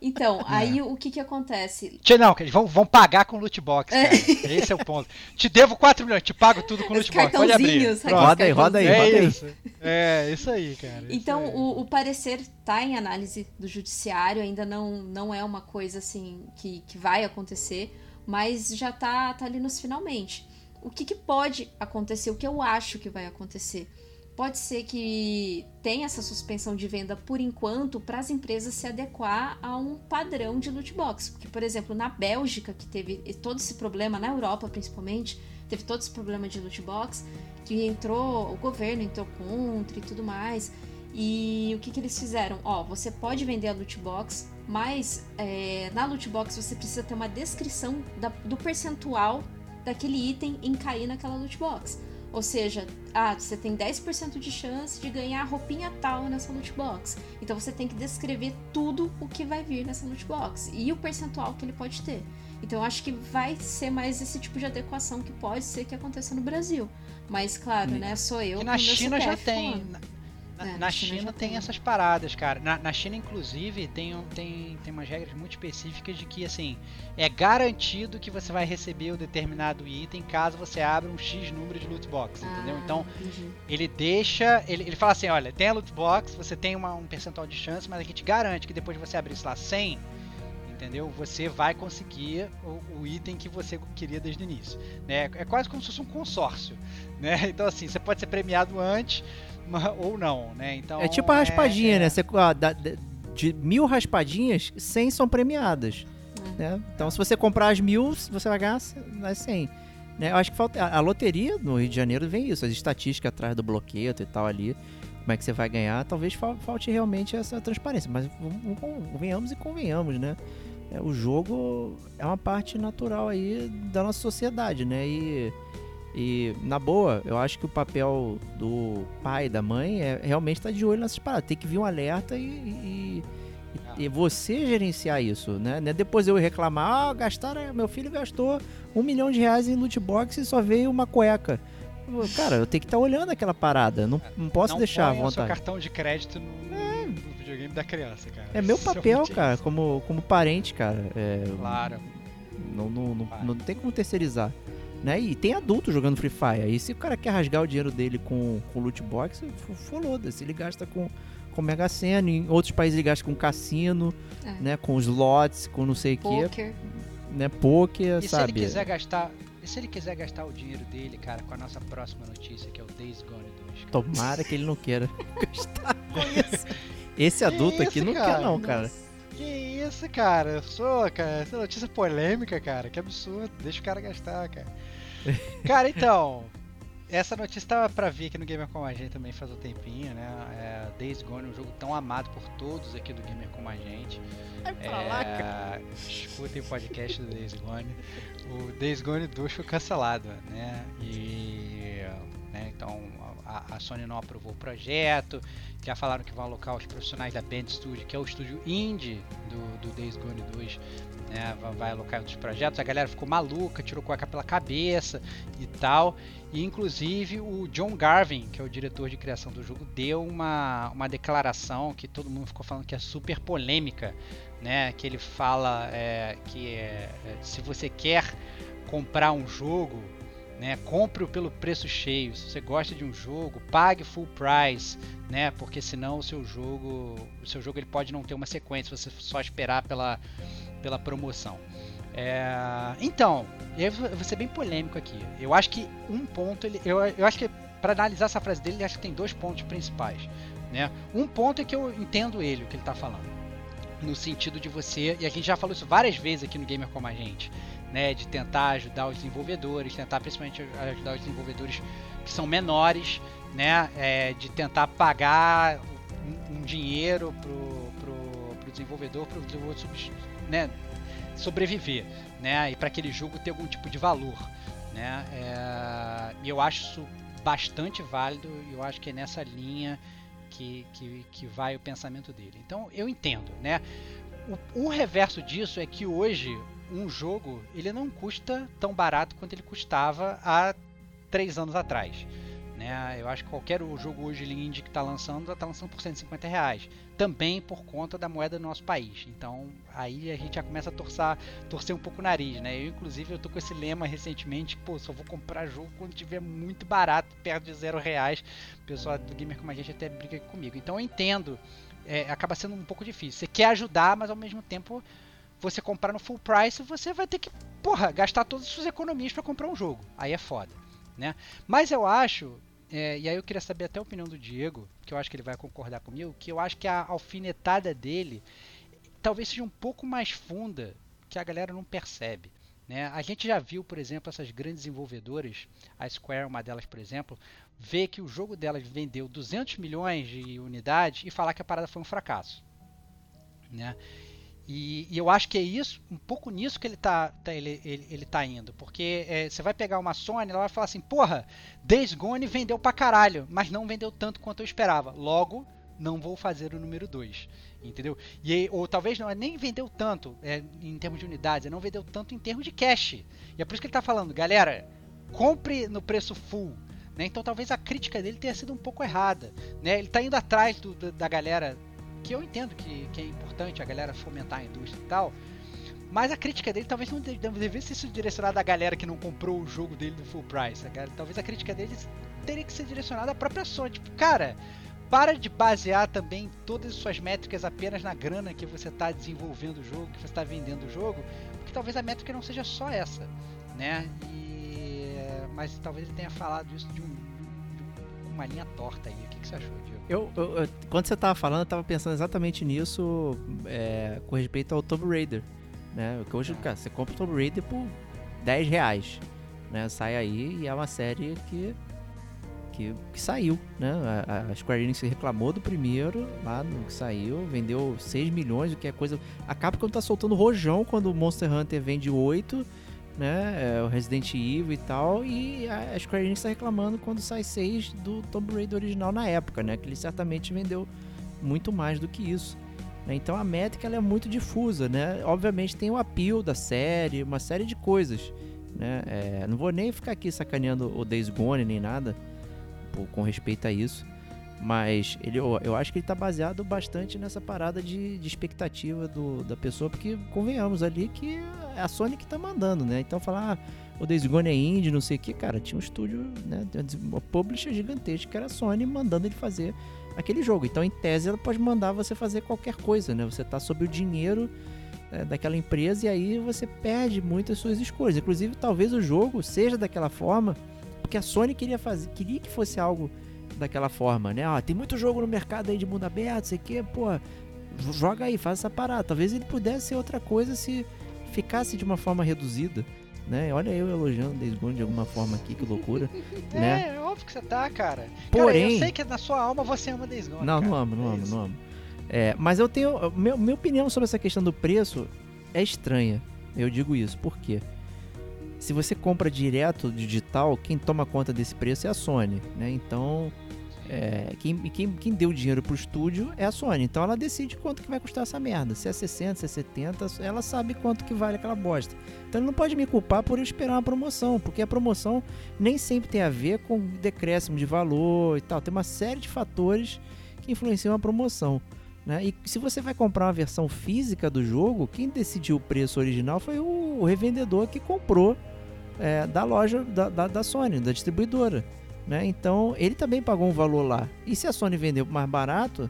Então, é. aí o que que acontece?
Tchê, não, que eles vão, vão pagar com loot box, cara. É. Esse é o ponto. Te devo 4 milhões, te pago tudo com loot box. Pode abrir.
Roda aí, roda aí, roda
aí. Isso. É, isso aí, cara.
Então,
aí.
O, o parecer tá em análise do judiciário, ainda não, não é uma coisa assim que, que vai acontecer, mas já tá, tá ali nos finalmente. O que, que pode acontecer? O que eu acho que vai acontecer? Pode ser que tenha essa suspensão de venda por enquanto para as empresas se adequar a um padrão de loot box. Porque, por exemplo, na Bélgica, que teve todo esse problema, na Europa principalmente, teve todo esse problema de loot box, que entrou, o governo entrou contra e tudo mais. E o que, que eles fizeram? Ó, você pode vender a loot box, mas é, na loot box você precisa ter uma descrição da, do percentual daquele item em cair naquela loot box. Ou seja, ah, você tem 10% de chance de ganhar a roupinha tal nessa loot box. Então você tem que descrever tudo o que vai vir nessa loot box e o percentual que ele pode ter. Então eu acho que vai ser mais esse tipo de adequação que pode ser que aconteça no Brasil. Mas claro, né, sou eu.
Que na China já tem. Falando. Na, é, na China, China tem, tem essas paradas, cara. Na, na, China, inclusive, tem, tem, tem umas regras muito específicas de que, assim, é garantido que você vai receber o um determinado item caso você abra um X número de loot box, ah, entendeu? Então, entendi. ele deixa. Ele, ele fala assim: olha, tem a loot box, você tem uma, um percentual de chance, mas a gente garante que depois de você abrir, sei lá, 100, entendeu? Você vai conseguir o, o, item que você queria desde o início. Né? É quase como se fosse um consórcio. Né? Então, assim, você pode ser premiado antes ou não, né? Então,
é tipo a raspadinha, é, né? Você, ó, da, de mil raspadinhas, 100 são premiadas. Hum. Né? Então, se você comprar as mil, você vai ganhar 100. Né? Eu acho que falta. A, a, loteria no Rio de Janeiro vem isso, as estatísticas atrás do bloqueio e tal ali. Como é que você vai ganhar? Talvez falte realmente essa transparência. Mas venhamos e convenhamos, né? É, o jogo é uma parte natural aí da nossa sociedade, né? E e, na boa, eu acho que o papel do pai, da mãe, é realmente estar tá de olho nessas paradas. Tem que vir um alerta e, e, e, você gerenciar isso, né? É depois eu reclamar, ah, gastaram, meu filho gastou um milhão de reais em loot box e só veio uma cueca. Cara, eu tenho que estar tá olhando aquela parada, não, não posso
não
deixar à
vontade. Não cartão de crédito no, é. no, videogame da criança, cara.
É meu papel, cara, como, como parente, cara. É,
claro.
Não, não, não, não tem como terceirizar. Né? E tem adulto jogando Free Fire. E se o cara quer rasgar o dinheiro dele com, com loot box, foda-se. Ele gasta com, com Mega Sena. Em outros países ele gasta com cassino, é. né? Com slots, com não sei o quê. Né? Poker,
e
sabe?
se ele quiser gastar... E se ele quiser gastar o dinheiro dele, cara, com a nossa próxima notícia, que é o Days Gone 2?
Cara. Tomara que ele não queira gastar com isso. Esse adulto isso, aqui não cara? quer não, cara.
Que isso, cara? Eu sou, cara. Essa notícia polêmica, cara. Que absurdo. Deixa o cara gastar, cara. Cara, então, essa notícia tava pra vir aqui no Gamer Como a Gente também faz um tempinho, né? É, Days Gone, um jogo tão amado por todos aqui do Gamer Como a Gente.
Pra é, lá, cara.
Escutem o podcast do Days Gone. O Days Gone 2 foi cancelado, né? E. Né, então a, a, Sony não aprovou o projeto. Já falaram que vão alocar os profissionais da Band Studio, que é o estúdio indie do, do Days Gone 2, né, vai alocar outros projetos. A galera ficou maluca, tirou cueca pela cabeça e tal. E inclusive o John Garvin, que é o diretor de criação do jogo, deu uma, uma declaração que todo mundo ficou falando que é super polêmica, né? Que ele fala é, que é, é se você quer comprar um jogo, né, compre-o pelo preço cheio. Se você gosta de um jogo, pague full price, né, porque senão o seu jogo, o seu jogo ele pode não ter uma sequência, se você só esperar pela, pela promoção. É, então, eu vou ser bem polêmico aqui. Eu acho que um ponto, ele, eu, eu acho que para analisar essa frase dele, acho que tem dois pontos principais. Né? Um ponto é que eu entendo ele, o que ele está falando. No sentido de você, e a gente já falou isso várias vezes aqui no Gamer Como a Gente, né? De tentar ajudar os desenvolvedores, tentar principalmente ajudar os desenvolvedores que são menores, né? É, de tentar pagar um, um dinheiro pro, pro, pro desenvolvedor, pro desenvolvedor né? sobreviver, né? E para aquele jogo ter algum tipo de valor, né? É, eu acho isso bastante válido e eu acho que é nessa linha que, que, que vai o pensamento dele. Então eu entendo, né? O, o reverso disso é que hoje um jogo ele não custa tão barato quanto ele custava há três anos atrás. Né? Eu acho que qualquer jogo hoje indie que está lançando está lançando por 150 reais. Também por conta da moeda do nosso país. Então aí a gente já começa a torcer, torcer um pouco o nariz. Né? Eu, inclusive, eu tô com esse lema recentemente: pô, só vou comprar jogo quando tiver muito barato, perto de zero reais. O pessoal do Gamer como a gente até briga comigo. Então eu entendo. É, acaba sendo um pouco difícil. Você quer ajudar, mas ao mesmo tempo você comprar no full price, você vai ter que, porra, gastar todas as suas economias para comprar um jogo. Aí é foda, né? Mas eu acho é, e aí eu queria saber até a opinião do Diego, que eu acho que ele vai concordar comigo, que eu acho que a alfinetada dele talvez seja um pouco mais funda, que a galera não percebe. Né? A gente já viu, por exemplo, essas grandes desenvolvedoras, a Square, uma delas, por exemplo, ver que o jogo delas vendeu 200 milhões de unidades e falar que a parada foi um fracasso. Né? E, e, eu acho que é isso, um pouco nisso que ele tá, tá ele, ele, ele, tá indo. Porque é, você vai pegar uma Sony, ela vai falar assim, porra, Days Gone vendeu pra caralho, mas não vendeu tanto quanto eu esperava. Logo, não vou fazer o número 2. Entendeu? E, ou talvez não, é nem vendeu tanto é, em termos de unidades, é não vendeu tanto em termos de cash. E é por isso que ele tá falando, galera, compre no preço full. Né? Então talvez a crítica dele tenha sido um pouco errada. Né? Ele tá indo atrás do, da galera que eu entendo que, que é importante a galera fomentar a indústria e tal. Mas a crítica dele talvez não devesse ser direcionada à galera que não comprou o jogo dele do full price. A talvez a crítica dele teria que ser direcionada à própria Sony. Tipo, cara, para de basear também todas as suas métricas apenas na grana que você está desenvolvendo o jogo, que você está vendendo o jogo, porque talvez a métrica não seja só essa, né? E, mas talvez ele tenha falado isso de, um, de uma linha torta aí. O que, que você achou, Diego?
Eu, eu, eu, quando você tava falando, eu tava pensando exatamente nisso é, com respeito ao Tomb Raider. Né? Porque hoje, cara, você compra o Tomb Raider por 10 reais. Né? Sai aí e é uma série que, que, que saiu. Né? A, a Square Enix reclamou do primeiro, lá no que saiu, vendeu 6 milhões, o que é coisa. A Capcom tá soltando rojão quando o Monster Hunter vende 8 né? É, o Resident Evil e tal. E a Square Enix está reclamando quando sai 6 do Tomb Raider original na época, né? Que ele certamente vendeu muito mais do que isso. Né? Então a métrica é muito difusa, né? Obviamente tem o appeal da série, uma série de coisas. Né? É, não vou nem ficar aqui sacaneando o Days Gone nem nada com respeito a isso. Mas ele, eu, eu acho que ele está baseado bastante nessa parada de, de expectativa do, da pessoa, porque convenhamos ali que é a Sony que está mandando, né? Então falar, ah, o Days Gone é indie, não sei o que, cara, tinha um estúdio, né? Uma publisher gigantesca que era a Sony mandando ele fazer aquele jogo. Então, em tese, ela pode mandar você fazer qualquer coisa, né? Você está sob o dinheiro é, daquela empresa e aí você perde muitas suas escolhas. Inclusive, talvez o jogo seja daquela forma, porque a Sony queria fazer, queria que fosse algo daquela forma, né? Ah, tem muito jogo no mercado aí de mundo aberto, sei que, pô, joga aí, faz essa parada. Talvez ele pudesse ser outra coisa se ficasse de uma forma reduzida. Né? Olha eu elogiando Days Gone de alguma forma aqui, que loucura.
é,
né?
é óbvio que você tá, cara.
Porém,
cara, eu sei que na sua alma você ama Days Gone.
Não,
cara.
não amo, não
é
amo, não amo. É, mas eu tenho. Meu, minha opinião sobre essa questão do preço é estranha. Eu digo isso, por quê? Se você compra direto digital, quem toma conta desse preço é a Sony, né? Então, é, quem, quem, quem deu dinheiro pro estúdio é a Sony. Então ela decide quanto que vai custar essa merda. Se é 60, se é 70, ela sabe quanto que vale aquela bosta. Então ele não pode me culpar por eu esperar uma promoção, porque a promoção nem sempre tem a ver com decréscimo de valor e tal. Tem uma série de fatores que influenciam a promoção. Né? E se você vai comprar uma versão física do jogo, quem decidiu o preço original foi o revendedor que comprou é, da loja da, da, da Sony, da distribuidora. Né? Então ele também pagou um valor lá. E se a Sony vendeu mais barato,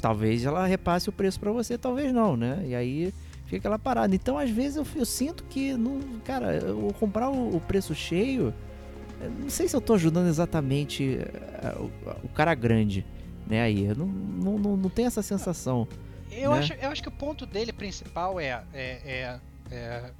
talvez ela repasse o preço para você, talvez não, né? E aí fica aquela parada. Então às vezes eu, eu sinto que, não, cara, eu comprar o, o, preço cheio, não sei se eu tô ajudando exatamente uh, o, o, cara grande, né? Aí eu não, não, não, não tenho essa sensação.
Eu,
né?
acho, eu acho que o ponto dele principal é, é, é, é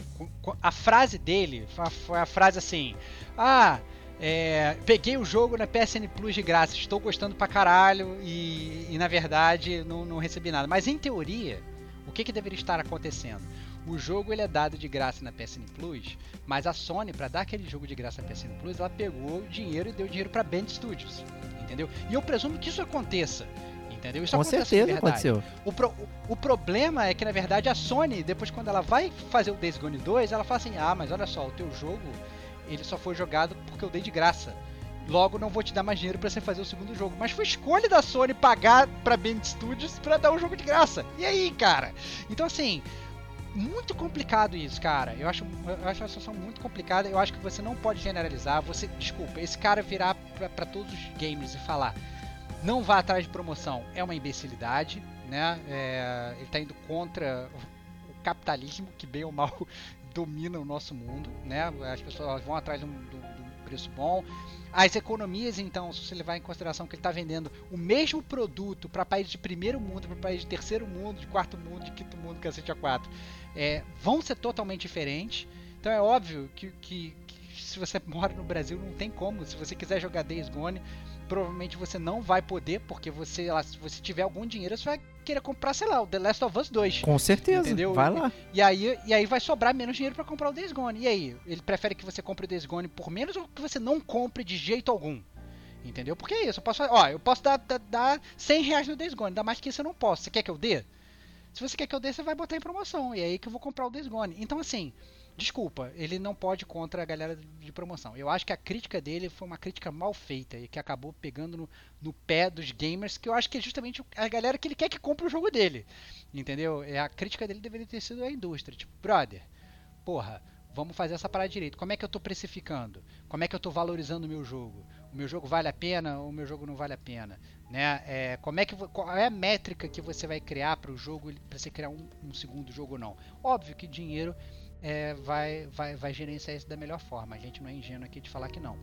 a frase dele foi a frase assim: Ah, é, peguei o jogo na PSN Plus de graça, estou gostando pra caralho e, e na verdade não, não, recebi nada. Mas em teoria, o que, que deveria estar acontecendo? O jogo ele é dado de graça na PSN Plus, mas a Sony, para dar aquele jogo de graça na PSN Plus, ela pegou o dinheiro e deu dinheiro para Band Studios, entendeu? E eu presumo que isso aconteça. Entendeu? Isso
Com certeza aconteceu.
O, pro, o, o, problema é que, na verdade, a Sony, depois quando ela vai fazer o Days Gone 2, ela fala assim, ah, mas olha só, o teu jogo ele só foi jogado porque eu dei de graça. Logo, não vou te dar mais dinheiro para você fazer o segundo jogo. Mas foi escolha da Sony pagar pra Band Studios para dar um jogo de graça. E aí, cara? Então, assim, muito complicado isso, cara. Eu acho, eu acho a situação muito complicada. Eu acho que você não pode generalizar. Você, desculpa, esse cara virar para todos os gamers e falar não vá atrás de promoção é uma imbecilidade, né? É, ele está indo contra o capitalismo, que bem ou mal domina o nosso mundo, né? As pessoas vão atrás de um preço bom. As economias, então, se você levar em consideração que ele está vendendo o mesmo produto para países de primeiro mundo, para países de terceiro mundo, de quarto mundo, de quinto mundo, cacete a quatro, é, vão ser totalmente diferentes. Então é óbvio que, que, que, se você mora no Brasil não tem como. Se você quiser jogar Days Gone, provavelmente você não vai poder, porque você, se você tiver algum dinheiro, você vai queira comprar, sei lá, o The Last of Us 2.
Com certeza. Entendeu? Vai lá.
E, aí, e aí vai sobrar menos dinheiro para comprar o Days Gone. E aí? Ele prefere que você compre o Days Gone por menos ou que você não compre de jeito algum? Entendeu? Porque é isso. Eu posso, ó, eu posso dar, dar, dar 100 reais no Days Gone. Dá mais que isso eu não posso. Você quer que eu dê? Se você quer que eu dê, você vai botar em promoção. E é aí que eu vou comprar o Days Gone. Então, assim, desculpa, ele não pode contra a galera de promoção. Eu acho que a crítica dele foi uma crítica mal feita e que acabou pegando no, no, pé dos gamers, que eu acho que é justamente a galera que ele quer que compre o jogo dele. Entendeu? É a crítica dele deveria ter sido a indústria. Tipo, brother, porra, vamos fazer essa parada direito. Como é que eu estou precificando? Como é que eu estou valorizando o meu jogo? O meu jogo vale a pena ou o meu jogo não vale a pena? Né? É, como é que, qual é a métrica que você vai criar para o jogo, para você criar um, um segundo jogo ou não? Óbvio que dinheiro é, vai, vai, vai gerenciar isso da melhor forma. A gente não é ingênuo aqui de falar que não.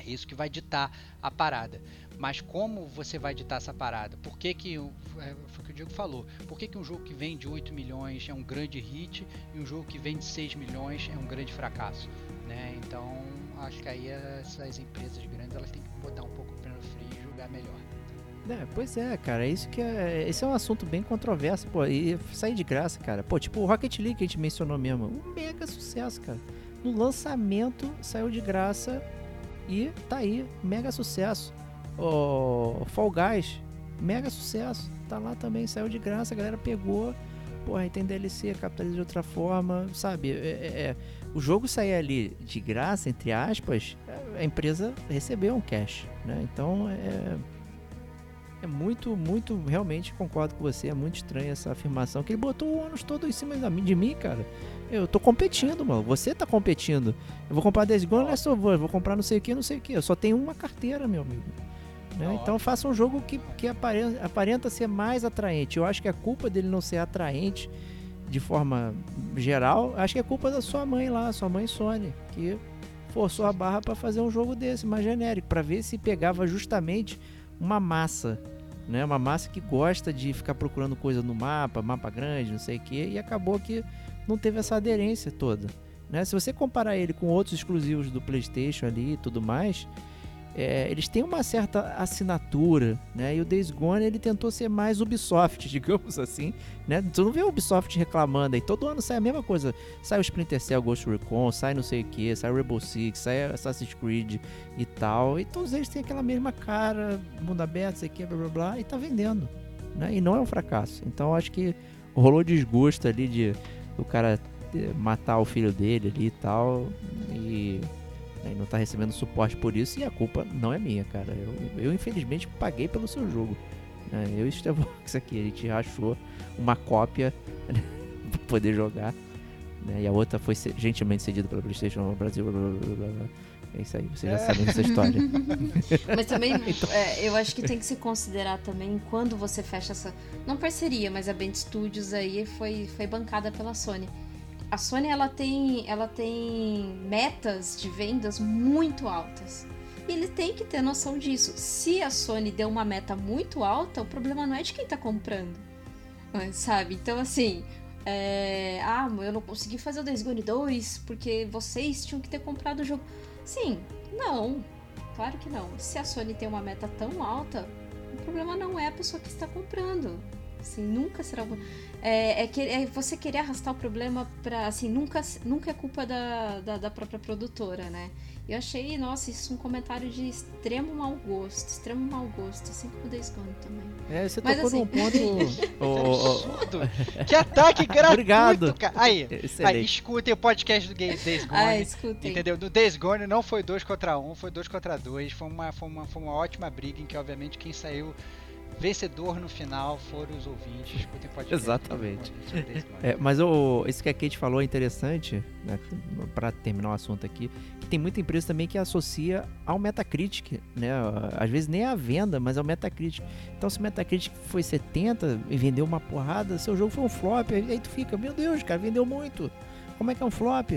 É isso que vai ditar a parada. Mas como você vai ditar essa parada? Por que, que é, foi o que o Diego falou? Por que, que um jogo que vende 8 milhões é um grande hit e um jogo que vende 6 milhões é um grande fracasso? Né? Então, acho que aí essas empresas grandes elas têm que botar um pouco o pé no frio e julgar melhor.
É, pois é, cara, isso que é, esse é um assunto bem controverso, pô, e sair de graça, cara. Pô, tipo o Rocket League que a gente mencionou mesmo, um mega sucesso, cara. No lançamento saiu de graça e tá aí, mega sucesso. O Fall Guys, mega sucesso. Tá lá também, saiu de graça, a galera pegou. Porra, aí tem DLC, capitaliza de outra forma, sabe? É, é, é, o jogo sair ali de graça, entre aspas, a empresa recebeu um cash, né? Então é é muito, muito, realmente concordo com você, é muito estranha essa afirmação que ele botou o ônus todo em cima de mim, cara. Eu tô competindo, mano. Você tá competindo. Eu vou comprar 10 gols, não é só vou, vou comprar não sei o que, não sei o que. Eu só tenho uma carteira, meu amigo. Né? Então faça um jogo que, que aparenta, aparenta ser mais atraente. Eu acho que a culpa dele não ser atraente de forma geral, acho que é culpa da sua mãe lá, sua mãe Sony, que forçou a barra para fazer um jogo desse, mais genérico, para ver se pegava justamente uma massa, né? Uma massa que gosta de ficar procurando coisa no mapa, mapa grande, não sei o que, e acabou que não teve essa aderência toda. Né? Se você comparar ele com outros exclusivos do PlayStation ali e tudo mais, é, eles têm uma certa assinatura, né? E o Days Gone ele tentou ser mais Ubisoft, digamos assim, né? Tu não vê o Ubisoft reclamando aí, todo ano sai a mesma coisa. Sai o Splinter Cell, Ghost Recon, sai não sei o que, sai Rainbow Six, sai Assassin's Creed e tal. E todos eles têm aquela mesma cara, mundo aberto, sei que, blá blá blá, e tá vendendo, né? E não é um fracasso. Então acho que rolou desgosto ali de o cara matar o filho dele ali e tal. E né, e não tá recebendo suporte por isso, e a culpa não é minha, cara. Eu, eu infelizmente paguei pelo seu jogo. Né? Eu e Vox aqui, a gente achou uma cópia né, pra poder jogar. Né? E a outra foi gentilmente cedida pela PlayStation Brasil. Blá, blá, blá, é isso aí, você já é. sabe dessa história.
mas também, então... é, eu acho que tem que se considerar também quando você fecha essa. Não parceria, mas a Band Studios aí foi, foi bancada pela Sony. A Sony ela tem, ela tem metas de vendas muito altas. E ele tem que ter noção disso. Se a Sony deu uma meta muito alta, o problema não é de quem tá comprando. Sabe? Então, assim, é... ah, eu não consegui fazer o Days Gone 2 porque vocês tinham que ter comprado o jogo. Sim, não. Claro que não. Se a Sony tem uma meta tão alta, o problema não é a pessoa que está comprando. Assim, nunca será. É, é, que, é você querer arrastar o problema para assim, nunca, nunca é culpa da, da, da própria produtora, né? Eu achei, nossa, isso um comentário de extremo mau gosto, extremo mau gosto, assim como o Days Gone também.
É, você Mas, tocou assim... num ponto...
oh, que ataque gratuito, Obrigado. cara. Aí, aí, escutem o podcast do Days Gone. Ah, escutem. Entendeu? No Days Gone não foi dois contra um, foi dois contra dois. Foi uma, foi uma, foi uma ótima briga em que, obviamente, quem saiu vencedor no final foram os ouvintes. Escutem podcast.
Exatamente. É, mas o, isso que a Kate falou é interessante, né, para terminar o assunto aqui, que tem muita empresa também que associa ao Metacritic, né? Às vezes nem é a venda, mas ao Metacritic. Então se o Metacritic foi 70 e vendeu uma porrada, seu jogo foi um flop, aí tu fica, meu Deus, cara, vendeu muito. Como é que é um flop?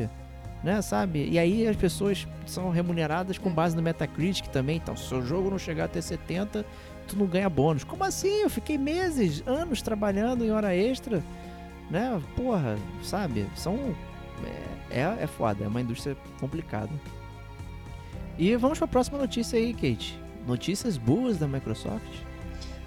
Né, sabe? E aí as pessoas são remuneradas com base no Metacritic também. Então, se o seu jogo não chegar a ter 70, tu não ganha bônus. Como assim? Eu fiquei meses, anos trabalhando em hora extra, né? Porra, sabe? São. É, é, é foda, é uma indústria complicada. E vamos para a próxima notícia aí, Kate. Notícias boas da Microsoft.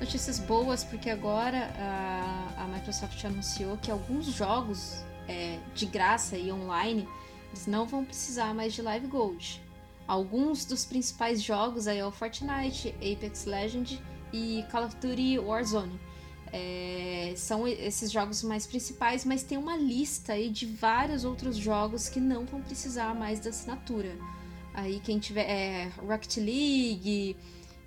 Notícias boas, porque agora a, a Microsoft anunciou que alguns jogos é, de graça e online eles não vão precisar mais de Live Gold. Alguns dos principais jogos aí é o Fortnite, Apex Legends e Call of Duty Warzone. É, são esses jogos mais principais, mas tem uma lista aí de vários outros jogos que não vão precisar mais da assinatura. Aí quem tiver é, Rocket League,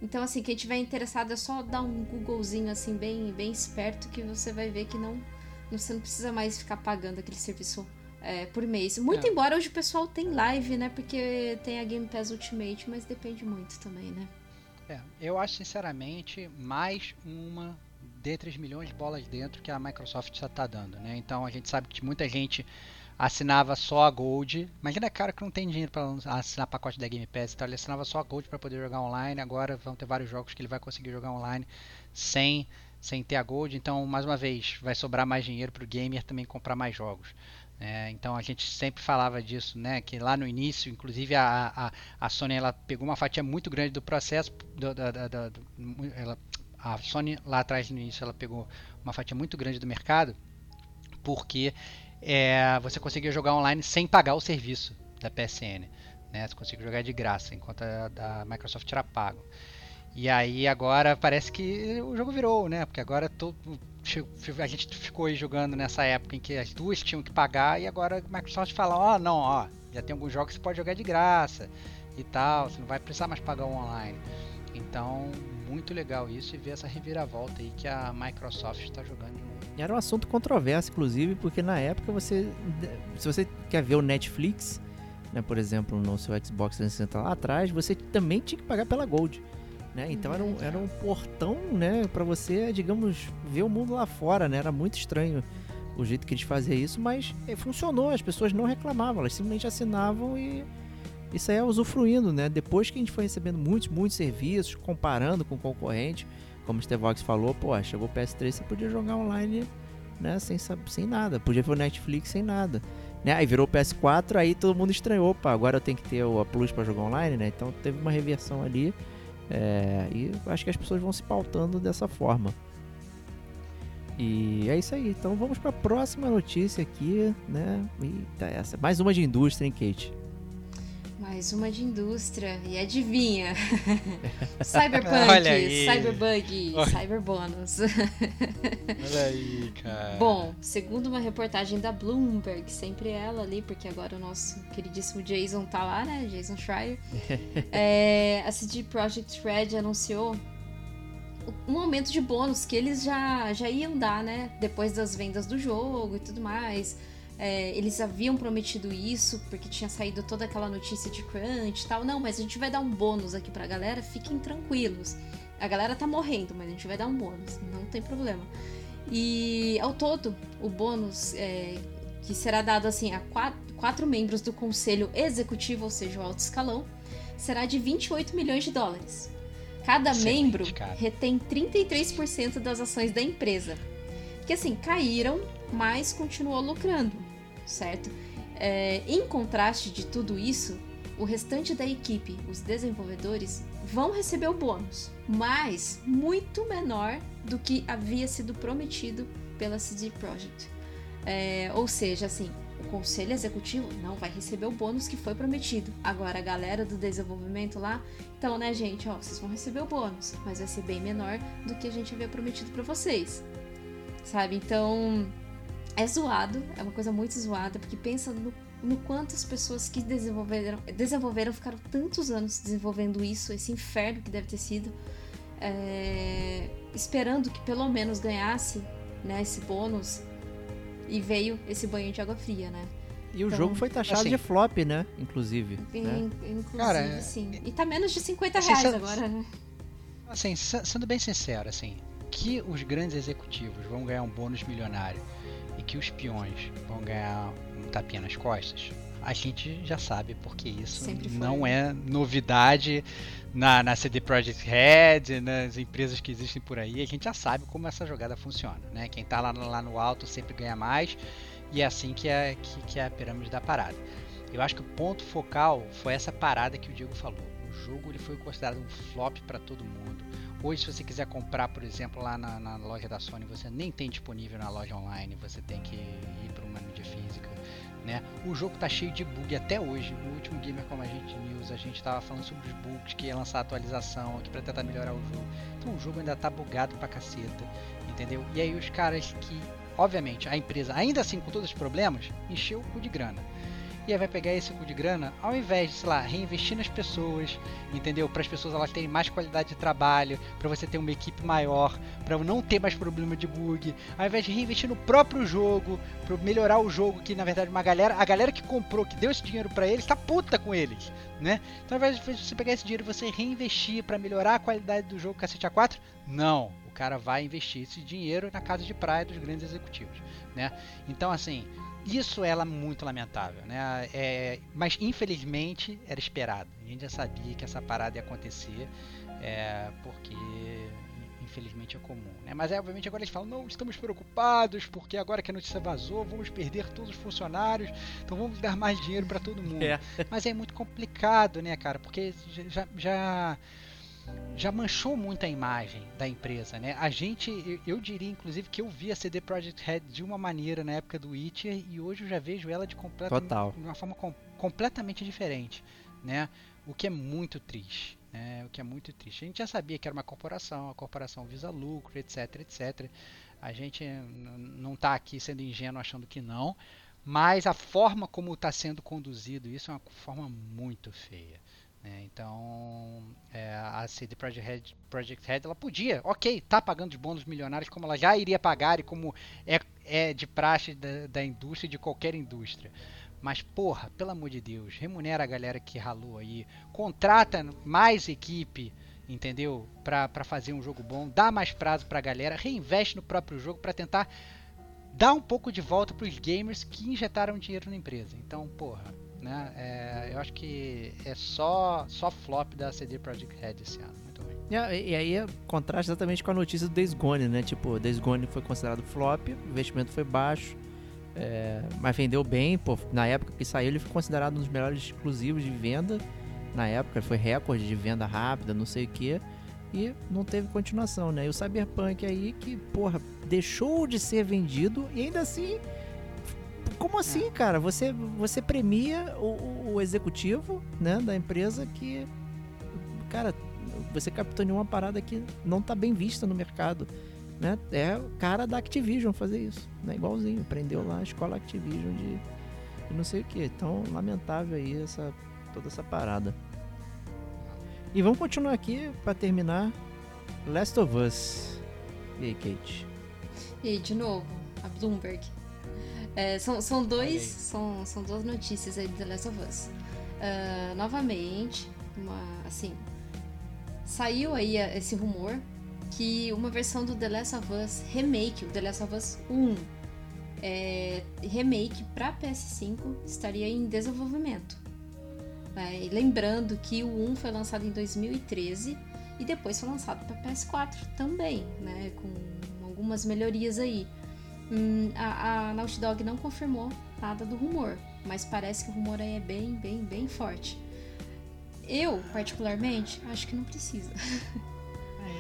então assim quem tiver interessado é só dar um Googlezinho assim bem bem esperto que você vai ver que não você não precisa mais ficar pagando aquele serviço é, por mês. Muito é. embora hoje o pessoal tem live, né? Porque tem a Game Pass Ultimate, mas depende muito também, né?
É, eu acho sinceramente mais uma de 3 milhões de bolas dentro que a Microsoft já está dando, né? Então a gente sabe que muita gente assinava só a Gold. Imagina cara que não tem dinheiro para assinar pacote da Game Pass, então ele assinava só a Gold para poder jogar online. Agora vão ter vários jogos que ele vai conseguir jogar online sem sem ter a Gold. Então mais uma vez vai sobrar mais dinheiro para o gamer também comprar mais jogos. É, então a gente sempre falava disso, né? Que lá no início, inclusive a, a, a Sony ela pegou uma fatia muito grande do processo, do, do, do, ela, a Sony lá atrás no início ela pegou uma fatia muito grande do mercado, porque é, você conseguia jogar online sem pagar o serviço da PSN, né? Você conseguia jogar de graça, enquanto a da Microsoft era pago. E aí agora parece que o jogo virou, né? Porque agora todo, a gente ficou aí jogando nessa época em que as duas tinham que pagar e agora a Microsoft fala, ó, oh, não, ó, já tem alguns jogos que você pode jogar de graça e tal, você não vai precisar mais pagar online. Então, muito legal isso e ver essa reviravolta aí que a Microsoft está jogando de novo.
Era um assunto controverso, inclusive, porque na época você, se você quer ver o Netflix, né, por exemplo, no seu Xbox 360 lá atrás, você também tinha que pagar pela Gold. Né? Então era um, era um portão, né, para você, digamos, ver o mundo lá fora, né? Era muito estranho o jeito que eles faziam isso, mas é, funcionou, as pessoas não reclamavam, elas simplesmente assinavam e isso aí é usufruindo, né? Depois que a gente foi recebendo muitos, muitos serviços, comparando com o concorrente, como o Stevox falou, pô, chegou o PS3, você podia jogar online, né, sem, sem nada, podia ver o Netflix sem nada. Né? Aí virou o PS4, aí todo mundo estranhou, pá, agora eu tenho que ter o a Plus para jogar online, né? Então teve uma reversão ali. É, e acho que as pessoas vão se pautando dessa forma. E é isso aí. Então vamos para a próxima notícia aqui, né? Eita, essa. Mais uma de indústria, hein, Kate?
Mais uma de indústria. E adivinha? Cyberpunk, Cyberbug, Cyberbônus.
Olha aí, cara.
Bom, segundo uma reportagem da Bloomberg, sempre ela ali, porque agora o nosso queridíssimo Jason tá lá, né? Jason Schreier. é, a CD Projekt Red anunciou um aumento de bônus que eles já, já iam dar, né? Depois das vendas do jogo e tudo mais É, eles haviam prometido isso, porque tinha saído toda aquela notícia de crunch e tal. Não, mas a gente vai dar um bônus aqui pra galera, fiquem tranquilos. A galera tá morrendo, mas a gente vai dar um bônus, não tem problema. E ao todo, o bônus é, que será dado assim a quatro, quatro membros do conselho executivo, ou seja, o alto escalão, será de 28 milhões de dólares. Cada
Excelente,
membro
cara.
retém 33% das ações da empresa. Que assim, caíram, mas continuou lucrando, certo? É, em contraste de tudo isso, o restante da equipe, os desenvolvedores, vão receber o bônus, mas muito menor do que havia sido prometido pela CD Projekt. É, ou seja, assim, o conselho executivo não vai receber o bônus que foi prometido. Agora a galera do desenvolvimento lá, então, né, gente, ó, vocês vão receber o bônus, mas vai ser bem menor do que a gente havia prometido para vocês. Sabe? Então, é zoado, é uma coisa muito zoada, porque pensa no, no quanto as pessoas que desenvolveram, desenvolveram ficaram tantos anos desenvolvendo isso, esse inferno que deve ter sido, é, esperando que pelo menos ganhasse né, esse bônus e veio esse banho de água fria, né?
E o
Então,
jogo foi taxado
assim-
de flop, né? Inclusive.
In-
né?
Inclusive,
Cara, é-
sim. E tá menos de 50
Assim,
reais
se-
agora, né?
Assim, se- sendo bem sincero, assim, que os grandes executivos vão ganhar um bônus milionário que os peões vão ganhar um tapinha nas costas, a gente já sabe porque isso não é novidade na, na CD Projekt Red, nas empresas que existem por aí, a gente já sabe como essa jogada funciona, né? Quem tá lá, no- lá no alto sempre ganha mais e é assim que é, que, que é a pirâmide da parada. Eu acho que o ponto focal foi essa parada que o Diego falou. O jogo ele foi considerado um flop para todo mundo. Hoje, se você quiser comprar, por exemplo, lá na, na loja da Sony, você nem tem disponível na loja online, você tem que ir para uma mídia física. Né? O jogo tá cheio de bug até hoje. No último Gamer Como a Gente News, a gente tava falando sobre os bugs que ia lançar atualização aqui para tentar melhorar o jogo. Então o jogo ainda tá bugado pra caceta, entendeu? E aí os caras que, obviamente, a empresa, ainda assim com todos os problemas, encheu o cu de grana. E aí vai pegar esse cu de grana, ao invés de, sei lá, reinvestir nas pessoas, entendeu? Para as pessoas elas terem mais qualidade de trabalho, para você ter uma equipe maior, para não ter mais problema de bug, ao invés de reinvestir no próprio jogo, para melhorar o jogo, que na verdade uma galera, a galera que comprou, que deu esse dinheiro para eles, tá puta com eles, né? Então ao invés de você pegar esse dinheiro e você reinvestir para melhorar a qualidade do jogo Cacete A4, não, o cara vai investir esse dinheiro na casa de praia dos grandes executivos, né? Então assim, isso é muito lamentável, né? É, mas infelizmente era esperado. A gente já sabia que essa parada ia acontecer, é, porque infelizmente é comum, né? Mas é, obviamente agora eles falam, não, estamos preocupados porque agora que a notícia vazou, vamos perder todos os funcionários, então vamos dar mais dinheiro para todo mundo.
É.
Mas é muito complicado, né, cara? Porque já, já já manchou muito a imagem da empresa, né? A gente, eu, diria inclusive que eu vi a CD Projekt Red de uma maneira na época do Witcher e hoje eu já vejo ela de completa,
Total.
uma forma com- completamente diferente, né? O que é muito triste, né? O que é muito triste. A gente já sabia que era uma corporação, a corporação visa lucro, etc, etc. A gente não está aqui sendo ingênuo achando que não, mas a forma como está sendo conduzido isso é uma forma muito feia. Né? Então, é, a CD Projekt Red, Projekt Red, ela podia, ok, tá pagando os bônus milionários como ela já iria pagar e como é, é de praxe da, da indústria de qualquer indústria. Mas, porra, pelo amor de Deus, remunera a galera que ralou aí, contrata mais equipe, entendeu? Pra, pra fazer um jogo bom, dá mais prazo pra galera, reinveste no próprio jogo pra tentar dar um pouco de volta pros gamers que injetaram dinheiro na empresa. Então, porra, né? é, eu acho que é só, só flop da CD Projekt Red esse ano. Muito ruim.
E, e aí contrasta exatamente com a notícia do Days Gone, né? Tipo, Days Gone foi considerado flop, o investimento foi baixo, é, mas vendeu bem, pô. Na época que saiu, ele foi considerado um dos melhores exclusivos de venda. Na época, foi recorde de venda rápida, não sei o que. E não teve continuação, né? E o Cyberpunk aí, que, porra, deixou de ser vendido e ainda assim. Como assim, cara? Você, você premia o, o- executivo né, da empresa que. Cara, você capitaneou uma parada que não tá bem vista no mercado. Né? É o cara da Activision fazer isso. Né? Igualzinho. Prendeu lá a escola Activision de, de não sei o que. Então, lamentável aí essa, toda essa parada. E vamos continuar aqui pra terminar. Last of Us. E aí, Kate?
E aí, de novo, a Bloomberg. É, são, são dois. São, são duas notícias aí do The Last of Us. Uh, novamente, uma, assim. Saiu aí esse rumor que uma versão do The Last of Us Remake, o The Last of Us 1, é, remake para PS5 estaria em desenvolvimento. É, lembrando que o 1 foi lançado em 2013 e depois foi lançado para PS4 também, né, com algumas melhorias aí. Hum, a, a Naughty Dog não confirmou nada do rumor, mas parece que o rumor aí é bem, bem, bem forte. Eu, particularmente, acho que não precisa.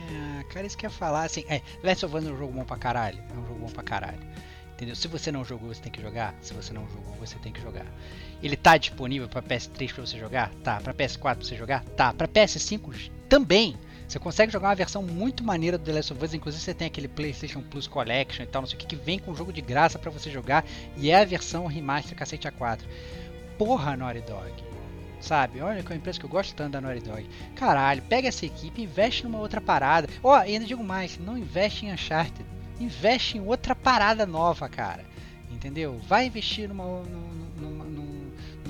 É, cara, isso que eu ia falar, assim, é, Last of Us é um jogo bom pra caralho, é um jogo bom pra caralho. Entendeu? Se você não jogou, você tem que jogar. Se você não jogou, você tem que jogar. Ele tá disponível para PS3 para você jogar? Tá. Para PS4 para você jogar? Tá. Para PS5 também. Você consegue jogar uma versão muito maneira do The Last of Us, inclusive você tem aquele PlayStation Plus Collection e tal, não sei o que, que vem com um jogo de graça para você jogar, e é a versão remaster cacete A4. Porra, Naughty Dog. Sabe? Olha que é uma empresa que eu gosto tanto da Naughty Dog. Caralho, pega essa equipe, investe numa outra parada. Ó, oh, ainda digo mais, não investe em Uncharted. Investe em outra parada nova, cara. Entendeu? Vai investir numa, numa,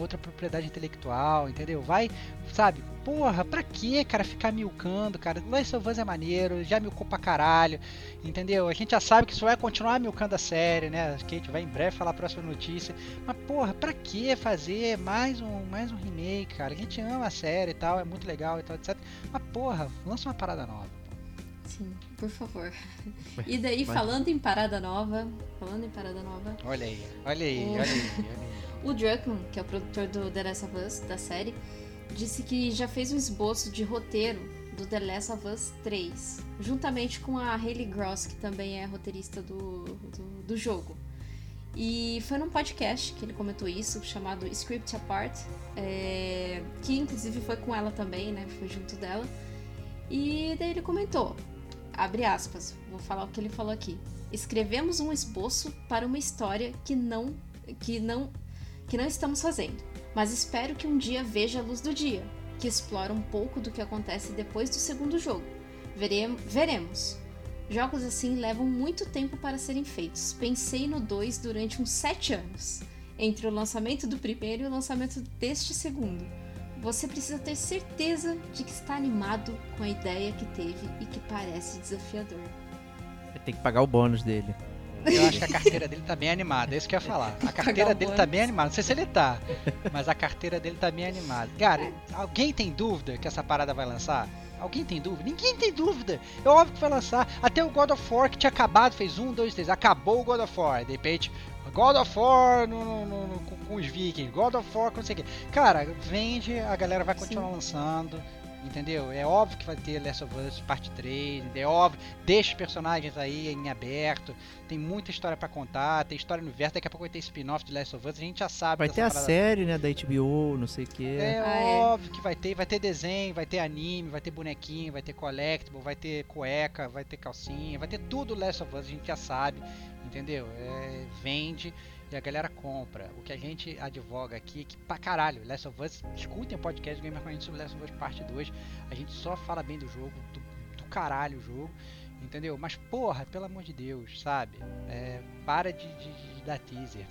outra propriedade intelectual, entendeu? Vai, sabe? Porra, pra que, cara, ficar milcando, cara? Last of Us é maneiro, já milcou pra caralho, entendeu? A gente já sabe que isso vai continuar milcando a série, né? A gente vai em breve falar a próxima notícia. Mas, porra, pra que fazer mais um, mais um remake, cara? A gente ama a série e tal, é muito legal e tal, etc. Mas, porra, lança uma parada nova.
Sim, por favor. E daí, Mas... falando em parada nova, falando em parada nova.
Olha aí, olha aí, o... olha aí. Olha aí.
O Druckmann, que é o produtor do The Last of Us, da série, disse que já fez um esboço de roteiro do The Last of Us 3, juntamente com a Hayley Gross, que também é roteirista do, do, do jogo. E foi num podcast que ele comentou isso, chamado Script Apart, é, que inclusive foi com ela também, né? Foi junto dela. E daí ele comentou, abre aspas, vou falar o que ele falou aqui. Escrevemos um esboço para uma história que não que não que não estamos fazendo, mas espero que um dia veja a luz do dia, que explora um pouco do que acontece depois do segundo jogo. Veremos, veremos. Jogos assim levam muito tempo para serem feitos. Pensei no 2 durante uns 7 anos, entre o lançamento do primeiro e o lançamento deste segundo. Você precisa ter certeza de que está animado com a ideia que teve e que parece desafiador.
Tem que pagar o bônus dele.
Eu acho que a carteira dele tá bem animada, é isso que eu ia falar. A carteira dele tá bem animada. Não sei se ele tá, mas a carteira dele tá bem animada. Cara, alguém tem dúvida que essa parada vai lançar? Alguém tem dúvida? Ninguém tem dúvida. É óbvio que vai lançar. Até o God of War que tinha acabado, fez um, dois, três. Acabou o God of War. De repente, God of War no, no, no, com, os Vikings, God of War com não sei o que. Cara, vende, a galera vai continuar Sim. lançando. Entendeu? É óbvio que vai ter Last of Us parte 3, é óbvio. Deixa os personagens aí em aberto. Tem muita história para contar, tem história no verso. Daqui a pouco vai ter spin-off de Last of Us, a gente já sabe.
Vai ter a série, né, da HBO, não sei o que.
É ah, é. óbvio é. que vai ter. Vai ter desenho, vai ter anime, vai ter bonequinho, vai ter collectible, vai ter cueca, vai ter calcinha, vai ter tudo Last of Us, a gente já sabe. Entendeu? É, vende e a galera compra. O que a gente advoga aqui é que, pra caralho, Last of Us, escutem o podcast Gamer com a gente sobre Last of Us Parte 2. A gente só fala bem do jogo, do, do caralho o jogo, entendeu? Mas porra, pelo amor de Deus, sabe? É, para de, de, de dar teaser.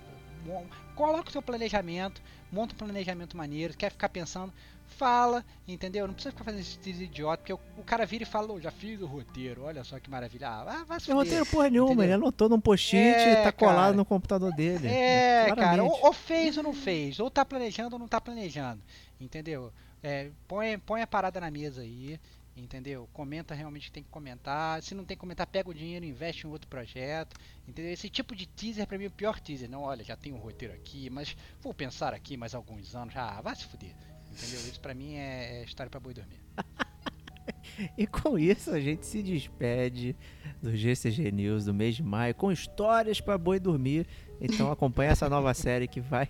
Coloca o seu planejamento, monta um planejamento maneiro, quer ficar pensando, fala, entendeu? Não precisa ficar fazendo esse teaser idiota, porque o, o, cara vira e fala, oh, já fiz o roteiro, olha só que maravilha. Ah, vai se
Não roteiro porra nenhuma, entendeu? ele anotou num post-it é, tá colado cara, no computador dele.
É, cara, ou, ou, fez ou não fez, ou tá planejando ou não tá planejando, entendeu? É, põe, põe a parada na mesa aí, entendeu? Comenta realmente que tem que comentar. Se não tem que comentar, pega o dinheiro, investe em outro projeto, entendeu? Esse tipo de teaser para mim é o pior teaser. Não, olha, já tem um roteiro aqui, mas vou pensar aqui mais alguns anos. Ah, vai se fuder, entendeu? Isso para mim é, é história para boi dormir.
e com isso a gente se despede do GCG News do mês de maio com histórias para boi dormir. Então acompanha essa nova série que vai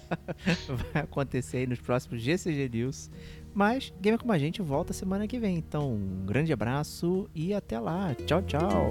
vai acontecer aí nos próximos GCG News. Mas Gamer Como a Gente volta semana que vem. Então, um grande abraço e até lá. Tchau, tchau.